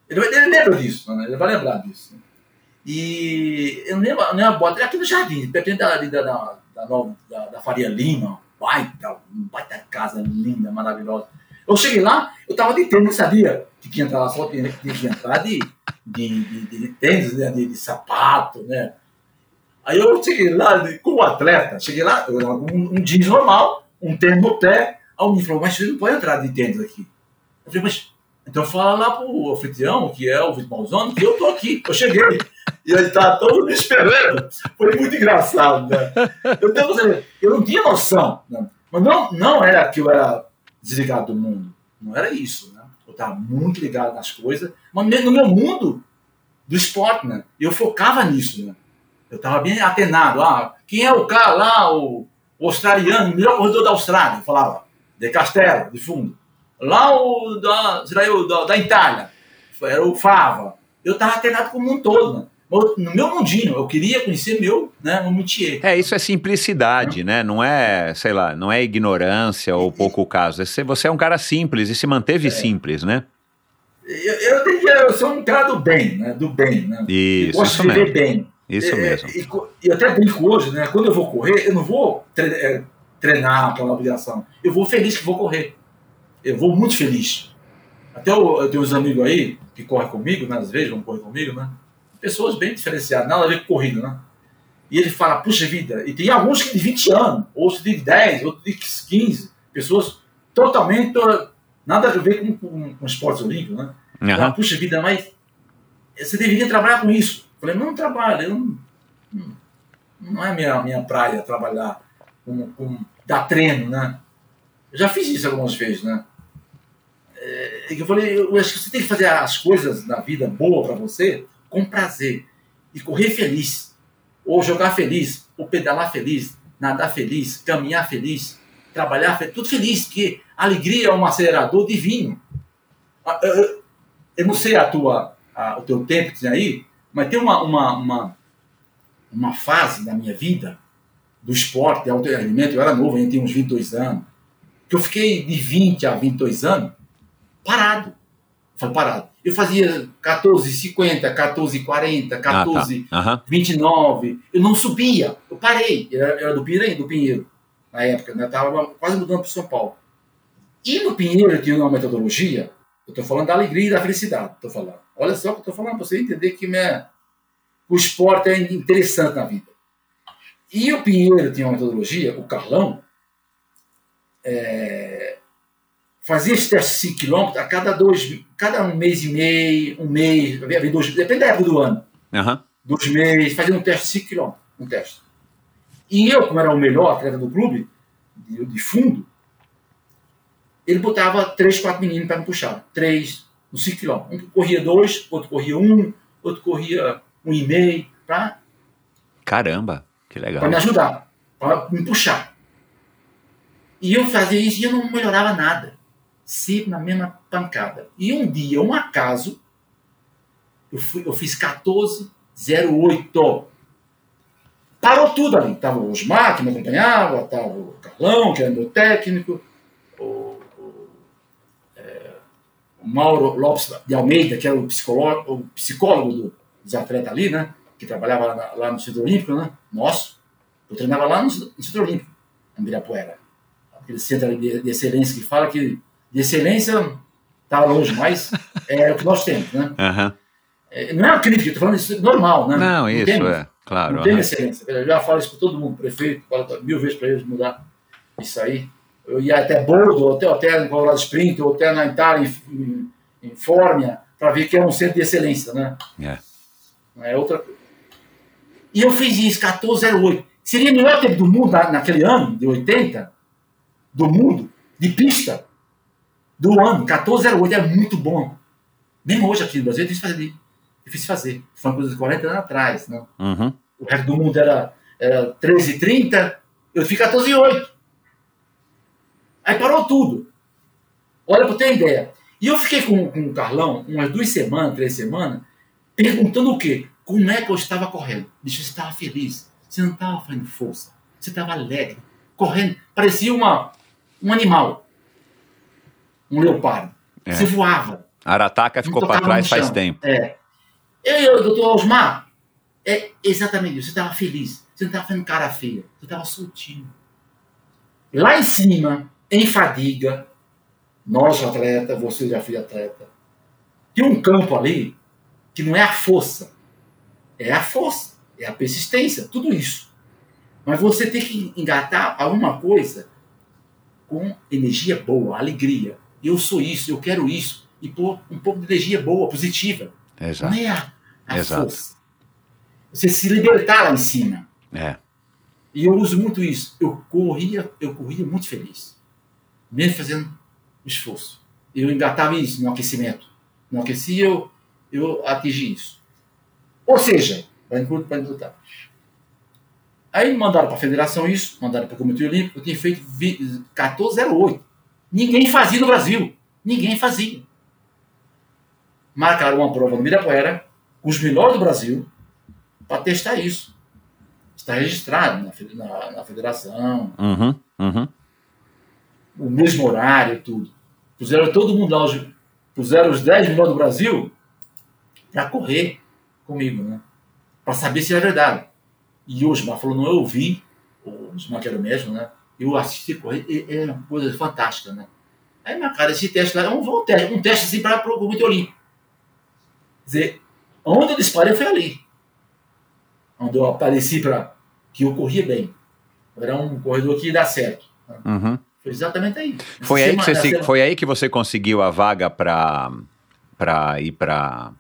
Speaker 1: Ele, ele lembra disso, né? ele vai lembrar disso. Né? E eu não lembro, não lembro boate, era aqui no jardim, perto da, da, da, da, da, Faria Lima, baita, baita casa linda, maravilhosa. Eu cheguei lá, eu tava de tênis, não sabia que tinha entrar lá só tinha, tinha que entrar de, de, de, de, tênis, né? de, de, sapato, né? Aí eu cheguei lá como atleta, cheguei lá, um, um jeans normal, um tênis no pé, me falou, mas você não pode entrar de tênis aqui. Eu falei, mas então fala lá pro anfitrião, que é o Vitor Malzano, que eu tô aqui, eu cheguei. E ele tá todo me esperando. Foi muito engraçado, né? Eu, tenho, eu não tinha noção, né? mas não, não era que eu era desligado do mundo. Não era isso, né? Eu estava muito ligado nas coisas, mas no meu mundo do esporte, né? Eu focava nisso, né? Eu estava bem atenado. Ah, quem é o cara lá, o, o australiano, o melhor corredor da Austrália? Eu falava, de Castelo, de fundo. Lá o da, será da, da Itália, era o Fava. Eu estava com o mundo todo, né? no meu mundinho, eu queria conhecer meu, né, o métier.
Speaker 8: É, isso é simplicidade, né? Não é, sei lá, não é ignorância ou pouco caso. É você é um cara simples e se manteve é. simples, né?
Speaker 1: Eu, eu, eu sou um cara do bem, né? Do bem, né?
Speaker 8: Isso,
Speaker 1: eu gosto
Speaker 8: isso
Speaker 1: de viver
Speaker 8: mesmo.
Speaker 1: bem.
Speaker 8: Isso
Speaker 1: é,
Speaker 8: mesmo.
Speaker 1: E, e, até brinco hoje, né? Quando eu vou correr, eu não vou é, treinar pela obrigação. Eu vou feliz que vou correr. Eu vou muito feliz. Até eu, eu tenho uns amigos aí que correm comigo, né? Às vezes vão correr comigo, né? pessoas bem diferenciadas, nada a ver com corrida, né? E ele fala, puxa vida, e tem alguns que de 20 anos, outros de 10, outros de 15, pessoas totalmente, nada a ver com, com, com esportes olímpicos, né? Uhum. Fala, puxa vida, mas você deveria trabalhar com isso. Eu falei, não trabalho, eu não, não, não é minha, minha praia trabalhar com, com dar treino, né? Eu já fiz isso algumas vezes, né? É, eu falei, eu acho que você tem que fazer as coisas na vida boa para você com prazer e correr feliz, ou jogar feliz, ou pedalar feliz, nadar feliz, caminhar feliz, trabalhar feliz, tudo feliz, que alegria é um acelerador divino. Ah, eu não sei a tua, a, o teu tempo que tem aí, mas tem uma, uma, uma, uma fase da minha vida, do esporte, de autoalimento, eu era novo, eu tinha uns 22 anos, que eu fiquei de 20 a 22 anos parado. Falei, parado. Eu fazia 14,50, 14,40, 14,29. Ah, tá. Eu não subia. Eu parei. Eu era, era do Pinheiro, do Pinheiro, na época. Né? Estava quase mudando para São Paulo. E no Pinheiro eu tinha uma metodologia. Eu estou falando da alegria e da felicidade. Tô falando. Olha só o que eu estou falando para você entender que minha, o esporte é interessante na vida. E o Pinheiro tinha uma metodologia, o Carlão, é, fazia esse teste de 5 km a cada dois, cada um mês e meio, um mês, dois, depende da época do ano.
Speaker 8: Uhum.
Speaker 1: Dois meses, fazia um teste de 5 km, um teste. E eu, como era o melhor atleta do clube, de, de fundo, ele botava três, quatro meninos para me puxar. Três, uns 5 km. Um corria dois, outro corria um, outro corria um e meio, para...
Speaker 8: Caramba, que legal.
Speaker 1: Para me ajudar, para me puxar. E eu fazia isso e eu não melhorava nada sempre na mesma pancada. E um dia, um acaso, eu, fui, eu fiz 14,08. Parou tudo ali. Tava o Osmar, que me acompanhava, tava o Carlão, que era meu técnico, o, o, é, o Mauro Lopes de Almeida, que era o psicólogo, o psicólogo do, dos atletas ali, né? Que trabalhava lá, lá no Centro Olímpico, né? Nosso. Eu treinava lá no, no Centro Olímpico, em Ibirapuera. Aquele centro de, de excelência que fala que de excelência está longe, mas é o que nós temos, né?
Speaker 8: Uhum.
Speaker 1: É, não é uma crítica, estou falando isso normal, né?
Speaker 8: Não, isso não é, claro.
Speaker 1: Não tem excelência. Eu já falo isso para todo mundo, prefeito, falo mil vezes para eles mudar isso aí. Eu ia até Bordo, até, até no Colorado Sprint, ou até na Itália, em, em, em Fórmia, para ver que é um centro de excelência, né?
Speaker 8: É.
Speaker 1: Não é outra coisa. E eu fiz isso, 14,08. Seria o melhor tempo do mundo na, naquele ano, de 80, do mundo, de pista do ano, 1408, é muito bom. Mesmo hoje aqui no Brasil é difícil fazer. Difícil fazer. Foi uma coisa de 40 anos atrás. Né?
Speaker 8: Uhum.
Speaker 1: O resto do mundo era, era 13,30, eu fiz 14,8. Aí parou tudo. Olha para ter ideia. E eu fiquei com, com o Carlão umas duas semanas, três semanas, perguntando o quê? Como é que eu estava correndo? Deixa eu estava feliz. Você não estava fazendo força. Você estava alegre, correndo. Parecia uma, um animal. Um leopardo.
Speaker 8: É.
Speaker 1: Você voava.
Speaker 8: Arataca ficou para trás faz tempo.
Speaker 1: É. Eu, doutor Osmar, é exatamente isso. Você estava feliz. Você não estava fazendo cara feia. Você estava soltinho. Lá em cima, em fadiga, nós atleta, você já foi atleta, tem um campo ali que não é a força. É a força, é a persistência, tudo isso. Mas você tem que engatar alguma coisa com energia boa, alegria. Eu sou isso, eu quero isso. E pôr um pouco de energia boa, positiva.
Speaker 8: Exato.
Speaker 1: Não é a, a
Speaker 8: Exato.
Speaker 1: força. Você se libertar lá em cima.
Speaker 8: É.
Speaker 1: E eu uso muito isso. Eu corria, eu corria muito feliz. Mesmo fazendo esforço. Eu engatava isso no aquecimento. No aquecia, eu, eu atingi isso. Ou seja, para encurtar. Aí mandaram para a federação isso, mandaram para o Comitê Olímpico, eu tinha feito vi- 1408. Ninguém fazia no Brasil. Ninguém fazia. Marcaram uma prova no Mirapuera, com os melhores do Brasil, para testar isso. Está registrado na, na- na federação,
Speaker 8: Uhum, uhum.
Speaker 1: o mesmo horário, tudo. Puseram todo mundo lá, puseram os 10 melhores do Brasil para correr comigo, né? Para saber se era verdade. E o Osmar falou, não, eu vi, o Osmar que era o mesmo, né? Eu assisti correr, e- é uma coisa fantástica, né? Aí, mas, cara, esse teste lá é um, um teste, um teste assim para o Comitê Olímpico. Quer dizer, onde eu disparei foi ali. Onde eu apareci para que eu corria bem. Era um corredor que ia dar certo.
Speaker 8: uhum.
Speaker 1: Foi exatamente aí.
Speaker 8: Foi, aí que
Speaker 1: semana-
Speaker 8: você, se- foi aí que você conseguiu a vaga para ir para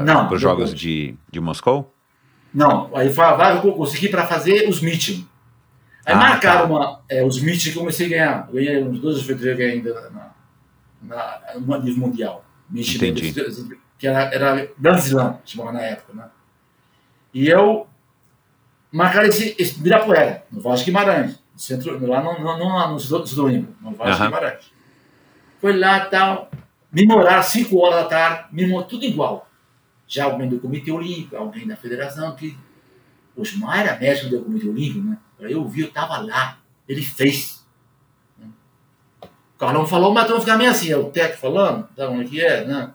Speaker 1: Não,
Speaker 8: os Jogos de, de Moscou?
Speaker 1: Não, aí foi a vaga que eu consegui para fazer os meeting. Aí
Speaker 8: Ah,
Speaker 1: marcaram
Speaker 8: tá.
Speaker 1: uma, é, os meeting que eu comecei a ganhar. Eu ganhei uns dois ganhei ainda na, na, no nível mundial. Meeting
Speaker 8: Entendi.
Speaker 1: que era, era Grand Slam, chamava na época, né? E eu marcaram esse, esse Ibirapuera, no Vasco Guimarães, no centro, lá no, no, no, no, Olímpico, no Vasco
Speaker 8: Aham.
Speaker 1: Guimarães. Foi lá e tal, me moraram 5 horas da tarde, me tudo igual. Já alguém do Comitê Olímpico, alguém da Federação, que o Osmar era médico do Comitê Olímpico, né? Eu vi, eu estava lá, ele fez. O Carlão falou, mas vai ficar meio assim, é o técnico falando, sabe como é que é, né?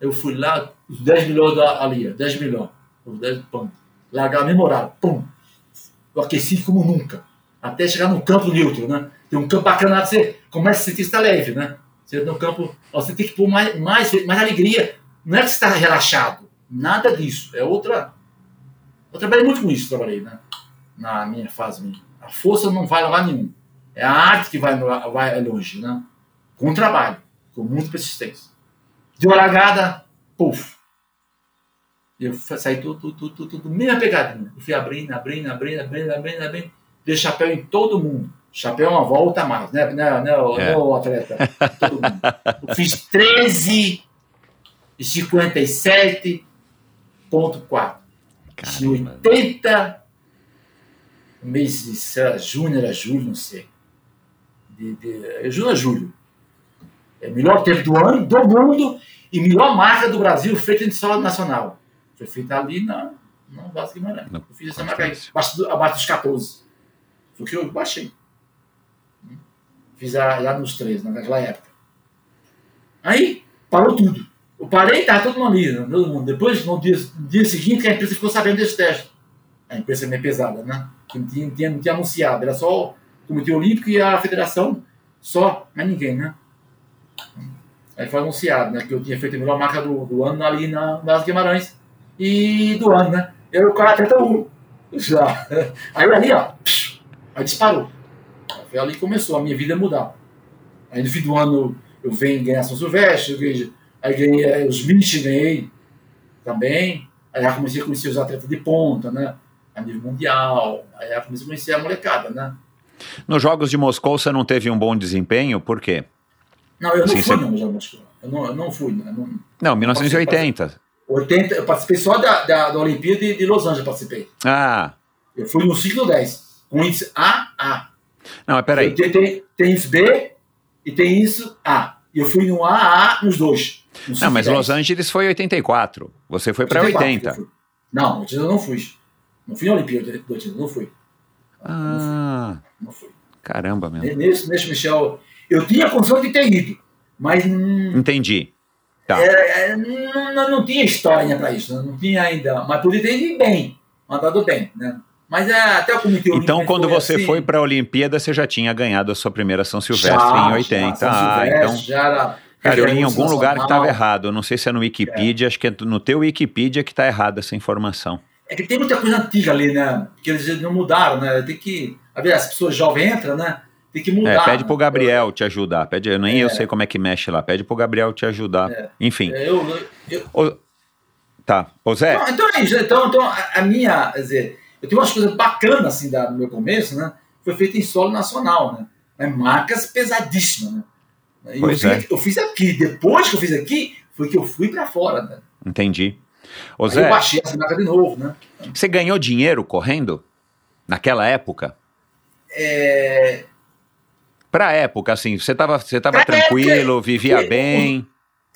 Speaker 1: Eu fui lá, os 10 milhões da, ali, ó, 10 milhões, os 10 pum, largar memorável, pum, eu aqueci como nunca, até chegar no campo neutro, né? Tem um campo bacana, você começa a sentir está leve, né? Você no campo, você tem que pôr mais, mais, mais alegria, não é que você está relaxado, nada disso, é outra. Eu trabalhei muito com isso, trabalhei, né? Na minha fase minha. A força não vai lugar nenhum. É a arte que vai, vai longe, né? Com trabalho, com muita persistência. Deu a largada, puf. Eu saí tudo, tudo, tudo, tudo, mesma pegadinha. Eu fui abrindo, abrindo, abrindo, abrindo, abrindo, abrindo. Dei chapéu em todo mundo. Chapéu é uma volta a mais, né? Né, né, o-
Speaker 8: É.
Speaker 1: né, o atleta? Todo mundo. Eu fiz 13 e 57,4. Tinha
Speaker 8: Caramba.
Speaker 1: 80 no mês de sei lá, junho, era julho, não sei. De, de, é junho a julho. É o melhor tempo do ano, do mundo, e melhor marca do Brasil feita em solo nacional. Foi feita ali na, na Vasco Guimarães.
Speaker 8: No
Speaker 1: Eu fiz essa marca aí, abaixo, do- abaixo dos 14. Foi o que eu baixei. Fiz a, lá nos 13, naquela época. Aí, parou tudo. Eu parei e estava todo mundo ali, todo mundo. Depois, no dia, dia seguinte, a imprensa ficou sabendo desse teste. A imprensa é meio pesada, né? Que não tinha, não tinha, não tinha anunciado. Era só o Comitê Olímpico e a Federação, só, mas ninguém, né? Aí foi anunciado, né? Que eu tinha feito a melhor marca do, do ano ali na Nas Guimarães. E do ano, né? Eu era o cara 31. Já. Aí ali, ó. Aí disparou. Foi ali que começou a minha vida mudar. Aí no fim do ano eu venho ganhar São Silvestre, eu ganhei, aí ganhei eh, os ganhei também. Aí já comecei a conhecer os atletas de ponta, né? A nível mundial. Aí já comecei a conhecer a molecada, né?
Speaker 8: Nos Jogos de Moscou você não teve um bom desempenho, por quê?
Speaker 1: Não, eu não
Speaker 8: Sim,
Speaker 1: fui,
Speaker 8: sim.
Speaker 1: não, já Moscou. Eu não, eu não fui, né? Não,
Speaker 8: Não, 1980.
Speaker 1: 80, eu participei só da, da, da Olimpíada de, de Los Angeles, eu participei.
Speaker 8: Ah,
Speaker 1: Eu fui no ciclo 10, com índice AA.
Speaker 8: não, peraí.
Speaker 1: Tem, tem, tem isso B e tem isso A. E eu fui no AA nos dois.
Speaker 8: Não,
Speaker 1: ciclo
Speaker 8: mas
Speaker 1: 10.
Speaker 8: Los Angeles foi 84. Você foi para
Speaker 1: 84
Speaker 8: 80.
Speaker 1: eu fui. Não, eu não fui. Não fui na Olimpíada de 82, não fui.
Speaker 8: Ah,
Speaker 1: Não fui.
Speaker 8: caramba, meu.
Speaker 1: Nesse, nesse Michel, eu tinha condição de ter ido, mas não,
Speaker 8: Entendi. Tá.
Speaker 1: é, é, não, não, não tinha história para isso, não tinha ainda. Mas podia ter ido bem, mandado bem, né? Mas é, até o Comitê
Speaker 8: Então, quando você
Speaker 1: assim,
Speaker 8: foi para a Olimpíada, você já tinha ganhado a sua primeira São Silvestre
Speaker 1: já,
Speaker 8: em 80.
Speaker 1: já, São
Speaker 8: ah,
Speaker 1: Silvestre,
Speaker 8: então.
Speaker 1: já era,
Speaker 8: Cara, eu li em algum lugar que estava errado. Eu não sei se é no Wikipedia, acho que é no teu Wikipedia que está errada essa informação.
Speaker 1: É que tem muita coisa antiga ali, né? Que eles não mudaram, né? Tem que. As pessoas jovens entram, né? Tem que mudar.
Speaker 8: É, pede pro Gabriel te ajudar. Pede, nem
Speaker 1: É.
Speaker 8: eu sei como é que mexe lá. Pede pro Gabriel te ajudar.
Speaker 1: É.
Speaker 8: Enfim.
Speaker 1: É, eu, eu,
Speaker 8: Ô, tá. Ô Zé,
Speaker 1: Então, então é isso. Então, então a, minha. Quer dizer, eu tenho umas coisas bacanas assim da, no meu começo, né? Foi feito em solo nacional, né? Mas marcas pesadíssimas, né? E
Speaker 8: Pois
Speaker 1: eu,
Speaker 8: é.
Speaker 1: fiz, eu fiz aqui. Depois que eu fiz aqui, foi que eu fui pra fora, né?
Speaker 8: entendi. Ô
Speaker 1: Aí eu
Speaker 8: Zé,
Speaker 1: baixei essa marca de novo, né?
Speaker 8: você ganhou dinheiro correndo? Naquela época?
Speaker 1: É,
Speaker 8: Pra época, assim, você tava, você tava
Speaker 1: Pra
Speaker 8: tranquilo,
Speaker 1: época,
Speaker 8: vivia
Speaker 1: eu-
Speaker 8: bem.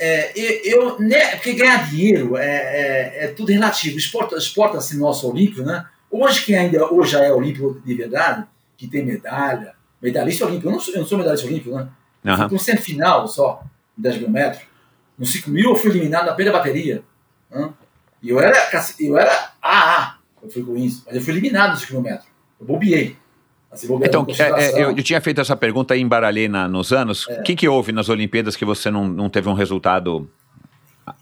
Speaker 1: é, eu, eu- né, porque ganhar dinheiro é, é, é tudo relativo. Esporte, esporte assim, nosso olímpico, né? Hoje, quem ainda hoje já é olímpico de verdade, que tem medalha, medalhista olímpico, eu não sou, eu não sou medalhista olímpico, né?
Speaker 8: Aham.
Speaker 1: Fui com semifinal só, em 10 mil metros. No 5 mil eu fui eliminado na primeira bateria. né? E eu era, eu era AA, eu fui com isso, mas eu fui eliminado no 5 mil metros. Eu bobeei. Assim,
Speaker 8: Então, é, é, eu, eu tinha feito essa pergunta e embaralhei na, nos anos.
Speaker 1: É.
Speaker 8: O que, que houve nas Olimpíadas que você não, não teve um resultado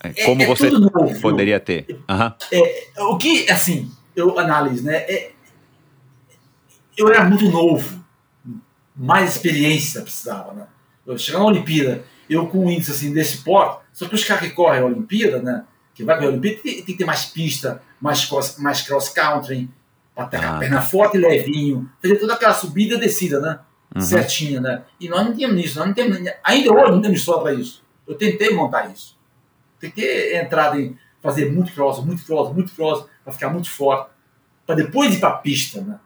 Speaker 8: é, como
Speaker 1: é
Speaker 8: você
Speaker 1: novo,
Speaker 8: poderia ter? Aham.
Speaker 1: o que, assim, eu analiso, né? é- eu era muito novo, mais experiência precisava, né? Chegar na Olimpíada, eu com um índice assim desse porte, só que os caras que correm a Olimpíada, né? Que vai correr a Olimpíada, tem, tem que ter mais pista, mais cross, mais cross country, pra ter
Speaker 8: Ah,
Speaker 1: a perna forte e levinho, fazer toda aquela subida e descida, né?
Speaker 8: Uhum.
Speaker 1: Certinha, né? E nós não tínhamos isso, nós não temos, ainda hoje não temos história para isso. Eu tentei montar isso. Tentei entrar em fazer muito cross, muito cross, muito cross, para ficar muito forte, para depois ir para a pista, né?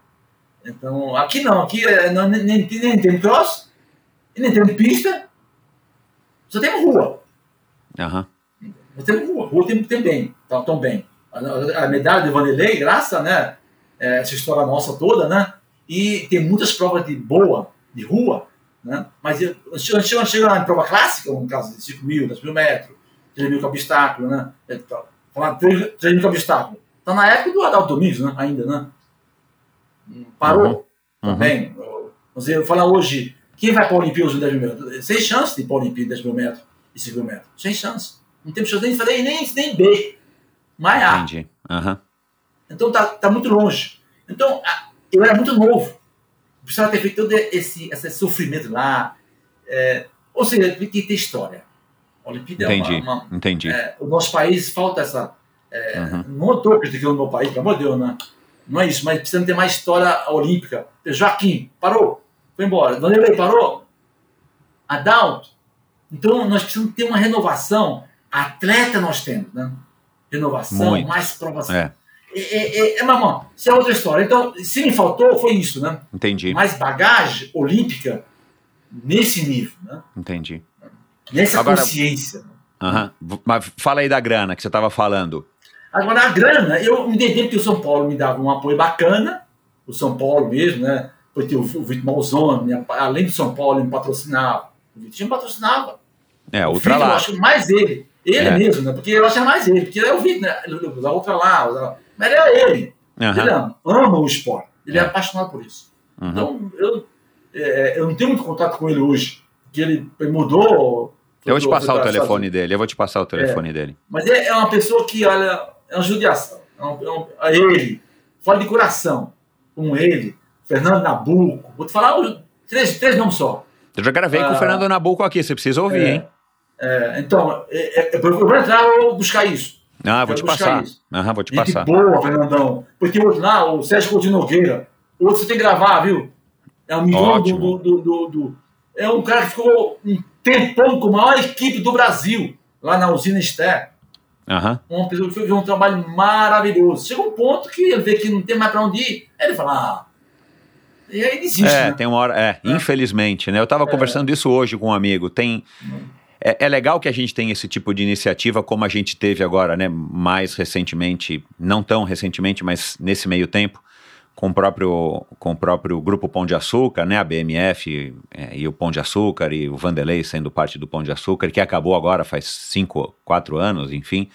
Speaker 1: Então, aqui não, aqui é, não, nem, nem, nem tem cross, e nem tem pista, só temos rua.
Speaker 8: Aham.
Speaker 1: Nós temos rua, rua tem, tem bem, tá, tão bem. A, a medalha de Vanderlei, graça, né? é, essa história nossa toda, né? E tem muitas provas de boa, de rua, né? Mas eu- chega, chega lá em prova clássica, no caso de 5 mil, 10 mil metros, 3 mil com obstáculo, né? É, tá, Falar 3, 3 mil com obstáculo. Tá na época do Adalto Domingos, né? Ainda, né? Hum, Parou
Speaker 8: Uhum.
Speaker 1: também. Vamos dizer, eu falar hoje, quem vai para a Olimpíada em 10 mil metros? Sem chance de ir para a Olimpíada em 10 mil metros e 5 mil metros. Sem chance. Não temos chance nem de fazer nem, nem B. Mas A.
Speaker 8: Entendi. Aham.
Speaker 1: Então tá, tá muito longe. Então, eu era muito novo. Precisava ter feito todo esse, esse sofrimento lá. É, ou seja, tem que ter história. A Olimpíada é
Speaker 8: Entendi.
Speaker 1: uma. uma-
Speaker 8: Entendi.
Speaker 1: é, o nosso país falta essa. É,
Speaker 8: Uhum.
Speaker 1: Não estou criticando o meu país, pelo amor de Deus, né? Não é isso, mas precisamos ter mais história olímpica. Joaquim, parou, foi embora. Vanderlei, parou. Adalto. Então, nós precisamos ter uma renovação. Atleta nós temos, né? Renovação,
Speaker 8: Muito.
Speaker 1: mais provas.
Speaker 8: É,
Speaker 1: É, é, é, é, mas, bom, isso é outra história. Então, se me faltou, foi isso, né?
Speaker 8: entendi.
Speaker 1: Mais bagagem olímpica nesse nível, né?
Speaker 8: Entendi.
Speaker 1: Nessa
Speaker 8: Agora-
Speaker 1: consciência.
Speaker 8: Aham. V- Mas fala aí da grana que você estava falando.
Speaker 1: Agora, a grana, eu me dei bem porque o São Paulo me dava um apoio bacana, o São Paulo mesmo, né? Porque o, o Vitor Malzone, além do São Paulo, ele me patrocinava. O Vitor me patrocinava.
Speaker 8: É,
Speaker 1: o
Speaker 8: ultra
Speaker 1: Vitor, eu
Speaker 8: lá.
Speaker 1: acho mais ele. Ele
Speaker 8: É.
Speaker 1: mesmo, né? Porque eu acho mais ele. Porque é o Vitor, né? Ele usa outra lá, mas era ele. Ele
Speaker 8: Aham.
Speaker 1: ama, ama o esporte. Ele é,
Speaker 8: É.
Speaker 1: apaixonado por isso.
Speaker 8: Uhum.
Speaker 1: Então, eu, é, eu não tenho muito contato com ele hoje. Porque ele, ele mudou.
Speaker 8: Eu vou te passar o telefone dele. Eu vou te passar o telefone dele.
Speaker 1: mas é, é uma pessoa que, olha, é uma judiação. É um, é um, é ele, fala de coração, como ele, Fernando Nabuco. Vou te falar os- três, três nomes só.
Speaker 8: Eu já gravei com o
Speaker 1: Ah.
Speaker 8: Fernando Nabuco aqui, você precisa ouvir,
Speaker 1: É.
Speaker 8: hein?
Speaker 1: É, então, é, é, eu vou entrar e vou buscar isso.
Speaker 8: Ah, vou te passar.
Speaker 1: isso.
Speaker 8: Aham, vou te
Speaker 1: Gente
Speaker 8: passar.
Speaker 1: boa, Fernandão. Porque outro lá, o Sérgio Coutinho Nogueira, o outro você tem que gravar, viu? É um milhão do, do, do, do- É um cara que ficou um tempão com a maior equipe do Brasil, lá na usina Esther.
Speaker 8: Aham.
Speaker 1: uma pessoa que fez um trabalho maravilhoso. Chega um ponto que ele vê que não tem mais para onde ir, aí ele fala, ah. E aí desiste,
Speaker 8: É,
Speaker 1: né?
Speaker 8: tem uma hora. É, infelizmente, né? Eu tava conversando isso hoje com um amigo. Tem. É, é, legal que a gente tenha esse tipo de iniciativa, como a gente teve agora, né? Mais recentemente, não tão recentemente, mas nesse meio tempo, com o próprio, com o próprio grupo Pão de Açúcar, né? A BMF é, e o Pão de Açúcar e o Vanderlei sendo parte do Pão de Açúcar, que acabou agora faz cinco, quatro anos, enfim.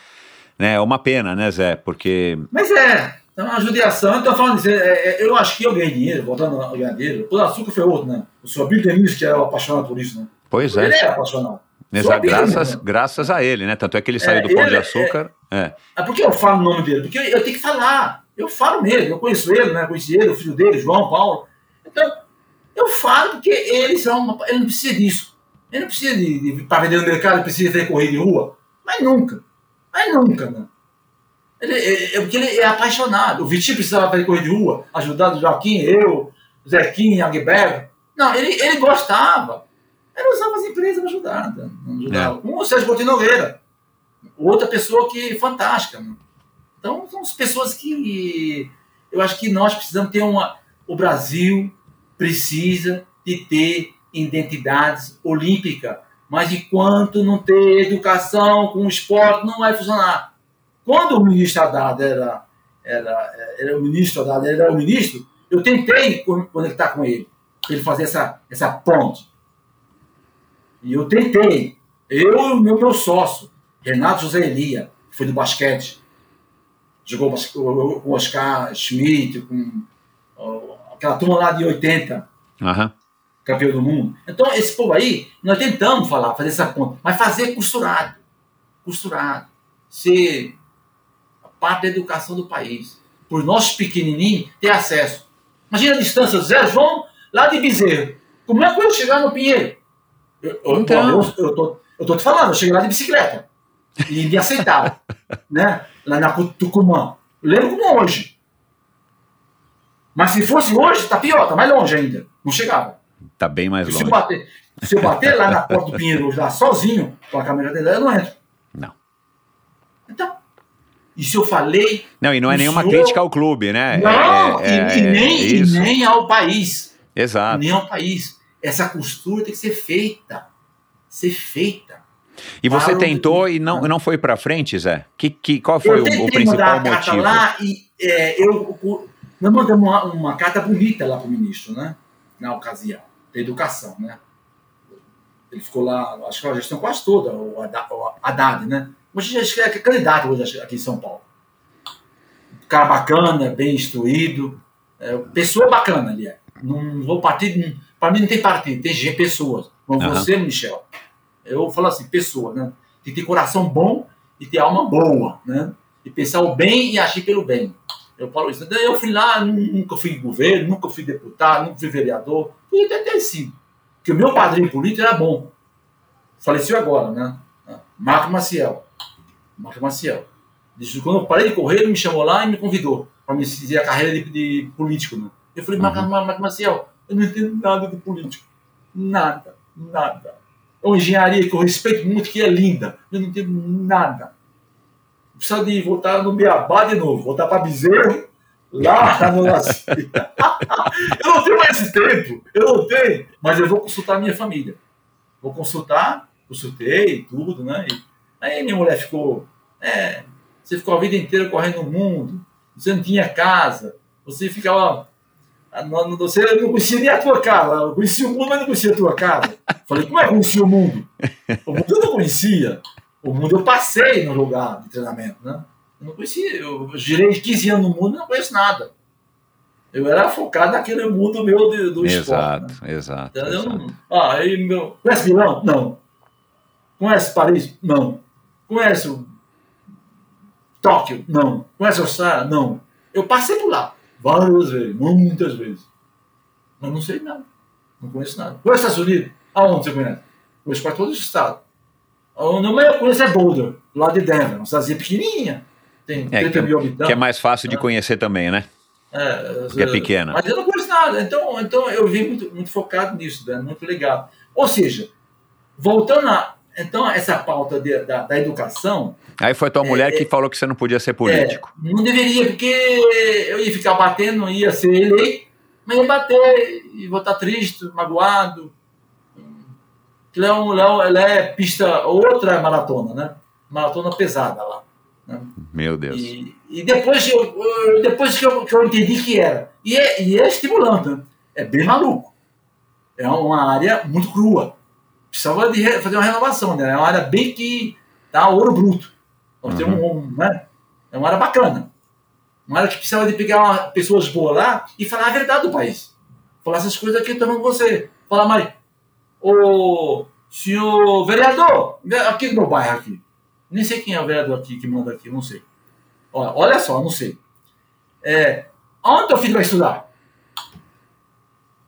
Speaker 8: Né, é uma pena, né, Zé? Porque.
Speaker 1: Mas é, é uma judiação. Eu tô falando isso, é, é, eu acho que eu ganhei dinheiro, voltando ao ganhar dinheiro. O açúcar foi outro, né? O senhor Bill Denise, que era apaixonado por isso, né?
Speaker 8: Pois é.
Speaker 1: Ele é apaixonado.
Speaker 8: Exato, graças, né? graças a ele, né? Tanto é que ele saiu é, do Pão de Açúcar.
Speaker 1: É, é. por que eu falo o nome dele? Porque eu, eu tenho que falar. Eu falo mesmo, eu conheço ele, né? Conheci ele, o filho dele, João Paulo. Então, eu falo porque eles são. Uma, ele não precisa disso. Ele não precisa de, de para vender no mercado, ele precisa ter corrida de rua. Mas nunca. Mas nunca, né? Ele, é, porque ele é apaixonado. O Vitinho precisava fazer corrida de rua, ajudando o Joaquim, eu, o Zequinha, Agberto. Não, ele, ele gostava. Ele usava as empresas para ajudar. Né? ajudar. É. Um o Sérgio Coutinho Nogueira. Outra pessoa que fantástica. Então, são as pessoas que eu acho que nós precisamos ter uma. O Brasil precisa de ter identidades olímpicas, mas enquanto não ter educação com o esporte, não vai funcionar. Quando o ministro Haddad era, era, era o ministro Haddad era o ministro, eu tentei conectar com ele, para ele fazer essa, essa ponte. E eu tentei. Eu e o meu, meu sócio, Renato José Elia, que foi do basquete, jogou com o Oscar Schmidt, com aquela turma lá de 80,
Speaker 8: uhum.
Speaker 1: campeão do mundo. Então, esse povo aí, nós tentamos falar, fazer essa ponta, mas fazer costurado. Costurado. Ser parte da educação do país. Para os nossos pequenininhos ter acesso. Imagina a distância, Zé João, lá de Bezerro. Como é que eu chegar no Pinheiro? Eu, então... eu, eu, tô, eu tô te falando, eu cheguei lá de bicicleta. E me aceitaram. né? Lá na Tucumã. Eu lembro como hoje. Mas se fosse hoje, tá pior, tá mais longe ainda. Não chegava.
Speaker 8: Tá bem mais longe.
Speaker 1: Se eu bater, se eu bater lá na porta do Pinheiro, lá sozinho, com a câmera dele, eu não entro.
Speaker 8: Não.
Speaker 1: Então, isso eu falei.
Speaker 8: Não, e não é nenhuma crítica ao clube, né?
Speaker 1: Não, é, é, e, e, é, nem, é e, nem, ao país.
Speaker 8: Exato.
Speaker 1: Nem ao país. Essa costura tem que ser feita. Ser feita.
Speaker 8: E você tentou e não, não foi para frente, Zé? Que, que, qual foi o, o principal motivo?
Speaker 1: lá e é, eu, nós mandamos uma, uma, carta bonita lá para o ministro, né? Na ocasião, da educação, né? Ele ficou lá, acho que a gestão quase toda, o Haddad, né? Hoje já é candidato hoje aqui em São Paulo. Cara bacana, bem instruído, é, pessoa bacana ali é. Não vou partir, para mim não tem partido, tem pessoas, como uhum. você, Michel. Eu falo assim, pessoa, né? Tem que ter coração bom e ter alma boa, né? E pensar o bem e agir pelo bem. Eu falo isso. Eu fui lá, nunca fui governo, nunca fui deputado, nunca fui vereador. Fui até ter sim. Porque o meu padrinho político era bom. Faleceu agora, né? Marco Maciel. Marco Maciel. Quando eu parei de correr, ele me chamou lá e me convidou para me seguir a carreira de, de, político, né? Eu falei, Marco, uhum. Marco Maciel, eu não entendo nada de político. Nada, nada. É uma engenharia que eu respeito muito, que é linda. Eu não entendo nada. Precisa de voltar no Beabá de novo, voltar para Bezerro, lá no Nasci. eu não tenho mais esse tempo, eu não tenho, mas eu vou consultar minha família. Vou consultar, consultei tudo, né? E aí minha mulher ficou, é, você ficou a vida inteira correndo no mundo, você não tinha casa, você ficava ah, não, você não conhecia nem a tua casa. Eu conhecia o mundo, mas não conhecia a tua casa. Falei, como é que conhecia o mundo? O mundo eu não conhecia. O mundo eu passei no lugar de treinamento, né? Eu não conhecia. Eu girei 15 anos no mundo e não conheço nada. Eu era focado naquele mundo meu do, do
Speaker 8: exato,
Speaker 1: esporte. Né?
Speaker 8: Exato,
Speaker 1: então,
Speaker 8: exato.
Speaker 1: Não, ah, aí meu, conhece Milão? Não. Conhece Paris? Não. Conhece Tóquio? Não. Conhece Austrália? Não. Eu passei por lá. Várias vezes, muitas vezes. Mas não sei nada. Não conheço nada. Conhece Estados Unidos? Aonde você conhece? Conheço para todos os estados. Onde eu conheço é Boulder, lá de Denver, uma cidadezinha pequenininha. Tem
Speaker 8: é, 30 mil habitantes. Que é mais fácil de né? conhecer também, né?
Speaker 1: É,
Speaker 8: que é pequena.
Speaker 1: Mas eu não conheço nada. Então, então eu vim muito, muito focado nisso, né? muito legal. Ou seja, voltando a então, essa pauta de, da, da, educação.
Speaker 8: Aí foi tua mulher é, que falou que você não podia ser político.
Speaker 1: É, não deveria, porque eu ia ficar batendo, não ia ser eleito, mas ia bater e vou estar triste, magoado. É, um, ela é pista, outra é maratona, né? Maratona pesada lá. Né?
Speaker 8: Meu Deus.
Speaker 1: E, e depois, eu, depois que, eu, que eu entendi que era. E é, e é estimulante, né? é bem maluco. É uma área muito crua. Precisava de fazer uma renovação, né? É uma área bem que dá ouro bruto. Nós uhum. temos um, né? É uma área bacana. Uma área que precisava de pegar uma, pessoas boas lá e falar a verdade do país. Falar essas coisas aqui, eu com você. Falar, mas, o senhor vereador, aqui no meu bairro aqui. Nem sei quem é o vereador aqui que manda aqui, não sei. Olha, olha só, não sei. É, onde teu filho vai estudar?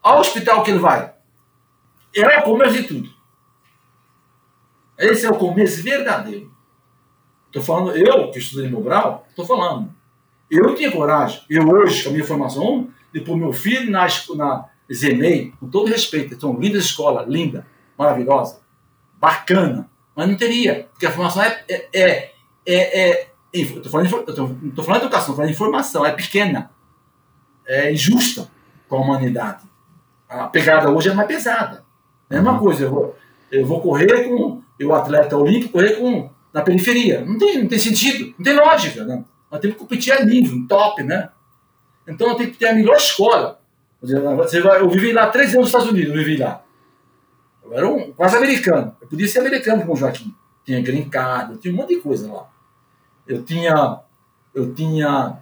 Speaker 1: Ao hospital que ele vai. É o começo de tudo. Esse é o começo verdadeiro. Estou falando, eu que estudei no Mobral, estou falando. Eu tinha coragem, eu hoje, com a minha formação, de pôr meu filho na, na Zenei, com todo respeito, são linda escola, linda, maravilhosa, bacana, mas não teria, porque a formação é. é, é, é, é estou falando, não estou falando de educação, estou falando de informação, é pequena, é injusta com a humanidade. A pegada hoje é mais pesada. É a mesma coisa, eu vou, eu vou correr com. Eu, atleta olímpico, correr com na periferia. Não tem, não tem sentido, não tem lógica. Né? Nós temos que competir a nível, top, né? Então nós temos que ter a melhor escola. Você vai, eu vivi lá três anos nos Estados Unidos, eu vivi lá. Eu era um, quase americano. Eu podia ser americano com o Joaquim. Tinha green card, eu tinha um monte de coisa lá. Eu tinha, eu tinha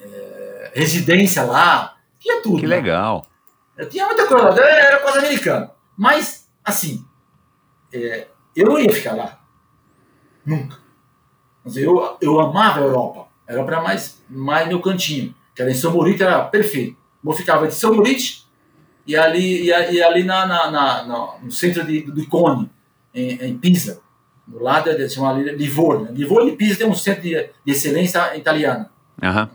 Speaker 1: é, residência lá, tinha tudo.
Speaker 8: Que né? legal.
Speaker 1: Eu tinha muita coisa lá, eu era quase americano. Mas, assim, é, eu não ia ficar lá. Nunca. Mas eu, eu amava a Europa. Era mais, mais meu cantinho. Que era em São Maurício, era perfeito. Eu ficava de São Maurício e ali, e, ali na, na, na, no centro de, do Icone, em, em Pisa. Do lado de chamar Livorno. Livorno e Pisa tem um centro de, de excelência italiana.
Speaker 8: Uhum.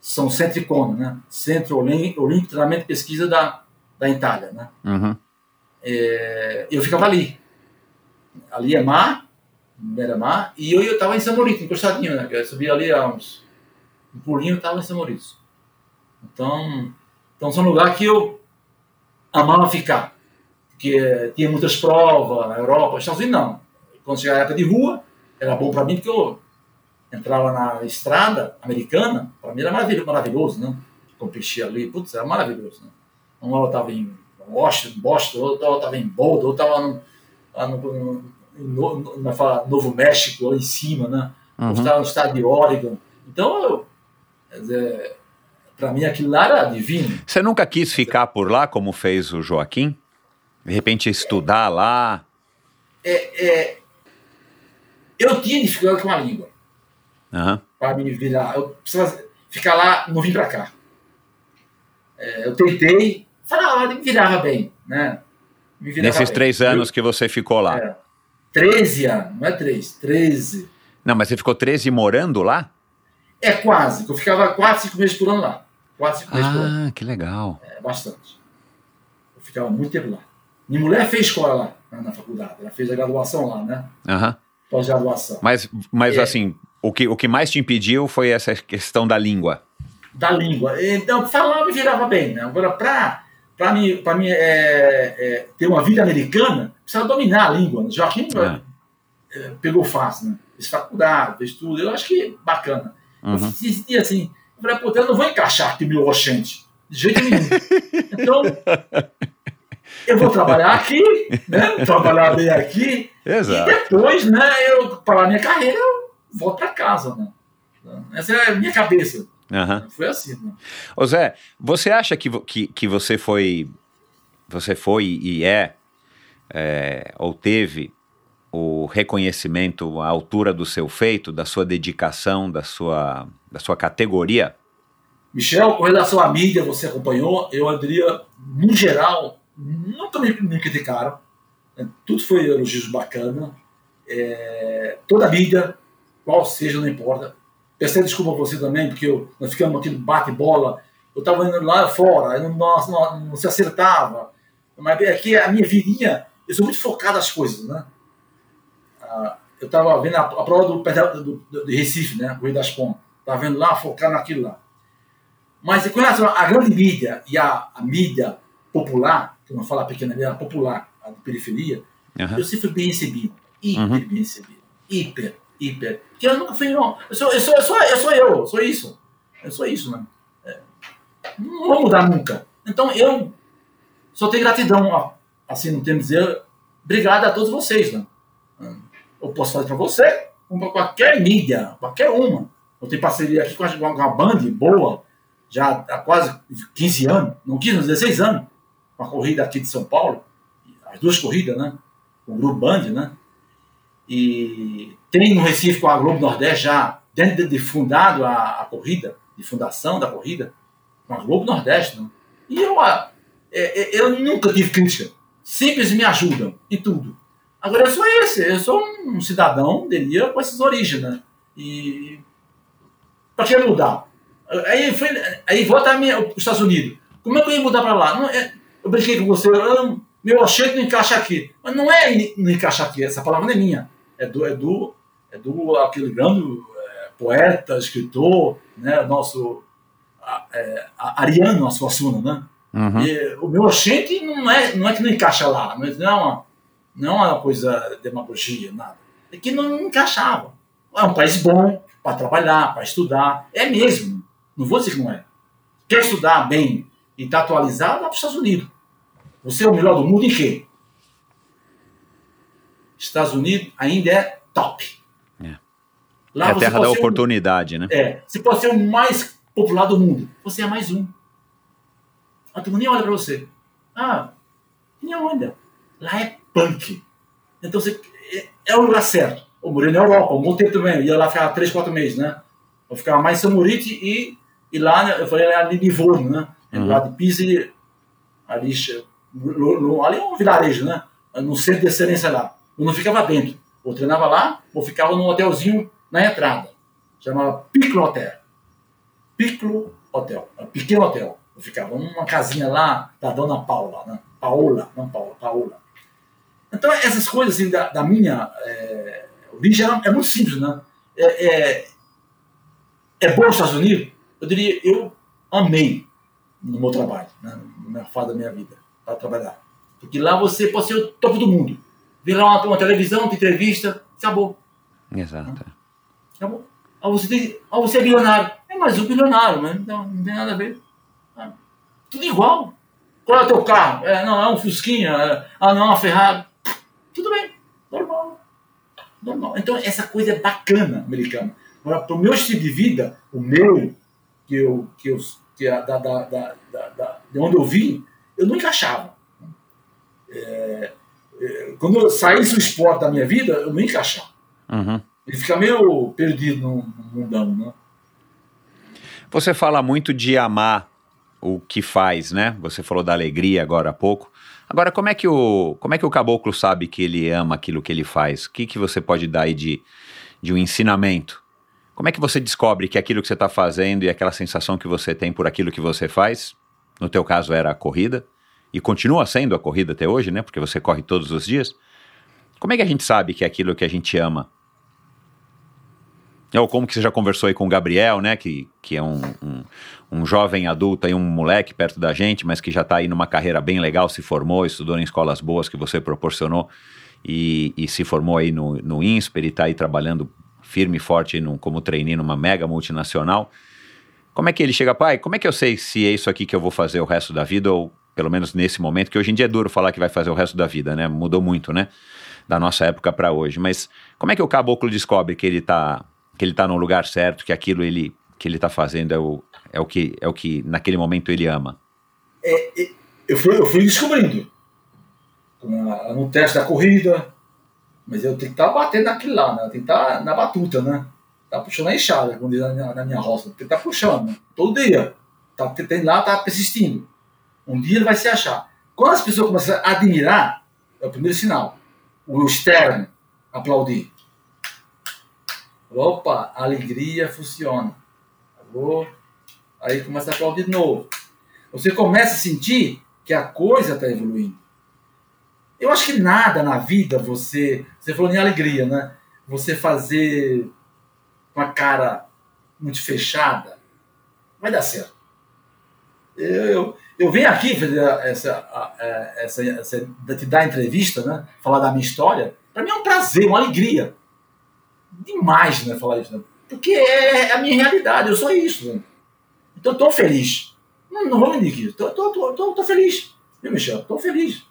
Speaker 1: São centro Icone, né? Centro Olímpico de Treinamento e Pesquisa da, da Itália, né?
Speaker 8: Uhum.
Speaker 1: É, eu ficava ali. Ali é mar, beira-mar, e eu estava em São Maurício, encostadinho, né? Eu subi ali a uns. Um pulinho, estava em São Maurício. Então, então são lugares que eu amava ficar. Porque tinha muitas provas na Europa, Estados Unidos não. Quando chegava a época de rua, era bom para mim porque eu entrava na estrada americana, para mim era maravilhoso, maravilhoso né? Competia ali, putz, era maravilhoso, né? Uma hora eu estava em Washington, Boston, outra hora eu estava em Boulder, outra estava no, no, no, Novo México, lá em cima, né? Uhum. Eu estava no estado de Oregon. Então, eu, para mim aquilo lá era divino.
Speaker 8: Você nunca quis ficar por lá, como fez o Joaquim? De repente estudar é, lá?
Speaker 1: É, é, eu tinha dificuldade com a língua.
Speaker 8: Uhum.
Speaker 1: Para me virar. Eu precisava ficar lá, não vim para cá. É, eu tentei, falava, me virava bem, né?
Speaker 8: Virava Nesses bem. três anos eu, que você ficou lá? É,
Speaker 1: 13 anos, não é três, 13.
Speaker 8: Não, mas você ficou 13 morando lá?
Speaker 1: É quase, eu ficava 4, 5 meses por ano lá. 4, 5 meses
Speaker 8: ah,
Speaker 1: por ano.
Speaker 8: Ah, que legal.
Speaker 1: É, bastante. Eu ficava muito tempo lá. Minha mulher fez escola lá, na, na faculdade. Ela fez a graduação lá, né?
Speaker 8: Aham.
Speaker 1: Pós-graduação.
Speaker 8: Mas, mas é. assim, o que, o que mais te impediu foi essa questão da língua?
Speaker 1: Da língua. Então, falava e virava bem. Né? Agora, para para mim, pra mim é, é, ter uma vida americana, precisa dominar a língua. Né? Joaquim é. é. pegou fácil, né? Fez faculdade, fez tudo. Eu acho que bacana. Uhum. Eu sentia assim, eu falei, pô, eu não vou encaixar aqui meu Oxente. De jeito nenhum. então, eu vou trabalhar aqui, né? Trabalhar bem aqui.
Speaker 8: Exato.
Speaker 1: E depois, né, eu, para a minha carreira, eu volto para casa, né? Essa é a minha cabeça.
Speaker 8: Uhum.
Speaker 1: Foi assim. Né?
Speaker 8: Ô Zé, você acha que, que, que você foi você foi e é, é, ou teve o reconhecimento à altura do seu feito, da sua dedicação, da sua, da sua categoria?
Speaker 1: Michel, com relação à mídia, você acompanhou, eu diria, no geral, nunca me, me criticaram. Né? Tudo foi elogios bacana. É, toda a mídia, qual seja, não importa, Peço desculpa a você também, porque eu, nós ficamos aqui no bate-bola. Eu estava indo lá fora, não, não, não, se acertava. Mas aqui a minha vidinha, eu sou muito focado nas coisas, né? Ah, eu estava vendo a, a, prova do, do, do, do Recife, né? O Rio das Pontas. Estava vendo lá, focado naquilo lá. Mas com relação à grande mídia e a, a mídia popular, que não fala pequena mídia, popular, a de periferia,
Speaker 8: Aham.
Speaker 1: eu sempre fui bem recebido. Hiper
Speaker 8: Uhum.
Speaker 1: bem recebido. Hiper, hiper. Porque eu nunca fui, não. Eu sou eu, sou, eu, sou, eu, sou eu, sou isso. Eu sou isso, né? É. Não vou mudar nunca. Então eu só tenho gratidão, ó, assim, não temos dizer, obrigado a todos vocês, né? Eu posso fazer para você, para qualquer mídia, qualquer uma. Eu tenho parceria aqui com a, com a Band, boa, já há quase 15 anos, não 15, não, 16 anos, com a corrida aqui de São Paulo, as duas corridas, né? O Grupo Band, né? E tem no Recife com a Globo Nordeste já, dentro de, fundado a, a corrida, de fundação da corrida, com a Globo Nordeste, né? E eu, ah, é, é, eu nunca tive crítica. Sempre eles me ajudam em tudo. Agora eu sou esse, eu sou um cidadão, diria, com essas origens, né? E para que mudar? Aí, foi, aí volta para os Estados Unidos. Como é que eu ia mudar para lá? Não, é, eu brinquei com você, eu, meu achei não encaixa aqui. Mas não é não encaixa aqui, essa palavra não é minha. É do, é do, é do aquele grande é, poeta, escritor, né, nosso é, Ariano Suassuna, né?
Speaker 8: Uhum.
Speaker 1: E, o meu oxente não é, não é que não encaixa lá, não é, não é, uma, não é uma coisa demagogia, nada. É que não encaixava. É um país bom para trabalhar, para estudar. É mesmo. Não vou dizer que não é. Quer estudar bem e estar tá atualizado, vai para os Estados Unidos. Você é o melhor do mundo em quê? Estados Unidos ainda é top.
Speaker 8: É,
Speaker 1: Lá
Speaker 8: é a terra da
Speaker 1: ser um-
Speaker 8: oportunidade, né?
Speaker 1: é, você pode ser o mais popular do mundo. Você é mais um. A turma nem olha pra você. Ah, nem olha. Lá é punk. Então você, é, é o lugar certo. Eu morei na Europa, um bom tempo também. Eu ia lá ficar três, quatro meses, né? Eu ficava mais em São Morite e, e lá, né, eu falei ali em Livorno, né?
Speaker 8: Uhum.
Speaker 1: Lá de Pisa ali, no- ali é um vilarejo, né? No centro de excelência lá. Eu não ficava dentro. Eu treinava lá, ou ficava num hotelzinho na entrada. Chamava Piccolo Hotel. Piccolo Hotel. É pequeno hotel. Eu ficava numa casinha lá da dona Paula, né? Paola, não Paula, Paola. Então, essas coisas assim, da, da minha é, origem é, muito simples, né? É, é, é bom os Estados Unidos? Eu diria, eu amei no meu trabalho, né? na minha fase da minha vida, para trabalhar. Porque lá você pode ser o topo do mundo. Vê lá uma, uma televisão, uma entrevista, acabou.
Speaker 8: Exato.
Speaker 1: Acabou. Ah, você, tem, ah, você é bilionário. É mais um bilionário, mas não, não tem nada a ver. Ah, tudo igual. Qual é o teu carro? É, não, é um Fusquinha. é, ah, não, é uma Ferrari. Tudo bem. Normal. Então, essa coisa é bacana, americana. Agora, para o meu estilo de vida, o meu, que eu, que eu, que é da, da, da, da, da- de onde eu vim, eu não encaixava. É, é, quando eu saísse o esporte da minha vida, eu não encaixava.
Speaker 8: Uhum.
Speaker 1: Ele fica meio perdido no, no mundão, né?
Speaker 8: Você fala muito de amar o que faz, né? Você falou da alegria agora há pouco. Agora, como é que o, como é que o caboclo sabe que ele ama aquilo que ele faz? O que, que você pode dar aí de, de um ensinamento? Como é que você descobre que aquilo que você está fazendo e aquela sensação que você tem por aquilo que você faz, no teu caso era a corrida, e continua sendo a corrida até hoje, né? Porque você corre todos os dias. Como é que a gente sabe que é aquilo que a gente ama? Ou como que você já conversou aí com o Gabriel, né? Que, que é um, um, um jovem adulto aí, um moleque perto da gente, mas que já está aí numa carreira bem legal, se formou, estudou em escolas boas que você proporcionou e, e se formou aí no, no INSPER e está aí trabalhando firme e forte como trainee numa mega multinacional. Como é que ele chega, pai? Como é que eu sei se é isso aqui que eu vou fazer o resto da vida ou pelo menos nesse momento, que hoje em dia é duro falar que vai fazer o resto da vida, né? Mudou muito, né? Da nossa época para hoje. Mas como é que o caboclo descobre que ele tá que ele tá no lugar certo, que aquilo ele que ele tá fazendo é o, é o que é o que naquele momento ele ama?
Speaker 1: Eu fui, eu fui descobrindo. No teste da corrida. Mas eu tenho que estar batendo naquilo lá, né? Tenho que estar na batuta, né? Tá puxando a enxada, diz na na minha roça. Tem que estar puxando, né? todo dia. Tá, tem lá, tá persistindo. Um dia ele vai se achar. Quando as pessoas começam a admirar, é o primeiro sinal. O externo aplaudir. Opa, alegria funciona. Alô? Aí começa a aplaudir de novo. Você começa a sentir que a coisa está evoluindo. Eu acho que nada na vida você. Você falou em alegria, né? Você fazer uma cara muito fechada vai dar certo. Eu, eu, eu venho aqui fazer essa, é, essa, essa, te dar entrevista, né? Falar da minha história. Para mim é um prazer, uma alegria. Demais, né? Falar isso. Né? Porque é a minha realidade, eu sou isso. Né? Então tô feliz. Não, não vou mentir tô feliz. Viu, Michel? Tô feliz.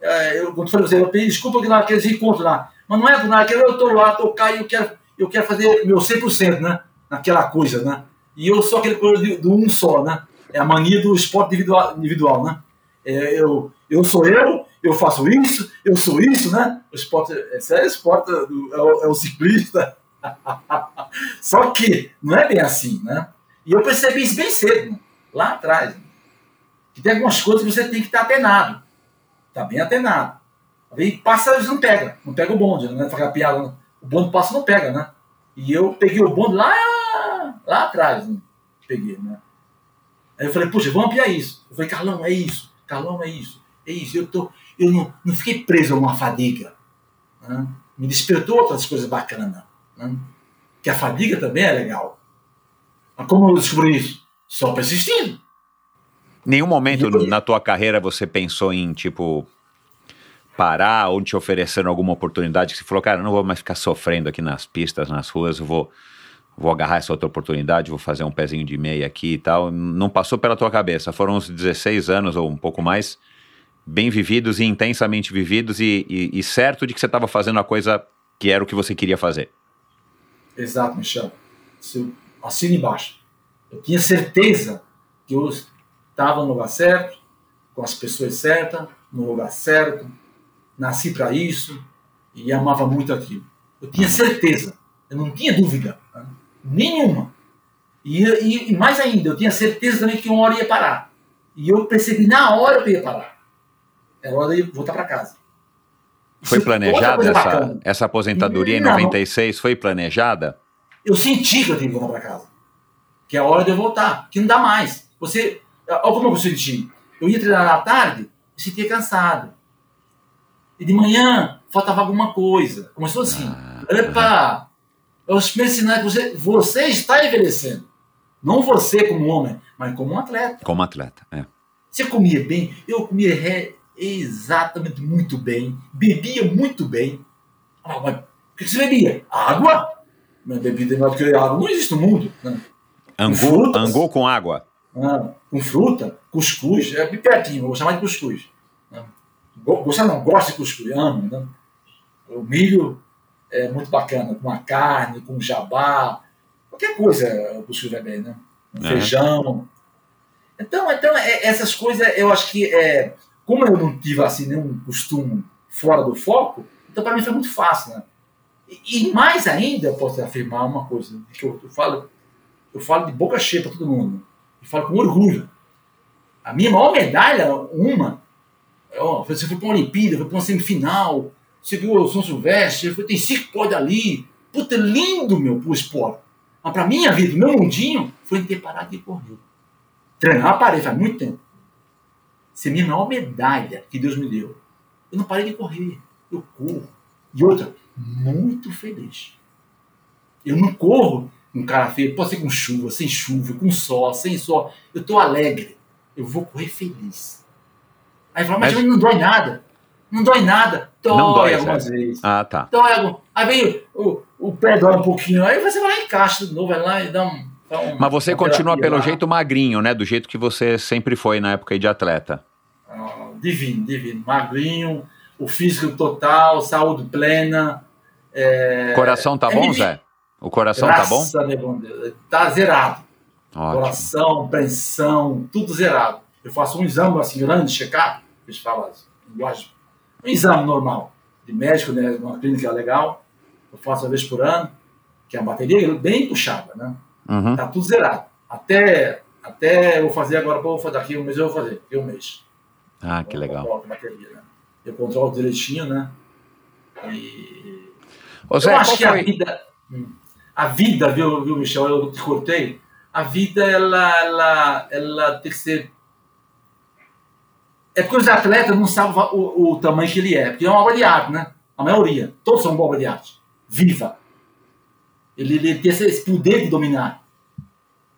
Speaker 1: É, eu, quando falei, eu pedi desculpa que naqueles encontros lá. Mas não é nada, eu tô lá, tô cá e eu quero, eu quero fazer meu 100%, né? Naquela coisa, né? E eu sou aquele coisa do um só, né? É a mania do esporte individual, individual né? É, eu, eu sou eu, eu faço isso, eu sou isso, né? O esporte, esse é o esporte, do, é, o, é o ciclista. Só que não é bem assim, né? E eu percebi isso bem cedo, lá atrás. Que tem algumas coisas que você tem que estar atenado. Tá bem atenado. Aí passa, eles não pega, não pega o bonde, né? Faz piada, o bonde passa não pega, né? E eu peguei o bonde lá, lá atrás, né? peguei, né? Aí eu falei, poxa, vamos ampliar isso. Eu falei, Carlão, é isso, Carlão, é isso, é isso. Eu, tô, eu não, não fiquei preso a uma fadiga. Né? Me despertou outras coisas bacanas. Né? Que a fadiga também é legal. Mas como eu descobri isso? Só persistindo.
Speaker 8: Nenhum momento na tua carreira você pensou em, tipo, parar ou te oferecendo alguma oportunidade que você falou, cara, não vou mais ficar sofrendo aqui nas pistas, nas ruas, eu vou, vou agarrar essa outra oportunidade, vou fazer um pezinho de meia aqui e tal. Não passou pela tua cabeça. Foram uns 16 anos ou um pouco mais, bem vividos e intensamente vividos e, e, e certo de que você estava fazendo a coisa que era o que você queria fazer.
Speaker 1: Exato, Michel. Assina embaixo. Eu tinha certeza que eu estava no lugar certo, com as pessoas certas, no lugar certo, nasci para isso e amava muito aquilo. Eu tinha certeza, eu não tinha dúvida né? nenhuma. E, e, e, mais ainda, eu tinha certeza também que uma hora ia parar. E eu percebi na hora que ia parar. Era hora de voltar para casa.
Speaker 8: Foi planejada essa, essa aposentadoria não, em 96? Foi planejada?
Speaker 1: Eu senti que eu tinha que voltar para casa. Que é a hora de eu voltar. Que não dá mais. Você Olha como eu senti. Eu ia treinar à tarde, me sentia cansado. E de manhã faltava alguma coisa. Começou assim. Ah, Epa, é os primeiros sinais que você, você está envelhecendo. Não você como homem, mas como um atleta.
Speaker 8: Como atleta, é.
Speaker 1: Você comia bem? Eu comia re, exatamente muito bem. Bebia muito bem. Ah, mas o que você bebia? Água? Mas bebida melhor do que água não existe no mundo. Né?
Speaker 8: Angu, angu com água?
Speaker 1: Ah, com fruta, cuscuz, é bem pertinho, vou chamar de cuscuz. Né? Gostar não, gosto de cuscuz, amo. Né? O milho é muito bacana, com a carne, com jabá, qualquer coisa o cuscuz vai bem, né? Um é. Feijão. Então, então é, essas coisas eu acho que, é, como eu não tive assim nenhum costume fora do foco, então para mim foi muito fácil, né? E, mais ainda, eu posso afirmar uma coisa, que eu, eu falo, eu falo de boca cheia para todo mundo e falo com orgulho. A minha maior medalha, uma, ó, você foi para uma Olimpíada, foi para uma semifinal, você viu o São Silvestre, foi, tem cinco pódios ali. Puta, é lindo, meu, pro esporte. Mas para minha vida, meu mundinho, foi ter parado de correr. Treinar parei faz muito tempo. Essa é a minha maior medalha que Deus me deu. Eu não parei de correr. Eu corro. E outra, muito feliz. Eu não corro um cara feio, pode ser com chuva, sem chuva, com sol, sem sol. Eu tô alegre. Eu vou correr feliz. Aí fala, mas, mas não dói nada. Não dói nada. Dói, não dói algumas é. vezes.
Speaker 8: Ah, tá.
Speaker 1: Dói algum... Aí vem o, o pé dói um pouquinho. Aí você vai lá e encaixa de novo, vai lá e dá um. Dá um
Speaker 8: mas você continua pelo lá. jeito magrinho, né? Do jeito que você sempre foi na época de atleta.
Speaker 1: Ah, divino, divino. Magrinho, o físico total, saúde plena. É...
Speaker 8: Coração tá é bom, Zé? O coração tá bom?
Speaker 1: Tá zerado. Ótimo. Coração, pressão, tudo zerado. Eu faço um exame assim grande, checar, eles falam assim, linguagem, um exame normal de médico, né, uma clínica legal. Eu faço uma vez por ano, que é a bateria bem puxada, né? Uhum. Tá tudo zerado. Até, até eu vou fazer agora, vou fazer daqui um mês, eu vou fazer, daqui um mês.
Speaker 8: Ah, que legal.
Speaker 1: Eu, bateria, né? eu controlo direitinho, né? E...
Speaker 8: Ô, Zé,
Speaker 1: eu acho que
Speaker 8: foi...
Speaker 1: a vida. Hum a vida, viu, viu, Michel? Eu te cortei. A vida, ela, ela, ela tem que ser. É porque os atletas não sabem o, o tamanho que ele é. Porque é uma obra de arte, né? A maioria. Todos são uma obra de arte. Viva. Ele, ele tem esse poder de dominar.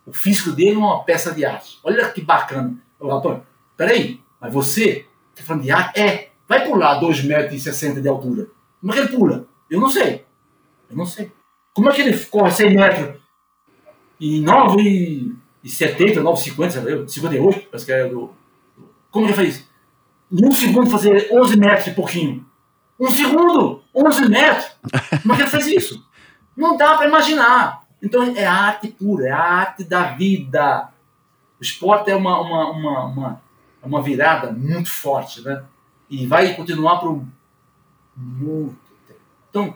Speaker 1: O físico dele é uma peça de arte. Olha que bacana. Antônio, peraí, mas você tá falando de arte? É, vai pular 2,60 metros de altura. Como é que ele pula? Eu não sei. Eu não sei. Como é que ele corre 100 metros em 9,70, 9,50, 58, parece que é do. Como ele faz isso? Em um segundo fazer 11 metros e pouquinho. Um segundo! 11 metros! Como é que ele faz isso? Não dá para imaginar. Então é arte pura, é a arte da vida. O esporte é uma, uma, uma, uma, uma virada muito forte, né? E vai continuar por muito. Então,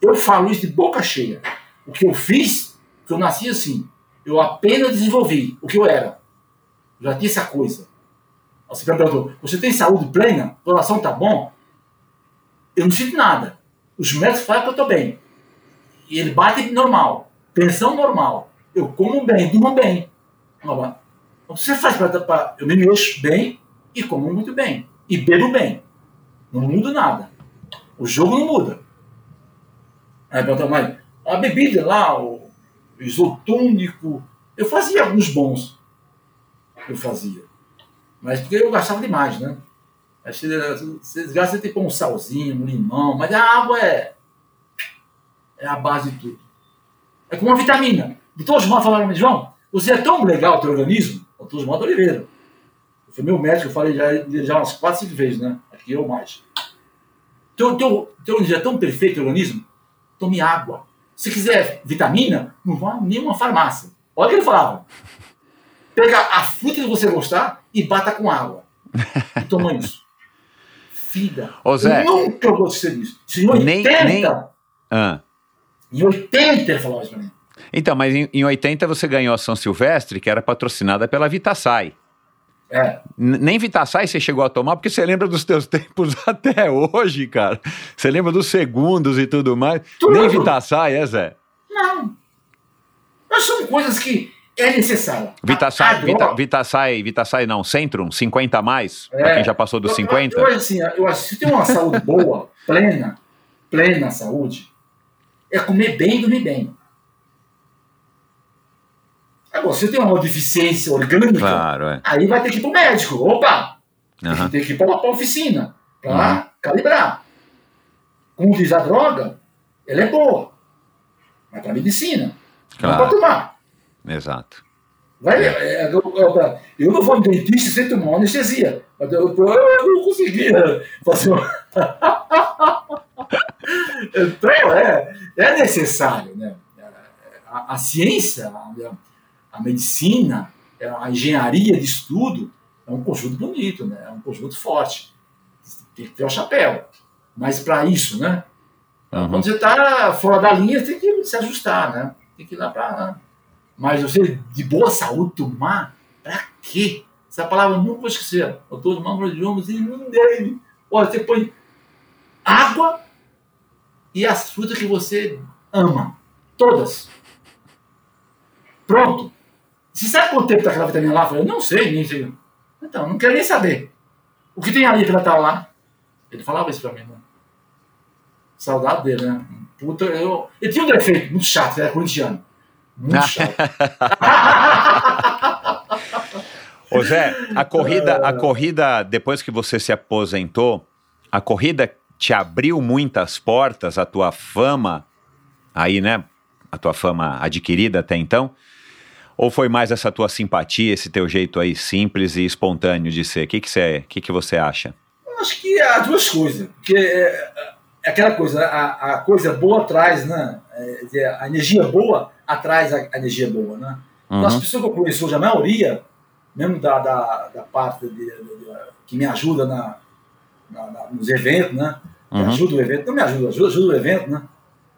Speaker 1: eu falo isso de boca cheia. O que eu fiz, que eu nasci assim, eu apenas desenvolvi o que eu era. Eu já tinha essa coisa. Você perguntou, você tem saúde plena? O coração tá bom? Eu não sinto nada. Os médicos falam que eu tô bem. E ele bate normal. Pensão normal. Eu como bem, durmo bem. Que você faz para. Eu me mexo bem e como muito bem. E bebo bem. Não muda nada. O jogo não muda. Aí pergunta, mas a bebida lá, o isotônico, eu fazia alguns bons. Eu fazia. Mas porque eu gastava demais, né? Você gasta tipo um salzinho, um limão, mas a água é, é a base de tudo. É como uma vitamina. Todos modos falaram, João, você é tão legal, teu organismo, o todos modos Oliveira. Foi meu médico, eu falei já, já umas 4, 5 vezes, né? Que eu mais. Teu, teu, teu organismo é tão perfeito, o organismo, tome água. Se quiser vitamina, não vá a nenhuma farmácia. Olha o que ele falava. Pega a fruta que você gostar e bata com água. E toma isso. Vida.
Speaker 8: Ô, Zé,
Speaker 1: eu nunca gostei disso. Isso em 80.
Speaker 8: Nem, nem... Ah.
Speaker 1: Em 80 ele falava isso pra mim.
Speaker 8: Então, mas em, em 80 você ganhou a São Silvestre, que era patrocinada pela Vitasai.
Speaker 1: É.
Speaker 8: Nem Vitaçai você chegou a tomar, porque você lembra dos teus tempos até hoje, cara. Você lembra dos segundos e tudo mais.
Speaker 1: Tudo.
Speaker 8: Nem Vitaçai, é, Zé?
Speaker 1: Não. Mas são coisas que é necessário.
Speaker 8: Vitaçai, Vita, Vitaçai, Vitaçai não, Centrum, 50 a mais, é. pra quem já passou dos
Speaker 1: eu,
Speaker 8: 50.
Speaker 1: Eu, eu, assim, eu acho que se tem uma saúde boa, plena, plena saúde, é comer bem e dormir bem. Agora, se tem uma deficiência orgânica,
Speaker 8: claro, é.
Speaker 1: aí vai ter que ir para o médico. Opa! Uhum. Tem que ir para a oficina para uhum. calibrar. Como diz a droga, ela é boa. Mas para medicina. Claro. Não para tomar.
Speaker 8: Exato.
Speaker 1: Vai, é. É, eu, eu, eu, não vou no dentista sem tomar uma anestesia. Mas eu, eu não conseguia fazer uma... então, é, é necessário. Né? A, a ciência, a, a medicina, é, a engenharia de estudo é um conjunto bonito, né? é um conjunto forte. Tem que ter o chapéu. Mas para isso, né? Uhum. Quando você está fora da linha, tem que se ajustar, né? Tem que ir lá para. Mas você, de boa saúde, tomar, para quê? Essa palavra eu nunca vou esquecer. Eu estou mão de ombros e não dele. Olha, você põe água e as frutas que você ama. Todas. Pronto. Você sabe quanto tempo está aquela vitamina lá? Eu falei, não sei, nem sei. Então, não quero nem saber. O que tem ali para estar lá? Ele falava isso para mim, né? Saudade dele, né? Puta, eu... Ele tinha um defeito muito chato, ele era corintiano. Muito chato.
Speaker 8: Ô Zé, a corrida, a corrida, depois que você se aposentou, a corrida te abriu muitas portas, a tua fama, aí, né? A tua fama adquirida até então. Ou foi mais essa tua simpatia, esse teu jeito aí simples e espontâneo de ser? O que, que, você, que, que você acha?
Speaker 1: Eu acho que as duas coisas. Porque é, é aquela coisa, a, a, coisa boa traz, né? É, a energia boa atrás a, a energia boa, né? Então, uhum. As pessoas que eu conheço hoje, a maioria, mesmo da, da, da parte de, de, de, que me ajuda na, na, na, nos eventos, né? Uhum. Ajuda o evento, não me ajuda, ajuda, ajuda o evento, né?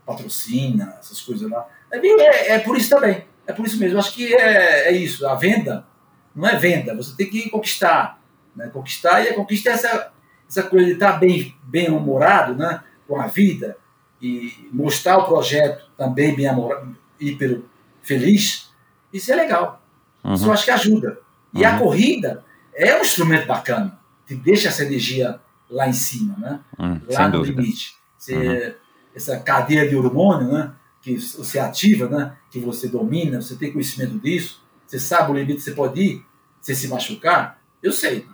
Speaker 1: Patrocina, essas coisas lá. É, é, é por isso também. É por isso mesmo. Acho que é, é isso. A venda não é venda. Você tem que conquistar. Né? Conquistar e a conquista é essa, essa coisa de estar bem, bem humorado né? com a vida e mostrar o projeto também bem humorado, hiper feliz. Isso é legal. Uhum. Isso eu acho que ajuda. E uhum. a corrida é um instrumento bacana. Te deixa essa energia lá em cima, né?
Speaker 8: Uhum,
Speaker 1: lá no dúvida. limite. Você, uhum. essa cadeia de hormônio, né? Que você ativa, né? que você domina, você tem conhecimento disso, você sabe o limite que você pode ir, você se machucar, eu sei.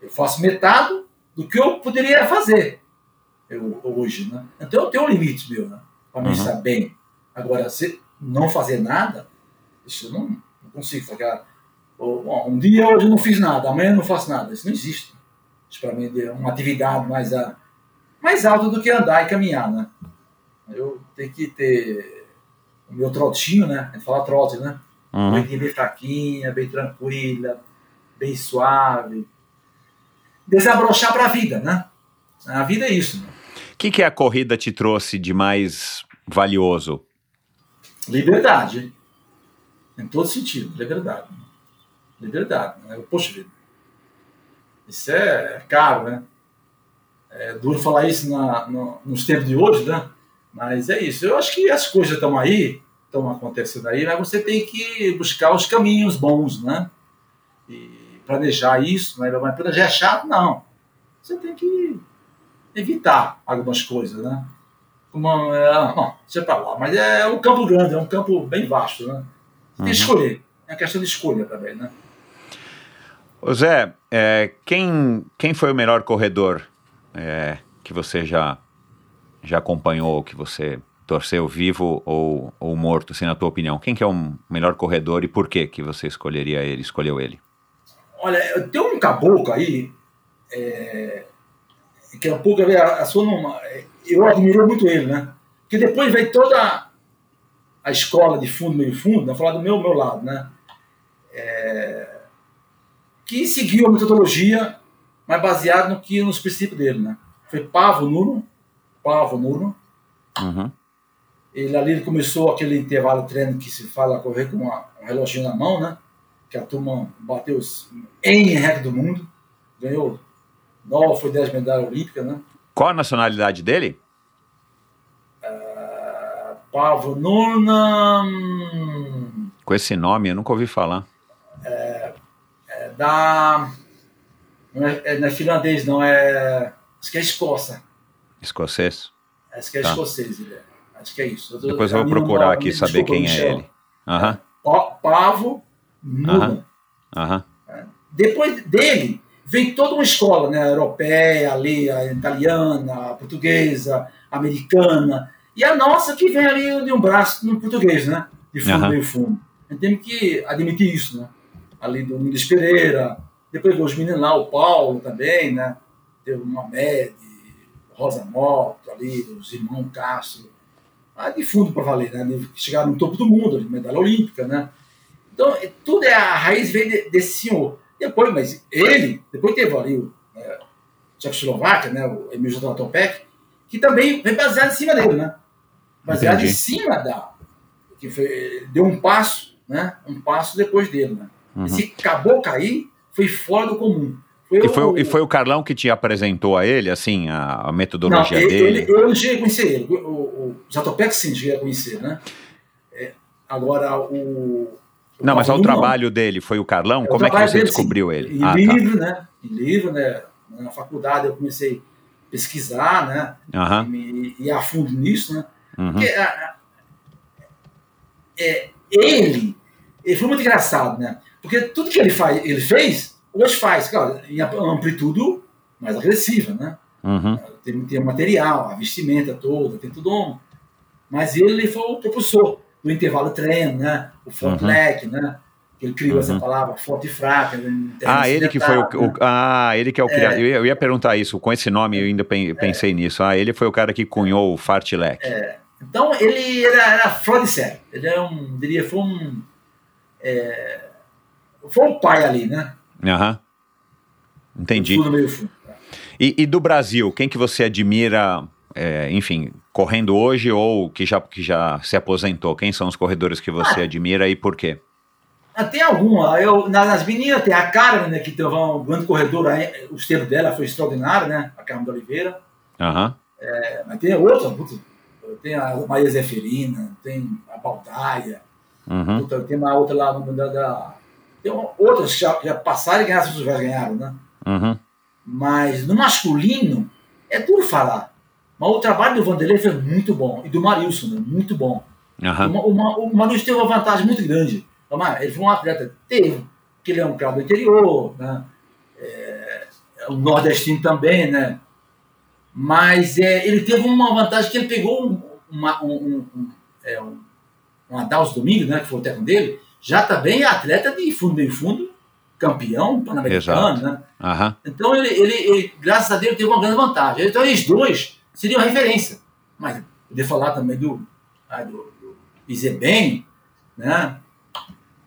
Speaker 1: Eu faço metade do que eu poderia fazer eu, hoje, né? Então eu tenho um limite meu, né? Para me
Speaker 8: Uhum.
Speaker 1: estar bem. Agora, se não fazer nada, isso eu não, não consigo ficar. Ou, bom, um dia hoje eu não fiz nada, amanhã eu não faço nada. Isso não existe. Isso para mim é uma atividade mais, a, mais alta do que andar e caminhar, né? Eu tenho que ter o meu trotinho, né? A gente fala trote, né?
Speaker 8: Uhum.
Speaker 1: Corridinha bem fraquinha, bem tranquila, bem suave. Desabrochar para a vida, né? A vida é isso. Né?
Speaker 8: O que, que a corrida te trouxe de mais valioso?
Speaker 1: Liberdade. Em todo sentido, liberdade. Liberdade. Né? Poxa vida. Isso é caro, né? É duro falar isso na, no, nos tempos de hoje, né? Mas é isso. Eu acho que as coisas estão aí, estão acontecendo aí, mas você tem que buscar os caminhos bons, né? E planejar isso, né? mas planejar é chato, não. Você tem que evitar algumas coisas, né? Como, é, bom, deixa pra lá. Mas é um campo grande, é um campo bem vasto, né? Você tem que escolher. É uma questão de escolha também, né?
Speaker 8: Ô Zé, é, quem, quem foi o melhor corredor é, que você já, já acompanhou, que você torceu vivo ou, ou morto, assim, na tua opinião? Quem que é o melhor corredor e por que que você escolheria ele, escolheu ele?
Speaker 1: Olha, tem um caboclo aí, é, que é um pouco a, a sua numa, eu admiro muito ele, né? Porque depois veio toda a escola de fundo, meio fundo, né? falar do meu, meu lado, né? É, que seguiu a metodologia, mas baseado no que nos princípios dele, né? Foi Pavo Nuno, Pavo Nuno.
Speaker 8: Uhum.
Speaker 1: Ele ali ele começou aquele intervalo de treino que se fala correr com uma, um reloginho na mão, né? Que a turma bateu os em recorde do mundo, ganhou nove, foi dez medalhas olímpicas, né?
Speaker 8: Qual a nacionalidade dele?
Speaker 1: Uh, Pavo Nuno hum,
Speaker 8: Com esse nome, eu nunca ouvi falar.
Speaker 1: é da não é, é, não é finlandês, não é acho que é Escócia.
Speaker 8: Escocês?
Speaker 1: Acho que é
Speaker 8: Tá.
Speaker 1: escocês, ele é. Acho que é isso. Eu tô-
Speaker 8: Depois eu
Speaker 1: a
Speaker 8: vou procurar aqui saber quem é ele. Aham,
Speaker 1: Pa- Pavo Nuno.
Speaker 8: Aham.
Speaker 1: Depois dele, vem toda uma escola, né? Europeia, ali, a italiana, a portuguesa, a americana. E a nossa que vem ali de um braço no português, né? De fundo, meio fundo. A gente tem que admitir isso, né? Ali do Mendes Pereira, depois os meninos lá, o Paulo também, né? Teve o Mohamed, Rosa Moto ali, os irmãos Castro. Ah, de fundo para valer, né? Chegaram no topo do mundo, medalha olímpica, né? Então, é- tudo é a raiz vem de- desse senhor. Depois, mas ele, depois teve ali o é, Tchecoslováquia, né, o Emil J. Topek, que também vem baseado em cima dele, né? Baseado
Speaker 8: Entendi.
Speaker 1: em cima da. que foi, deu um passo, né? Um passo depois dele, né?
Speaker 8: Uhum.
Speaker 1: Esse acabou cair, foi fora do comum. Foi
Speaker 8: E foi,
Speaker 1: o-
Speaker 8: o- e foi o Carlão que te apresentou a ele, assim, a, a
Speaker 1: Não,
Speaker 8: metodologia
Speaker 1: ele,
Speaker 8: dele?
Speaker 1: ele- eu não cheguei a conhecer ele. O, o, o Zatopek sim, cheguei a conhecer, né? É, agora, o. o
Speaker 8: Não, mas ao
Speaker 1: Pavlov, não.
Speaker 8: trabalho dele, foi o Carlão?
Speaker 1: É, o
Speaker 8: Como é que
Speaker 1: trabalho
Speaker 8: você
Speaker 1: dele,
Speaker 8: descobriu
Speaker 1: sim.
Speaker 8: ele?
Speaker 1: Em
Speaker 8: Ah, tá.
Speaker 1: livro, né? Em livro, né? Na faculdade eu comecei a pesquisar, né?
Speaker 8: Aham,
Speaker 1: E me- ir a fundo nisso, né?
Speaker 8: uhum.
Speaker 1: Porque a- a- é, ele, ele foi muito engraçado, né? Porque tudo que ele, faz, ele fez, hoje faz, claro, em amplitude mais agressiva, né?
Speaker 8: Uhum.
Speaker 1: Tem, tem o material, a vestimenta toda, tem tudo. um- Mas ele foi o propulsor do intervalo treino, né? O front
Speaker 8: Uhum.
Speaker 1: né? Ele criou
Speaker 8: Uhum.
Speaker 1: essa palavra, forte e fraca. termos
Speaker 8: Ah, ele que foi o,
Speaker 1: ocidentais,
Speaker 8: o- Ah, ele que é o
Speaker 1: É.
Speaker 8: criador. Eu, ia- eu ia perguntar isso, com esse nome eu ainda pen- pensei nisso. Ah, ele foi o cara que cunhou o fartlek.
Speaker 1: Então ele era, era série. Ele é um, diria, foi um. é, foi um pai ali, né?
Speaker 8: Aham. Entendi.
Speaker 1: Tudo meio.
Speaker 8: E, e do Brasil, quem que você admira, é, enfim, correndo hoje ou que já, que já se aposentou? Quem são os corredores que você admira e por quê?
Speaker 1: Ah, tem alguma. Eu, na- nas meninas tem a Carmen, né, que teve um grande corredor. Os tempos dela foi extraordinário, né? A Carmen Oliveira.
Speaker 8: Aham.
Speaker 1: É, mas tem outra, tem a Maria Zeferina, tem a Baldaia,
Speaker 8: Uhum.
Speaker 1: tem uma outra lá no da, da tem outras que já, já passaram e ganharam, as já ganharam, né?
Speaker 8: Uhum.
Speaker 1: Mas no masculino é duro falar. Mas o trabalho do Vanderlei foi muito bom. E do Marilson, né? muito bom.
Speaker 8: Aham.
Speaker 1: Uma- uma- o Marilson teve uma vantagem muito grande. Ele foi um atleta, teve, porque ele é um cara do interior, né? É, o nordestino também, né? Mas é, ele teve uma vantagem que ele pegou um, uma, um, um, um, é, um, um Adalso Domingos, né, que foi o técnico dele, já também é atleta de fundo meio fundo, campeão pan-americano, né?
Speaker 8: Aham.
Speaker 1: Então ele, ele, ele, graças a Deus, teve uma grande vantagem. Então eles dois seriam referência. Mas poder falar também do, ah, do, do né?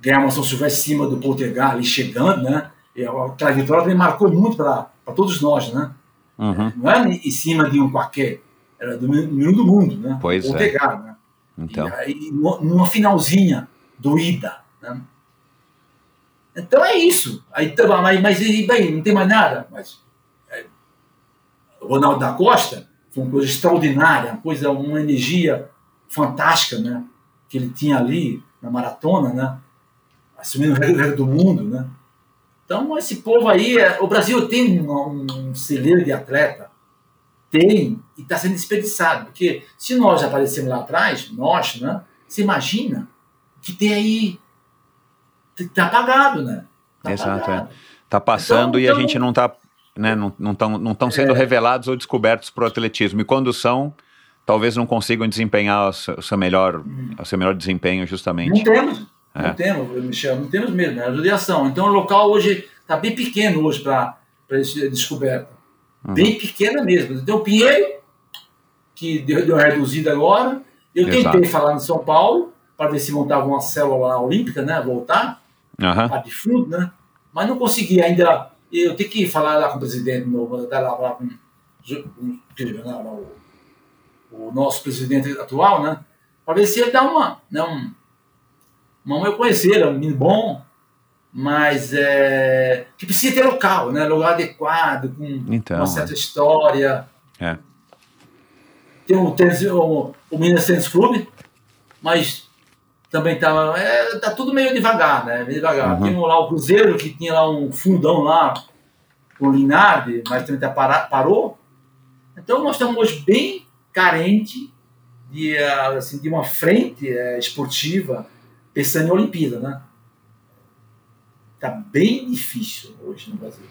Speaker 1: Ganhar uma São Silvestre em cima do Poltergar ali chegando, né? E aquela vitória também marcou muito para todos nós, né?
Speaker 8: Uhum.
Speaker 1: Não era em cima de um qualquer, era do número do mundo, né?
Speaker 8: Pois é.
Speaker 1: Poltergar, né?
Speaker 8: Então,
Speaker 1: E aí, nu- numa finalzinha do Ida. Né? Então é isso. Aí, tá, mas, mas bem, não tem mais nada. Mas é, Ronaldo da Costa foi uma coisa extraordinária, uma coisa, uma energia fantástica, né? Que ele tinha ali na maratona, né? Assumindo o recorde do mundo, né? Então esse povo aí, é, o Brasil tem um, um celeiro de atleta, tem e está sendo desperdiçado, porque se nós aparecemos lá atrás, nós, né? Você imagina que tem aí tá apagado, né? Tá
Speaker 8: Exato,
Speaker 1: apagado.
Speaker 8: tá passando
Speaker 1: Então-
Speaker 8: e a
Speaker 1: então-
Speaker 8: gente não tá, né, não não estão não tão sendo revelados ou descobertos pro atletismo. E quando são, talvez não consigam desempenhar o seu, o seu melhor, o seu melhor desempenho
Speaker 1: Não
Speaker 8: justamente.
Speaker 1: temos,
Speaker 8: É.
Speaker 1: não temos, Michel, não temos mesmo, é a judiação. Então o local hoje está bem pequeno hoje para descoberta.
Speaker 8: Uhum.
Speaker 1: Bem pequena mesmo. Tem o Pinheiro, que deu, deu reduzida agora. Eu
Speaker 8: Exato.
Speaker 1: tentei falar em São Paulo para ver se montava uma célula lá olímpica, né? Voltar.
Speaker 8: Aham.
Speaker 1: parte de fundo, né? Mas não consegui ainda. Eu tenho que falar lá com o presidente novo, dar lá, lá com, com- lá, o, o nosso presidente atual, né? Para ver se ele dá uma. Né, um, uma eu conhecer, ele é um menino bom, mas é, que precisa ter local, né? Lugar adequado, com
Speaker 8: Então,
Speaker 1: uma certa história.
Speaker 8: É.
Speaker 1: Tem o, tênis, o, o Minas Tênis Clube, mas também tá, é, tá tudo meio devagar, né? Meio devagar.
Speaker 8: Uhum.
Speaker 1: Tem lá o Cruzeiro, que tinha lá um fundão lá o Linardi, mas também tá para, parou. Então nós estamos hoje bem carente de, ah, assim, de uma frente eh, esportiva pensando em Olimpíada, né? Tá bem difícil hoje no Brasil.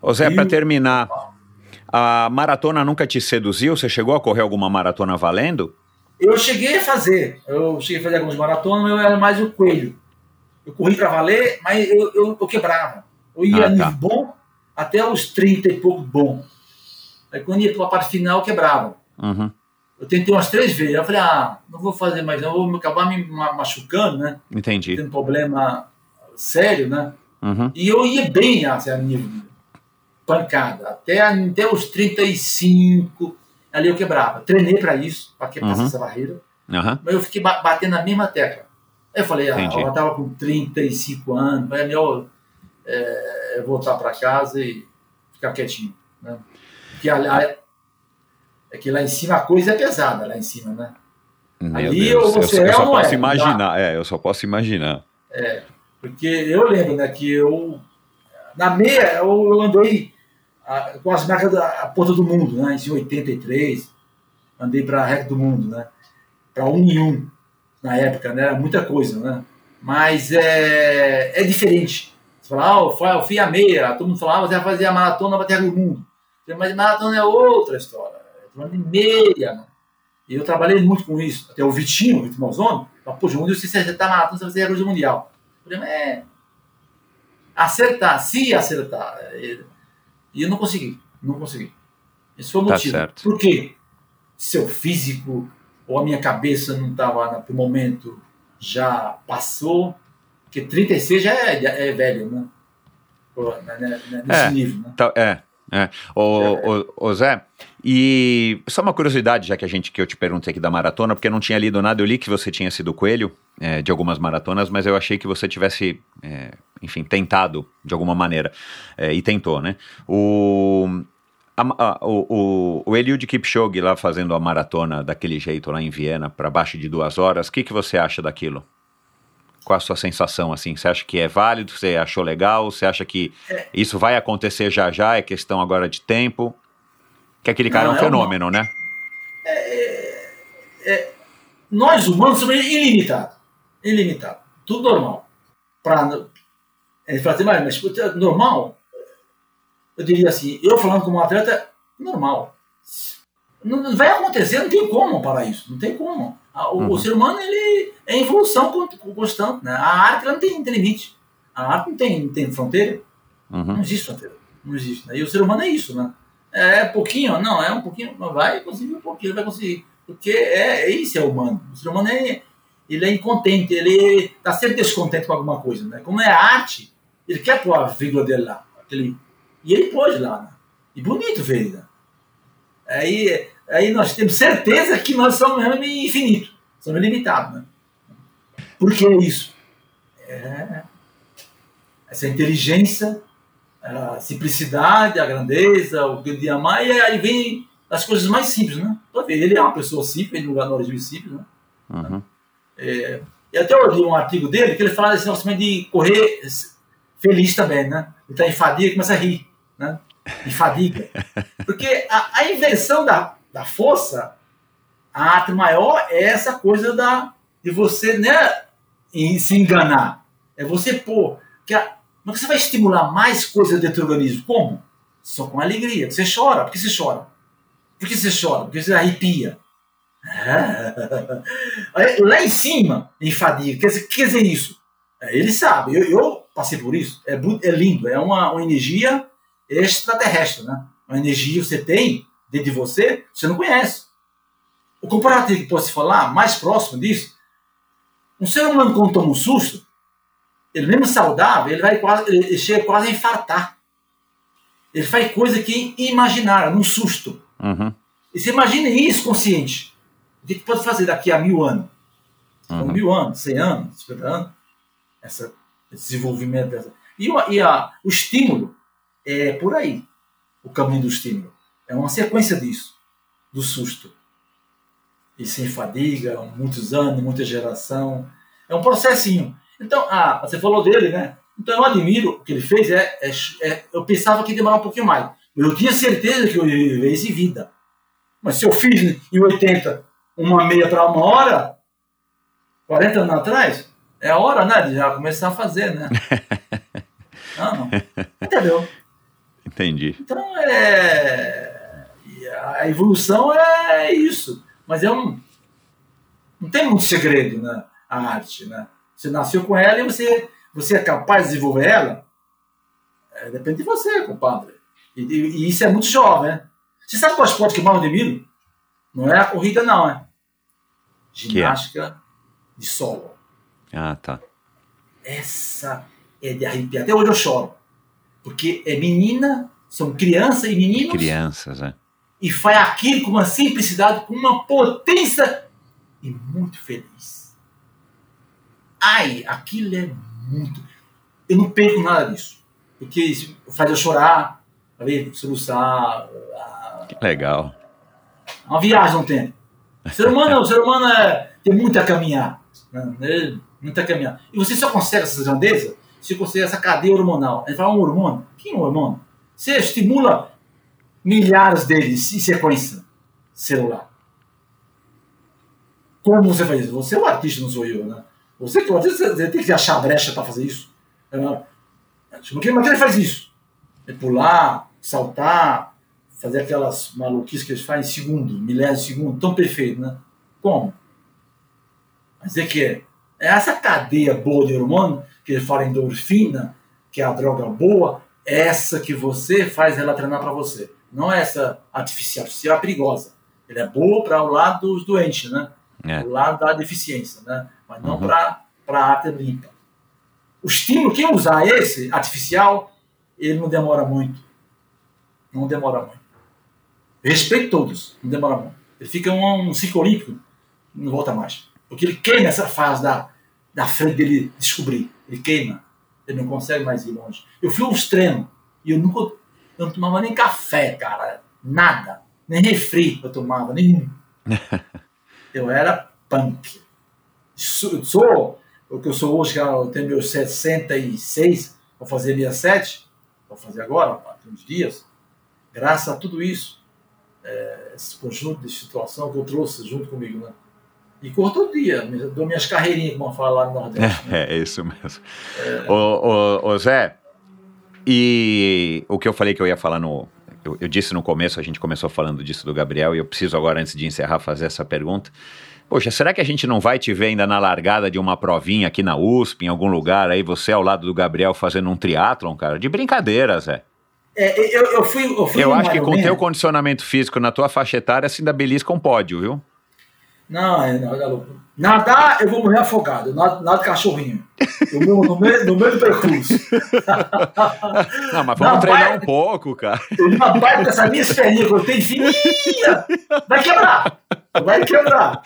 Speaker 8: Ô Zé, para terminar, a maratona nunca te seduziu? Você chegou a correr alguma maratona valendo?
Speaker 1: Eu cheguei a fazer, eu cheguei a fazer algumas maratonas, mas eu era mais o coelho. Eu corri para valer, mas eu, eu, eu quebrava. Eu ia
Speaker 8: Ah, tá.
Speaker 1: bom até os 30 e pouco bom. Aí quando ia para a parte final, eu quebrava.
Speaker 8: Uhum.
Speaker 1: Eu tentei umas três vezes. Eu falei, ah, não vou fazer mais, não, vou acabar me ma- machucando, né?
Speaker 8: Entendi.
Speaker 1: Tendo problema sério, né?
Speaker 8: Uhum.
Speaker 1: E eu ia bem assim, a nível pancada, até, até os 35, ali eu quebrava. Treinei para isso, para que
Speaker 8: Uhum.
Speaker 1: essa barreira.
Speaker 8: Aham.
Speaker 1: Mas eu fiquei ba- batendo na mesma tecla. Aí eu falei, ah, eu estava com 35 anos, é melhor é, voltar para casa e ficar quietinho. Né? Porque lá, é que lá em cima a coisa é pesada, lá em cima, né?
Speaker 8: Meu
Speaker 1: Ali
Speaker 8: Deus, eu, só- eu
Speaker 1: é
Speaker 8: só
Speaker 1: ou não
Speaker 8: posso
Speaker 1: é,
Speaker 8: imaginar. É, eu só posso imaginar.
Speaker 1: Porque eu lembro né, que eu, na meia, eu, eu andei ah, com as marcas da a ponta do mundo, né? Em 83, andei para a reta do mundo, né? Para um em um, na época, né? Era muita coisa, né? Mas é, é diferente. Você fala, ah, eu fui, a meia, todo mundo falava, ah, você vai fazer a maratona para a terra do mundo. Mas maratona é outra história. É falando de meia, né? E eu trabalhei muito com isso. Até o Vitinho, o Vitor Malzone, falou, poxa, onde você acertar a maratona, você vai fazer a mundial. O problema é acertar, se acertar. E eu não consegui, não consegui. Esse foi o
Speaker 8: Tá
Speaker 1: motivo.
Speaker 8: certo.
Speaker 1: Por quê? Seu físico ou a minha cabeça não estava naquele momento já passou, porque 36 já é, é velho, né? Pô, né, né, né, Nesse
Speaker 8: É.
Speaker 1: nível, né?
Speaker 8: Tá, é, é. Ô, ô, ô, Zé, e só uma curiosidade, já que a gente que eu te perguntei aqui da maratona, porque eu não tinha lido nada, eu li que você tinha sido coelho é, de algumas maratonas, mas eu achei que você tivesse, é, enfim, tentado de alguma maneira. É, e tentou, né? O, a, a, o, o, o Eliud Kipchoge lá fazendo a maratona daquele jeito lá em Viena, para baixo de duas horas, o que, que você acha daquilo? Qual a sua sensação, assim? Você acha que é válido? Você achou legal? Você acha que isso vai acontecer já já? É questão agora de tempo? Que aquele cara
Speaker 1: Não,
Speaker 8: é um
Speaker 1: é uma-
Speaker 8: fenômeno, né?
Speaker 1: Nós humanos somos ilimitados. Ilimitado. Tudo normal. Pra, ele fala assim, mas, mas normal? eu diria assim, eu falando como atleta, normal. Não vai acontecer, não tem como parar isso, não tem como. O, uhum. o ser humano ele é em evolução constante, né? A arte não tem, tem, limite, a arte não tem, não tem fronteira, uhum. não existe fronteira, não existe. Né? E o ser humano é isso, né? É pouquinho, não, é um pouquinho, vai conseguir um pouquinho, vai conseguir, porque é, é isso é humano. O ser humano é, ele é incontente, ele está sempre descontente com alguma coisa, né? Como é arte, ele quer pôr a vírgula dele lá, aquele, e ele pôs lá, né? E bonito ver, né? Aí, aí nós temos certeza que nós somos infinito, somos ilimitados, né? Por que isso? É essa inteligência, a simplicidade, a grandeza, o que eu amar, e aí vem as coisas mais simples, né? Ele é uma pessoa simples, ele lugar no origem simples, né? Uhum. É, e até eu li um artigo dele que ele fala desse negócio de correr feliz também, né? Ele está em fadiga e começa a rir, né? Em fadiga. Porque a, a invenção da, da força, a arte maior é essa coisa da, de você, né? Em, se enganar. É você pôr. Que a, mas você vai estimular mais coisas dentro do organismo. Como? Só com alegria. Você chora. Por que você chora? Por que você chora? Porque você arrepia. Lá em cima, em fadiga, quer dizer, quer dizer isso? É, ele sabe, eu, eu, passei por isso, é, é lindo, é uma, uma, energia extraterrestre, né? Uma energia que você tem dentro de você, você não conhece. O comparativo que posso falar, mais próximo disso, um ser humano quando toma um susto, ele mesmo saudável, ele vai quase, ele chega quase a infartar. Ele faz coisa que imaginar, num susto. Uhum. E você imagina isso consciente. O que, que pode fazer daqui a mil anos? Uhum. Mil anos, cem anos, cinquenta anos? Essa, esse desenvolvimento. Dessa. E, o, e a, o estímulo é por aí. O caminho do estímulo. É uma sequência disso. Do susto. E sem fadiga, muitos anos, muita geração. É um processinho. Então, ah, você falou dele, né? Então eu admiro o que ele fez. É, é, é eu pensava que ia demorar um pouquinho mais. Eu tinha certeza que eu ia viver isso em vida. Mas se eu fiz em 80 uma meia para uma hora, 40 anos atrás, é hora, né, de já começar a fazer, né? não, não. Entendeu?
Speaker 8: Entendi.
Speaker 1: Então, é... A evolução é isso. Mas é um... Não tem muito segredo, né? A arte, né? Você nasceu com ela e você, você é capaz de desenvolver ela? É, depende de você, compadre. E, e, e, isso é muito jovem, né? Você sabe qual é o esporte que eu mais admiro? Não é a corrida, não, é? Ginástica é? de solo.
Speaker 8: Ah, tá.
Speaker 1: Essa é de arrepiar. Até hoje eu choro. Porque é menina, são crianças e meninos.
Speaker 8: Crianças, é.
Speaker 1: E faz aquilo com uma simplicidade, com uma potência e muito feliz. Ai, aquilo é muito. Eu não perco nada disso. Porque faz eu chorar, soluçar.
Speaker 8: Que legal.
Speaker 1: Uma viagem no tempo. O ser humano, o ser humano é, tem muito a caminhar. Né? Muito a caminhar. E você só consegue essa grandeza se consegue essa cadeia hormonal. Gente fala um hormônio. Que é um hormônio? Você estimula milhares deles em sequência celular. Como você faz isso? Você é o artista, não sou eu, né? Você que você tem que achar a brecha para fazer isso. Mas ele faz isso. É pular, saltar, fazer aquelas maluquices que eles fazem em segundo, milésimo de segundo, tão perfeito, né? Como? Mas é que é, é essa cadeia boa de hormônio, que ele fala endorfina, que é a droga boa, é essa que você faz ela treinar para você. Não é essa artificial. Artificial é perigosa. Ele é boa para o lado dos doentes, né? É. Lado da deficiência, né? Mas não uhum. para a arte limpa. O estímulo, quem usar esse artificial, ele não demora muito. Não demora muito. Respeito todos, não demora muito. Ele fica um, um ciclo olímpico, não volta mais. Porque ele queima essa fase da, da frente dele descobrir. Ele queima. Ele não consegue mais ir longe. Eu fui aos treinos e eu nunca eu não tomava nem café, cara. Nada. Nem refri eu tomava, nenhum. eu era punk. Sou, sou o que eu sou hoje, eu tenho meus 66, vou fazer 67, vou fazer agora, há uns dias. Graças a tudo isso é, esse conjunto de situação que eu trouxe junto comigo, né? E corro todo dia, dou minhas carreirinhas, como fala lá no Nordeste.
Speaker 8: Né? É, isso mesmo. É... Ô, ô, ô, Zé, E o que eu falei que eu ia falar no. Eu, eu, disse no começo, a gente começou falando disso do Gabriel, e eu preciso agora, antes de encerrar, fazer essa pergunta. Poxa, será que a gente não vai te ver ainda na largada de uma provinha aqui na USP, em algum lugar, aí você ao lado do Gabriel fazendo um triatlon, cara? De brincadeira, Zé.
Speaker 1: É, eu, eu fui. Eu, fui
Speaker 8: eu acho que com o teu condicionamento físico na tua faixa etária, se ainda belisca um pódio, viu?
Speaker 1: Não, é, não, é Nadar, eu vou morrer afogado. Nada, nada cachorrinho. Eu morro no meio, no meio do percurso.
Speaker 8: Não, mas vamos na treinar bike, um pouco, cara.
Speaker 1: Uma bike dessa minha perninhas que eu tenho fininha, vai quebrar. Vai quebrar.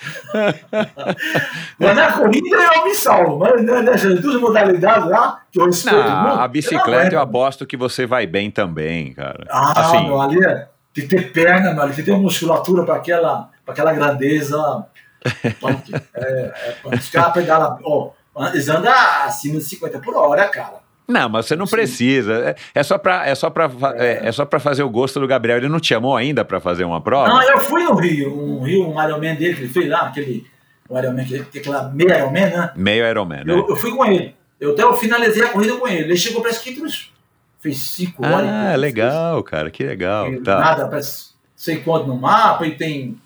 Speaker 1: Mas na corrida eu me salvo. Mas nessas duas modalidades lá, que eu
Speaker 8: não, A bicicleta eu aposto que você vai bem também, cara.
Speaker 1: Ah, assim, não, ali é, tem que ter perna, mano, tem que ter uma musculatura para aquela, aquela grandeza é, é, os caras pedalam, ó, eles andam acima de 50 por hora, cara.
Speaker 8: Não, mas você não precisa. É, é só para é só para é, é só para fazer o gosto do Gabriel. Ele não te chamou ainda para fazer uma prova?
Speaker 1: Não, eu fui no Rio, um Rio, um Ironman dele que ele fez lá, aquele um Ironman que ele tem aquela meio Ironman, né?
Speaker 8: Meio Ironman.
Speaker 1: Eu, né? eu fui com ele. Eu até eu finalizei a corrida com ele. Ele chegou para que fez 5
Speaker 8: ah,
Speaker 1: horas.
Speaker 8: Ah, legal, fez. cara, que legal. Tá.
Speaker 1: Nada, parece sei quanto no mapa e tem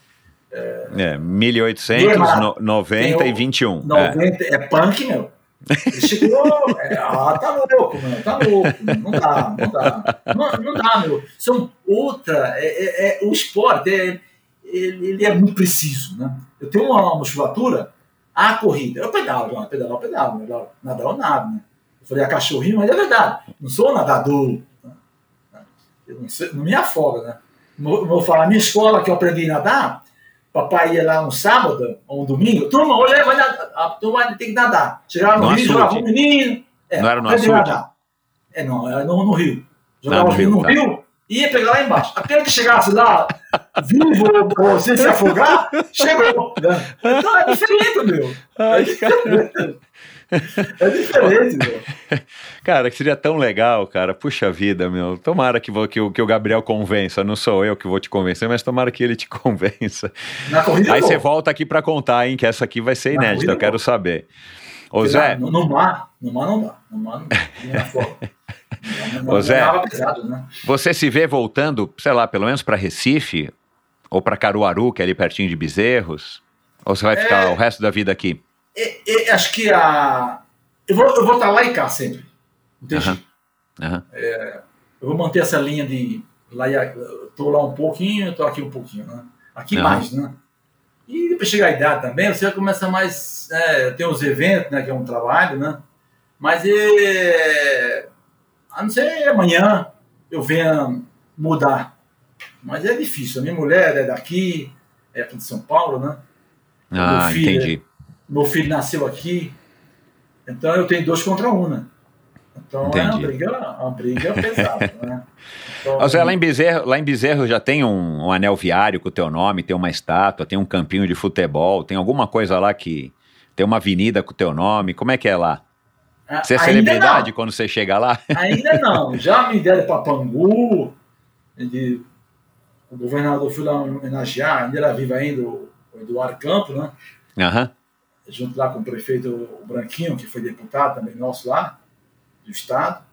Speaker 8: é, 1800, 90 e 21.
Speaker 1: 90, é. é punk, meu. Ele chegou, é, ah, tá louco, meu, tá louco, não dá, não dá, não, não dá, meu. São outra, é, é, é o esporte, é, ele, ele, é muito preciso, né? Eu tenho uma musculatura, a corrida, eu pedalo, eu pedalo, eu pedalo, eu nadar ou nada, né? Eu falei a cachorrinho, mas é verdade, não sou nadador, né? não, sei, não me afoga, né? Vou falar, a minha escola que eu aprendi a nadar, Papai ia lá um sábado ou um domingo, turma, olha, vai nadar, a turma tem que nadar. Chegava no, no Rio, jogava um menino.
Speaker 8: É, não era no açude? Nadar.
Speaker 1: É, não, era no, no Rio. Jogava não, no Rio, no tá. Rio e ia pegar lá embaixo. Aquele que chegasse lá, vivo ou sem se afogar, chegou. Né? Então é diferente, meu. É diferente. É diferente, meu.
Speaker 8: Cara, que seria tão legal, cara. Puxa vida, meu. Tomara que, vou, que, o, que o Gabriel convença. Não sou eu que vou te convencer, mas tomara que ele te convença. Na corrida Aí você volta aqui para contar, hein? Que essa aqui vai ser inédita. Eu quero saber. Ô, Zé.
Speaker 1: No, no, mar, no mar não dá. No mar não dá. Ô,
Speaker 8: Zé, pesado, né? você se vê voltando, sei lá, pelo menos para Recife ou para Caruaru, que é ali pertinho de Bezerros? Ou você vai ficar é... o resto da vida aqui?
Speaker 1: é, é, acho que a. Eu vou, eu vou estar lá e cá sempre. Uhum. Uhum. É, eu vou manter essa linha de. Lá estou lá um pouquinho, estou aqui um pouquinho, né? Aqui uhum. mais, né? E depois chegar a idade também, você começa mais. É, tem os eventos, né? Que é um trabalho, né? Mas é. A não ser amanhã eu venha mudar. Mas é difícil. A minha mulher é daqui, é aqui de São Paulo, né?
Speaker 8: Ah, filho, entendi.
Speaker 1: Meu filho nasceu aqui, então eu tenho dois contra um, né? Então Entendi. é uma briga, uma briga pesada, né? Então,
Speaker 8: Zé, lá em Bezerro, lá em Bezerro já tem um, um, anel viário com o teu nome, tem uma estátua, tem um campinho de futebol, tem alguma coisa lá que tem uma avenida com o teu nome, como é que é lá? Você é celebridade não. quando você chega lá?
Speaker 1: Ainda não, já me deram para Pangu, de, o governador foi lá homenagear, ainda era vivo ainda, o Eduardo Campos, né?
Speaker 8: Uhum
Speaker 1: junto lá com o prefeito Branquinho, que foi deputado também nosso lá, do estado.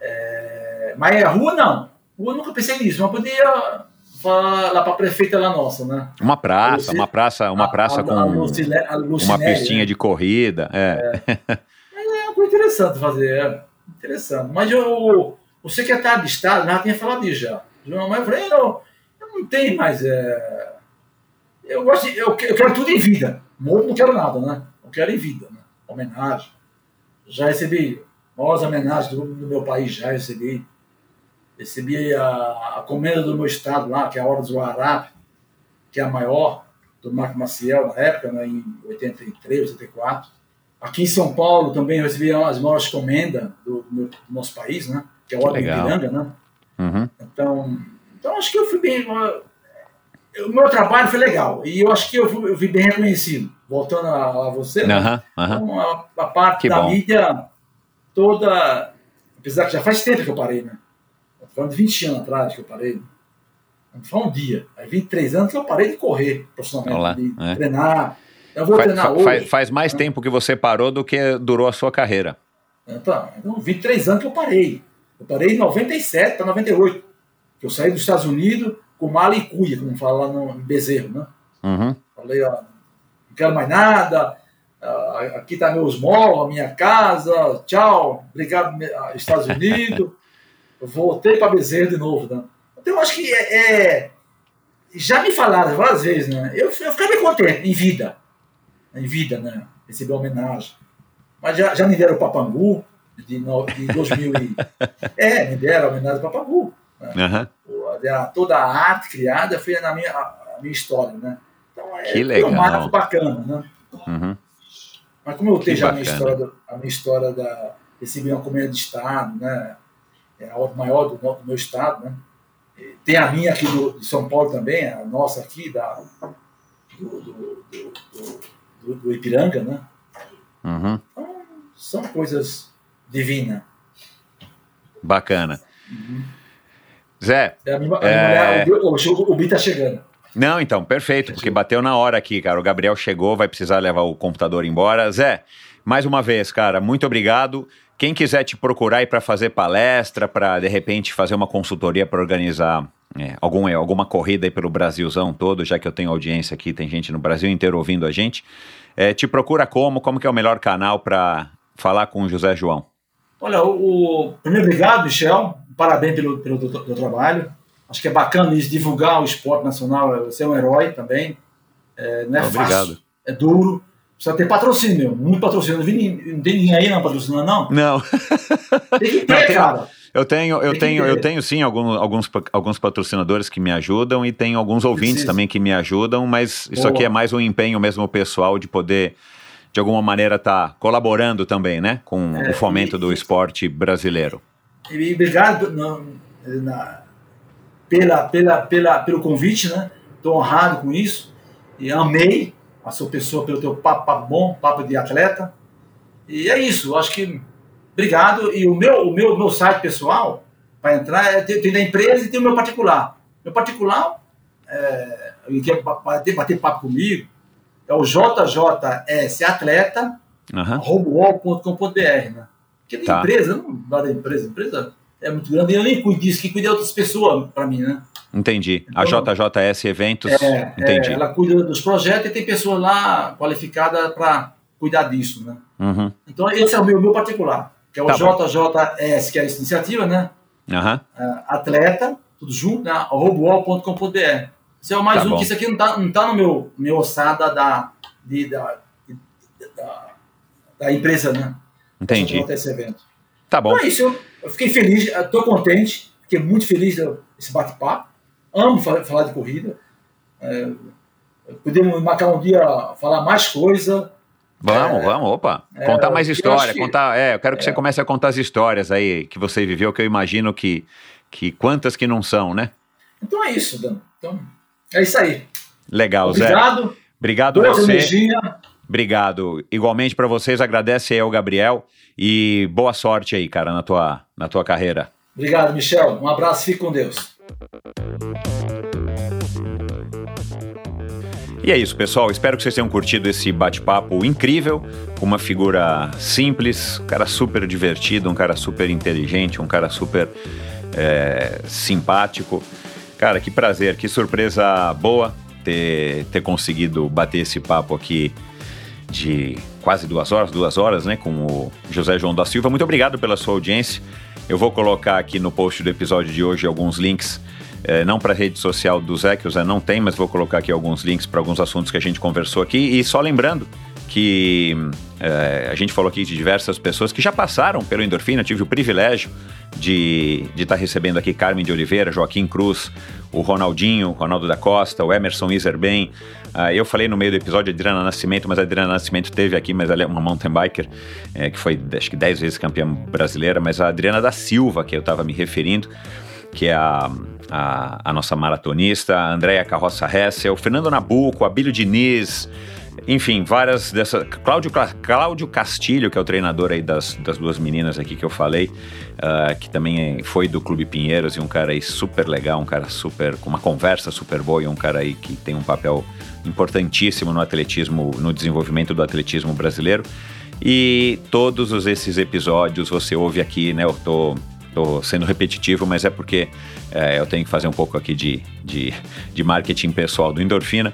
Speaker 1: É, mas a rua não. Rua eu nunca pensei nisso, mas podia falar lá para a prefeita lá nossa, né?
Speaker 8: Uma praça, uma praça, uma praça a, com a uma pistinha né? de corrida. É.
Speaker 1: É. é uma coisa interessante fazer, é interessante. Mas eu, o secretário de Estado já tinha falado disso já. Mas eu falei, eu, eu não tenho mais. É, eu, gosto de, eu, eu quero tudo em vida. Morto não quero nada, né? Não quero em vida, né? Homenagem. Já recebi maiores homenagens do, do, meu país, já recebi. Recebi a, a comenda do meu estado lá, que é a Hora do Arap, que é a maior, do Marco Maciel na época, né, em 83, 84. Aqui em São Paulo também eu recebi as maiores comendas do, do, do nosso país, né? Que é a Hora do Ipiranga, né?
Speaker 8: Uhum.
Speaker 1: Então, então acho que eu fui bem o meu trabalho foi legal e eu acho que eu fui, eu fui bem reconhecido. Voltando a, a você,
Speaker 8: uhum, uhum.
Speaker 1: Então, a, a, parte que da bom. mídia toda, apesar que já faz tempo que eu parei, né? Estou falando de 20 anos atrás que eu parei. Não foi um dia. Aí 23 anos que eu parei de correr profissionalmente, Olá, de é. treinar. Eu vou
Speaker 8: faz,
Speaker 1: treinar hoje.
Speaker 8: Faz, faz mais né? tempo que você parou do que durou a sua carreira.
Speaker 1: Então, então 23 anos que eu parei. Eu parei em 97 para 98. Que eu saí dos Estados Unidos com mala e cuia, como fala lá no Bezerro, né?
Speaker 8: Uhum.
Speaker 1: Falei, ó, não quero mais nada, aqui está meus móveis, a minha casa, tchau, obrigado, Estados Unidos. voltei para Bezerro de novo, né? Então, eu acho que é, é, já me falaram várias vezes, né? Eu, eu ficava contente em vida, em vida, né? Receber homenagem. Mas já, já me deram o Papangu, de, no, de 2000 e... É, me deram a homenagem ao Papangu. Né? Uhum. Toda a arte criada foi na minha, a, minha história, né? Então, é,
Speaker 8: que legal. um
Speaker 1: marco bacana, né? Uhum. Mas como eu tenho já a minha história, a minha história da receber uma comida de Estado, né? É a maior do, do meu estado, né? Tem a minha aqui do, de São Paulo também, a nossa aqui, da, do, do, do, do Ipiranga, né?
Speaker 8: Uhum.
Speaker 1: Então, são coisas divinas.
Speaker 8: Bacana. Uhum. Zé.
Speaker 1: É é... mulher, o, o, o Bi tá chegando.
Speaker 8: Não, então, perfeito, porque bateu na hora aqui, cara. O Gabriel chegou, vai precisar levar o computador embora. Zé, mais uma vez, cara, muito obrigado. Quem quiser te procurar aí para fazer palestra, para de repente fazer uma consultoria para organizar é, algum, alguma corrida aí pelo Brasilzão todo, já que eu tenho audiência aqui, tem gente no Brasil inteiro ouvindo a gente. É, te procura como? Como que é o melhor canal para falar com o José João?
Speaker 1: Olha, o, o primeiro obrigado, Michel. Parabéns pelo, pelo do trabalho. Acho que é bacana isso, divulgar o esporte nacional. Você é um herói também. É, não é
Speaker 8: Obrigado.
Speaker 1: fácil. É duro. Precisa ter patrocínio. Muito patrocínio. Não, vi, não tem ninguém aí não patrocinando, não?
Speaker 8: Não.
Speaker 1: Tem que ter, não, cara.
Speaker 8: Eu tenho, eu tenho, eu tenho sim alguns, alguns, alguns patrocinadores que me ajudam e tenho alguns ouvintes Preciso. também que me ajudam, mas isso Boa. aqui é mais um empenho mesmo pessoal de poder, de alguma maneira, estar tá colaborando também, né, com é, o fomento e, do esporte brasileiro.
Speaker 1: E obrigado na, pela, pela, pela, pelo convite, né? Estou honrado com isso e amei a sua pessoa pelo teu papo, papo bom, papo de atleta. E é isso, acho que obrigado. E o meu, o meu, meu site pessoal, para entrar, é, tem, tem da empresa e tem o meu particular. Meu particular, é, quer bater, bater papo comigo, é o jjsatleta, uhum. né? Porque tem tá. empresa, não dá da empresa, empresa é muito grande e eu nem cuido disso, que cuida de outras pessoas para mim, né?
Speaker 8: Entendi. Então, a JJS Eventos,
Speaker 1: é,
Speaker 8: entendi.
Speaker 1: É, ela cuida dos projetos e tem pessoa lá qualificada para cuidar disso, né?
Speaker 8: Uhum.
Speaker 1: Então esse é o meu, meu particular, que é o tá JJS, que é essa iniciativa, né?
Speaker 8: Uhum.
Speaker 1: atleta, tudo junto, né? roboal.com.br. Esse é o mais tá um, bom. que isso aqui não tá, não tá no meu, meu ossada da, de, da, de, da, da, empresa, né?
Speaker 8: Entendi.
Speaker 1: Esse evento.
Speaker 8: Tá bom.
Speaker 1: Então é isso, eu, eu fiquei feliz, estou contente, fiquei muito feliz desse bate-papo. Amo falar de corrida. É, podemos marcar um dia falar mais coisa.
Speaker 8: Vamos, é, vamos, opa. É, contar mais história, que, contar. É, eu quero que é. você comece a contar as histórias aí que você viveu, que eu imagino que, que quantas que não são, né?
Speaker 1: Então é isso, Dan. Então, é isso aí.
Speaker 8: Legal,
Speaker 1: Obrigado.
Speaker 8: Zé. Obrigado Boa você. Energia. Obrigado. Igualmente para vocês, agradece aí ao Gabriel e boa sorte aí, cara, na tua, na tua carreira.
Speaker 1: Obrigado, Michel. Um abraço, fique com Deus.
Speaker 8: E é isso, pessoal. Espero que vocês tenham curtido esse bate-papo incrível, com uma figura simples, um cara super divertido, um cara super inteligente, um cara super é, simpático. Cara, que prazer, que surpresa boa ter, ter conseguido bater esse papo aqui de quase duas horas, duas horas, né, com o José João da Silva. Muito obrigado pela sua audiência. Eu vou colocar aqui no post do episódio de hoje alguns links, eh, não para a rede social do Zé, que o Zé não tem, mas vou colocar aqui alguns links para alguns assuntos que a gente conversou aqui. E só lembrando que eh, a gente falou aqui de diversas pessoas que já passaram pelo Endorfina, tive o privilégio de estar tá recebendo aqui Carmen de Oliveira, Joaquim Cruz, o Ronaldinho, Ronaldo da Costa, o Emerson Iserben. Uh, eu falei no meio do episódio a Adriana Nascimento, mas a Adriana Nascimento teve aqui, mas ela é uma mountain biker, é, que foi acho que 10 vezes campeã brasileira, mas a Adriana da Silva, que eu estava me referindo, que é a, a, a nossa maratonista, a Andréia Carroça Hessel, Fernando Nabuco, Abílio Diniz, enfim, várias dessas. Cláudio, Cláudio Castilho, que é o treinador aí das, das duas meninas aqui que eu falei, uh, que também foi do Clube Pinheiros e um cara aí super legal, um cara super. com uma conversa super boa e um cara aí que tem um papel importantíssimo no atletismo, no desenvolvimento do atletismo brasileiro. E todos esses episódios você ouve aqui, né? Eu tô Estou sendo repetitivo, mas é porque é, eu tenho que fazer um pouco aqui de, de, de marketing pessoal do Endorfina.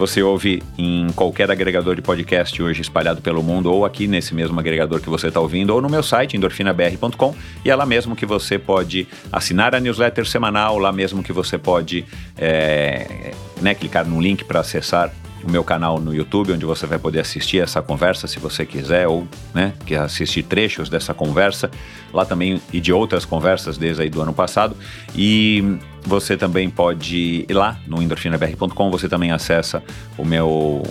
Speaker 8: Você ouve em qualquer agregador de podcast hoje espalhado pelo mundo, ou aqui nesse mesmo agregador que você está ouvindo, ou no meu site, endorfinabr.com, e é lá mesmo que você pode assinar a newsletter semanal, lá mesmo que você pode é, né, clicar no link para acessar o meu canal no YouTube, onde você vai poder assistir essa conversa se você quiser, ou né, quer assistir trechos dessa conversa, lá também e de outras conversas desde aí do ano passado. E você também pode ir lá no endorfinabr.com, você também acessa o meu,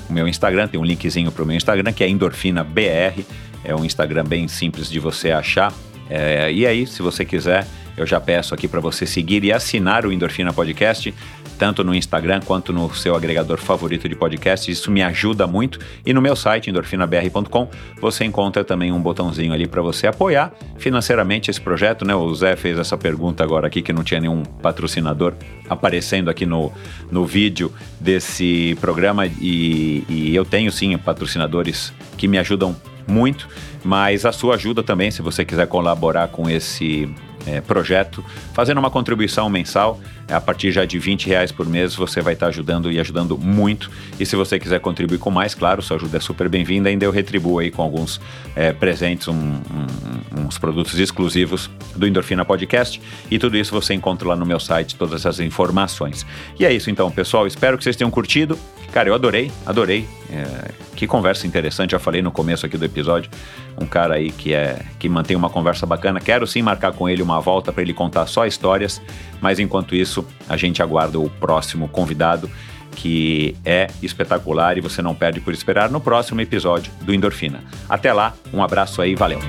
Speaker 8: o meu Instagram, tem um linkzinho para o meu Instagram, que é endorfinabr, é um Instagram bem simples de você achar. É, e aí, se você quiser, eu já peço aqui para você seguir e assinar o Endorfina Podcast tanto no Instagram quanto no seu agregador favorito de podcast. Isso me ajuda muito. E no meu site, endorfinabr.com, você encontra também um botãozinho ali para você apoiar financeiramente esse projeto. Né? O Zé fez essa pergunta agora aqui que não tinha nenhum patrocinador aparecendo aqui no, no vídeo desse programa. E, e eu tenho sim patrocinadores que me ajudam muito, mas a sua ajuda também, se você quiser colaborar com esse é, projeto, fazendo uma contribuição mensal, a partir já de 20 reais por mês, você vai estar ajudando e ajudando muito. E se você quiser contribuir com mais, claro, sua ajuda é super bem-vinda. Ainda eu retribuo aí com alguns é, presentes, um, um, uns produtos exclusivos do Endorfina Podcast. E tudo isso você encontra lá no meu site, todas essas informações. E é isso então, pessoal. Espero que vocês tenham curtido. Cara, eu adorei, adorei. É, que conversa interessante, já falei no começo aqui do episódio. Um cara aí que é que mantém uma conversa bacana. Quero sim marcar com ele uma volta para ele contar só histórias, mas enquanto isso, a gente aguarda o próximo convidado que é espetacular e você não perde por esperar no próximo episódio do Endorfina. Até lá, um abraço aí, valeu.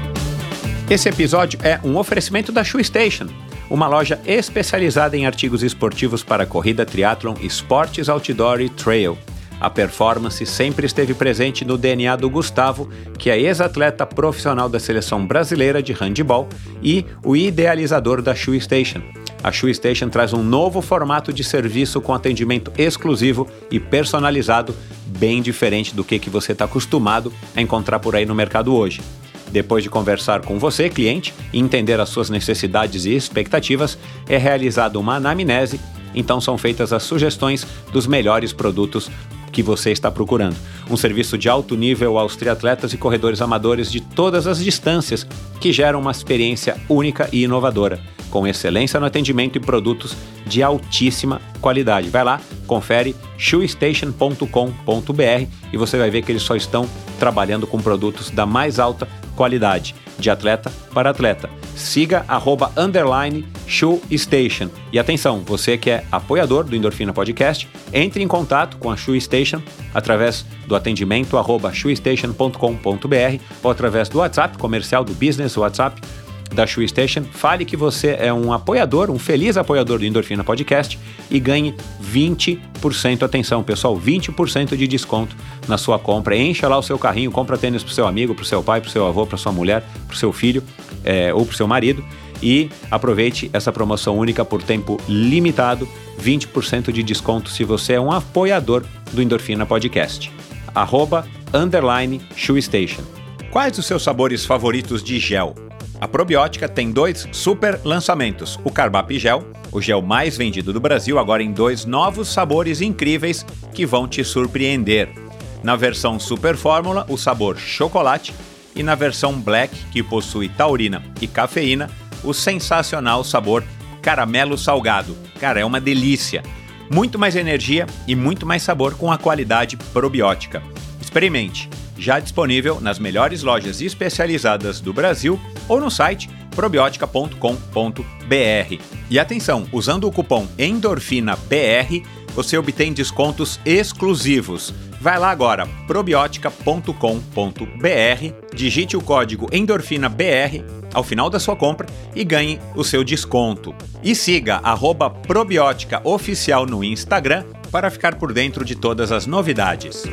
Speaker 8: Esse episódio é um oferecimento da Shoe Station, uma loja especializada em artigos esportivos para corrida, triatlon, esportes outdoor e trail. A performance sempre esteve presente no DNA do Gustavo, que é ex-atleta profissional da seleção brasileira de handebol e o idealizador da Shoe Station. A Shoe Station traz um novo formato de serviço com atendimento exclusivo e personalizado, bem diferente do que, que você está acostumado a encontrar por aí no mercado hoje. Depois de conversar com você, cliente, e entender as suas necessidades e expectativas, é realizada uma anamnese, então são feitas as sugestões dos melhores produtos que você está procurando. Um serviço de alto nível aos triatletas e corredores amadores de todas as distâncias, que geram uma experiência única e inovadora, com excelência no atendimento e produtos de altíssima qualidade. Vai lá, confere shoestation.com.br e você vai ver que eles só estão trabalhando com produtos da mais alta qualidade, de atleta para atleta siga arroba underline Shoe Station. E atenção, você que é apoiador do Endorfina Podcast, entre em contato com a Shoe Station através do atendimento arroba shoestation.com.br ou através do WhatsApp comercial do Business WhatsApp da Shoe Station, fale que você é um apoiador, um feliz apoiador do Endorfina Podcast e ganhe 20%, atenção pessoal, 20% de desconto na sua compra. Encha lá o seu carrinho, compra tênis para seu amigo, para seu pai, para seu avô, para sua mulher, para seu filho é, ou para seu marido e aproveite essa promoção única por tempo limitado, 20% de desconto se você é um apoiador do Endorfina Podcast. Arroba, underline, Shoe Station. Quais os seus sabores favoritos de gel? A probiótica tem dois super lançamentos: o Carbap Gel, o gel mais vendido do Brasil, agora em dois novos sabores incríveis que vão te surpreender. Na versão Super Fórmula, o sabor chocolate, e na versão Black, que possui taurina e cafeína, o sensacional sabor caramelo salgado. Cara, é uma delícia. Muito mais energia e muito mais sabor com a qualidade probiótica. Experimente! Já disponível nas melhores lojas especializadas do Brasil ou no site probiotica.com.br. E atenção, usando o cupom ENDORFINABR, você obtém descontos exclusivos. Vai lá agora, probiotica.com.br, digite o código ENDORFINABR ao final da sua compra e ganhe o seu desconto. E siga arroba Probiótica Oficial no Instagram para ficar por dentro de todas as novidades.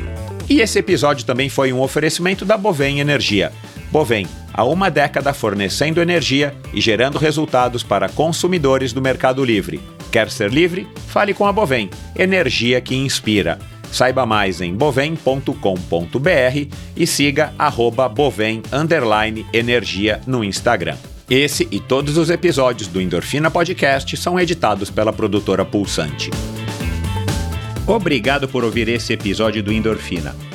Speaker 8: E esse episódio também foi um oferecimento da Bovem Energia. Bovem, há uma década fornecendo energia e gerando resultados para consumidores do Mercado Livre. Quer ser livre? Fale com a Bovem, energia que inspira. Saiba mais em bovem.com.br e siga arroba bovem energia no Instagram. Esse e todos os episódios do Endorfina Podcast são editados pela produtora Pulsante. Obrigado por ouvir esse episódio do Endorfina.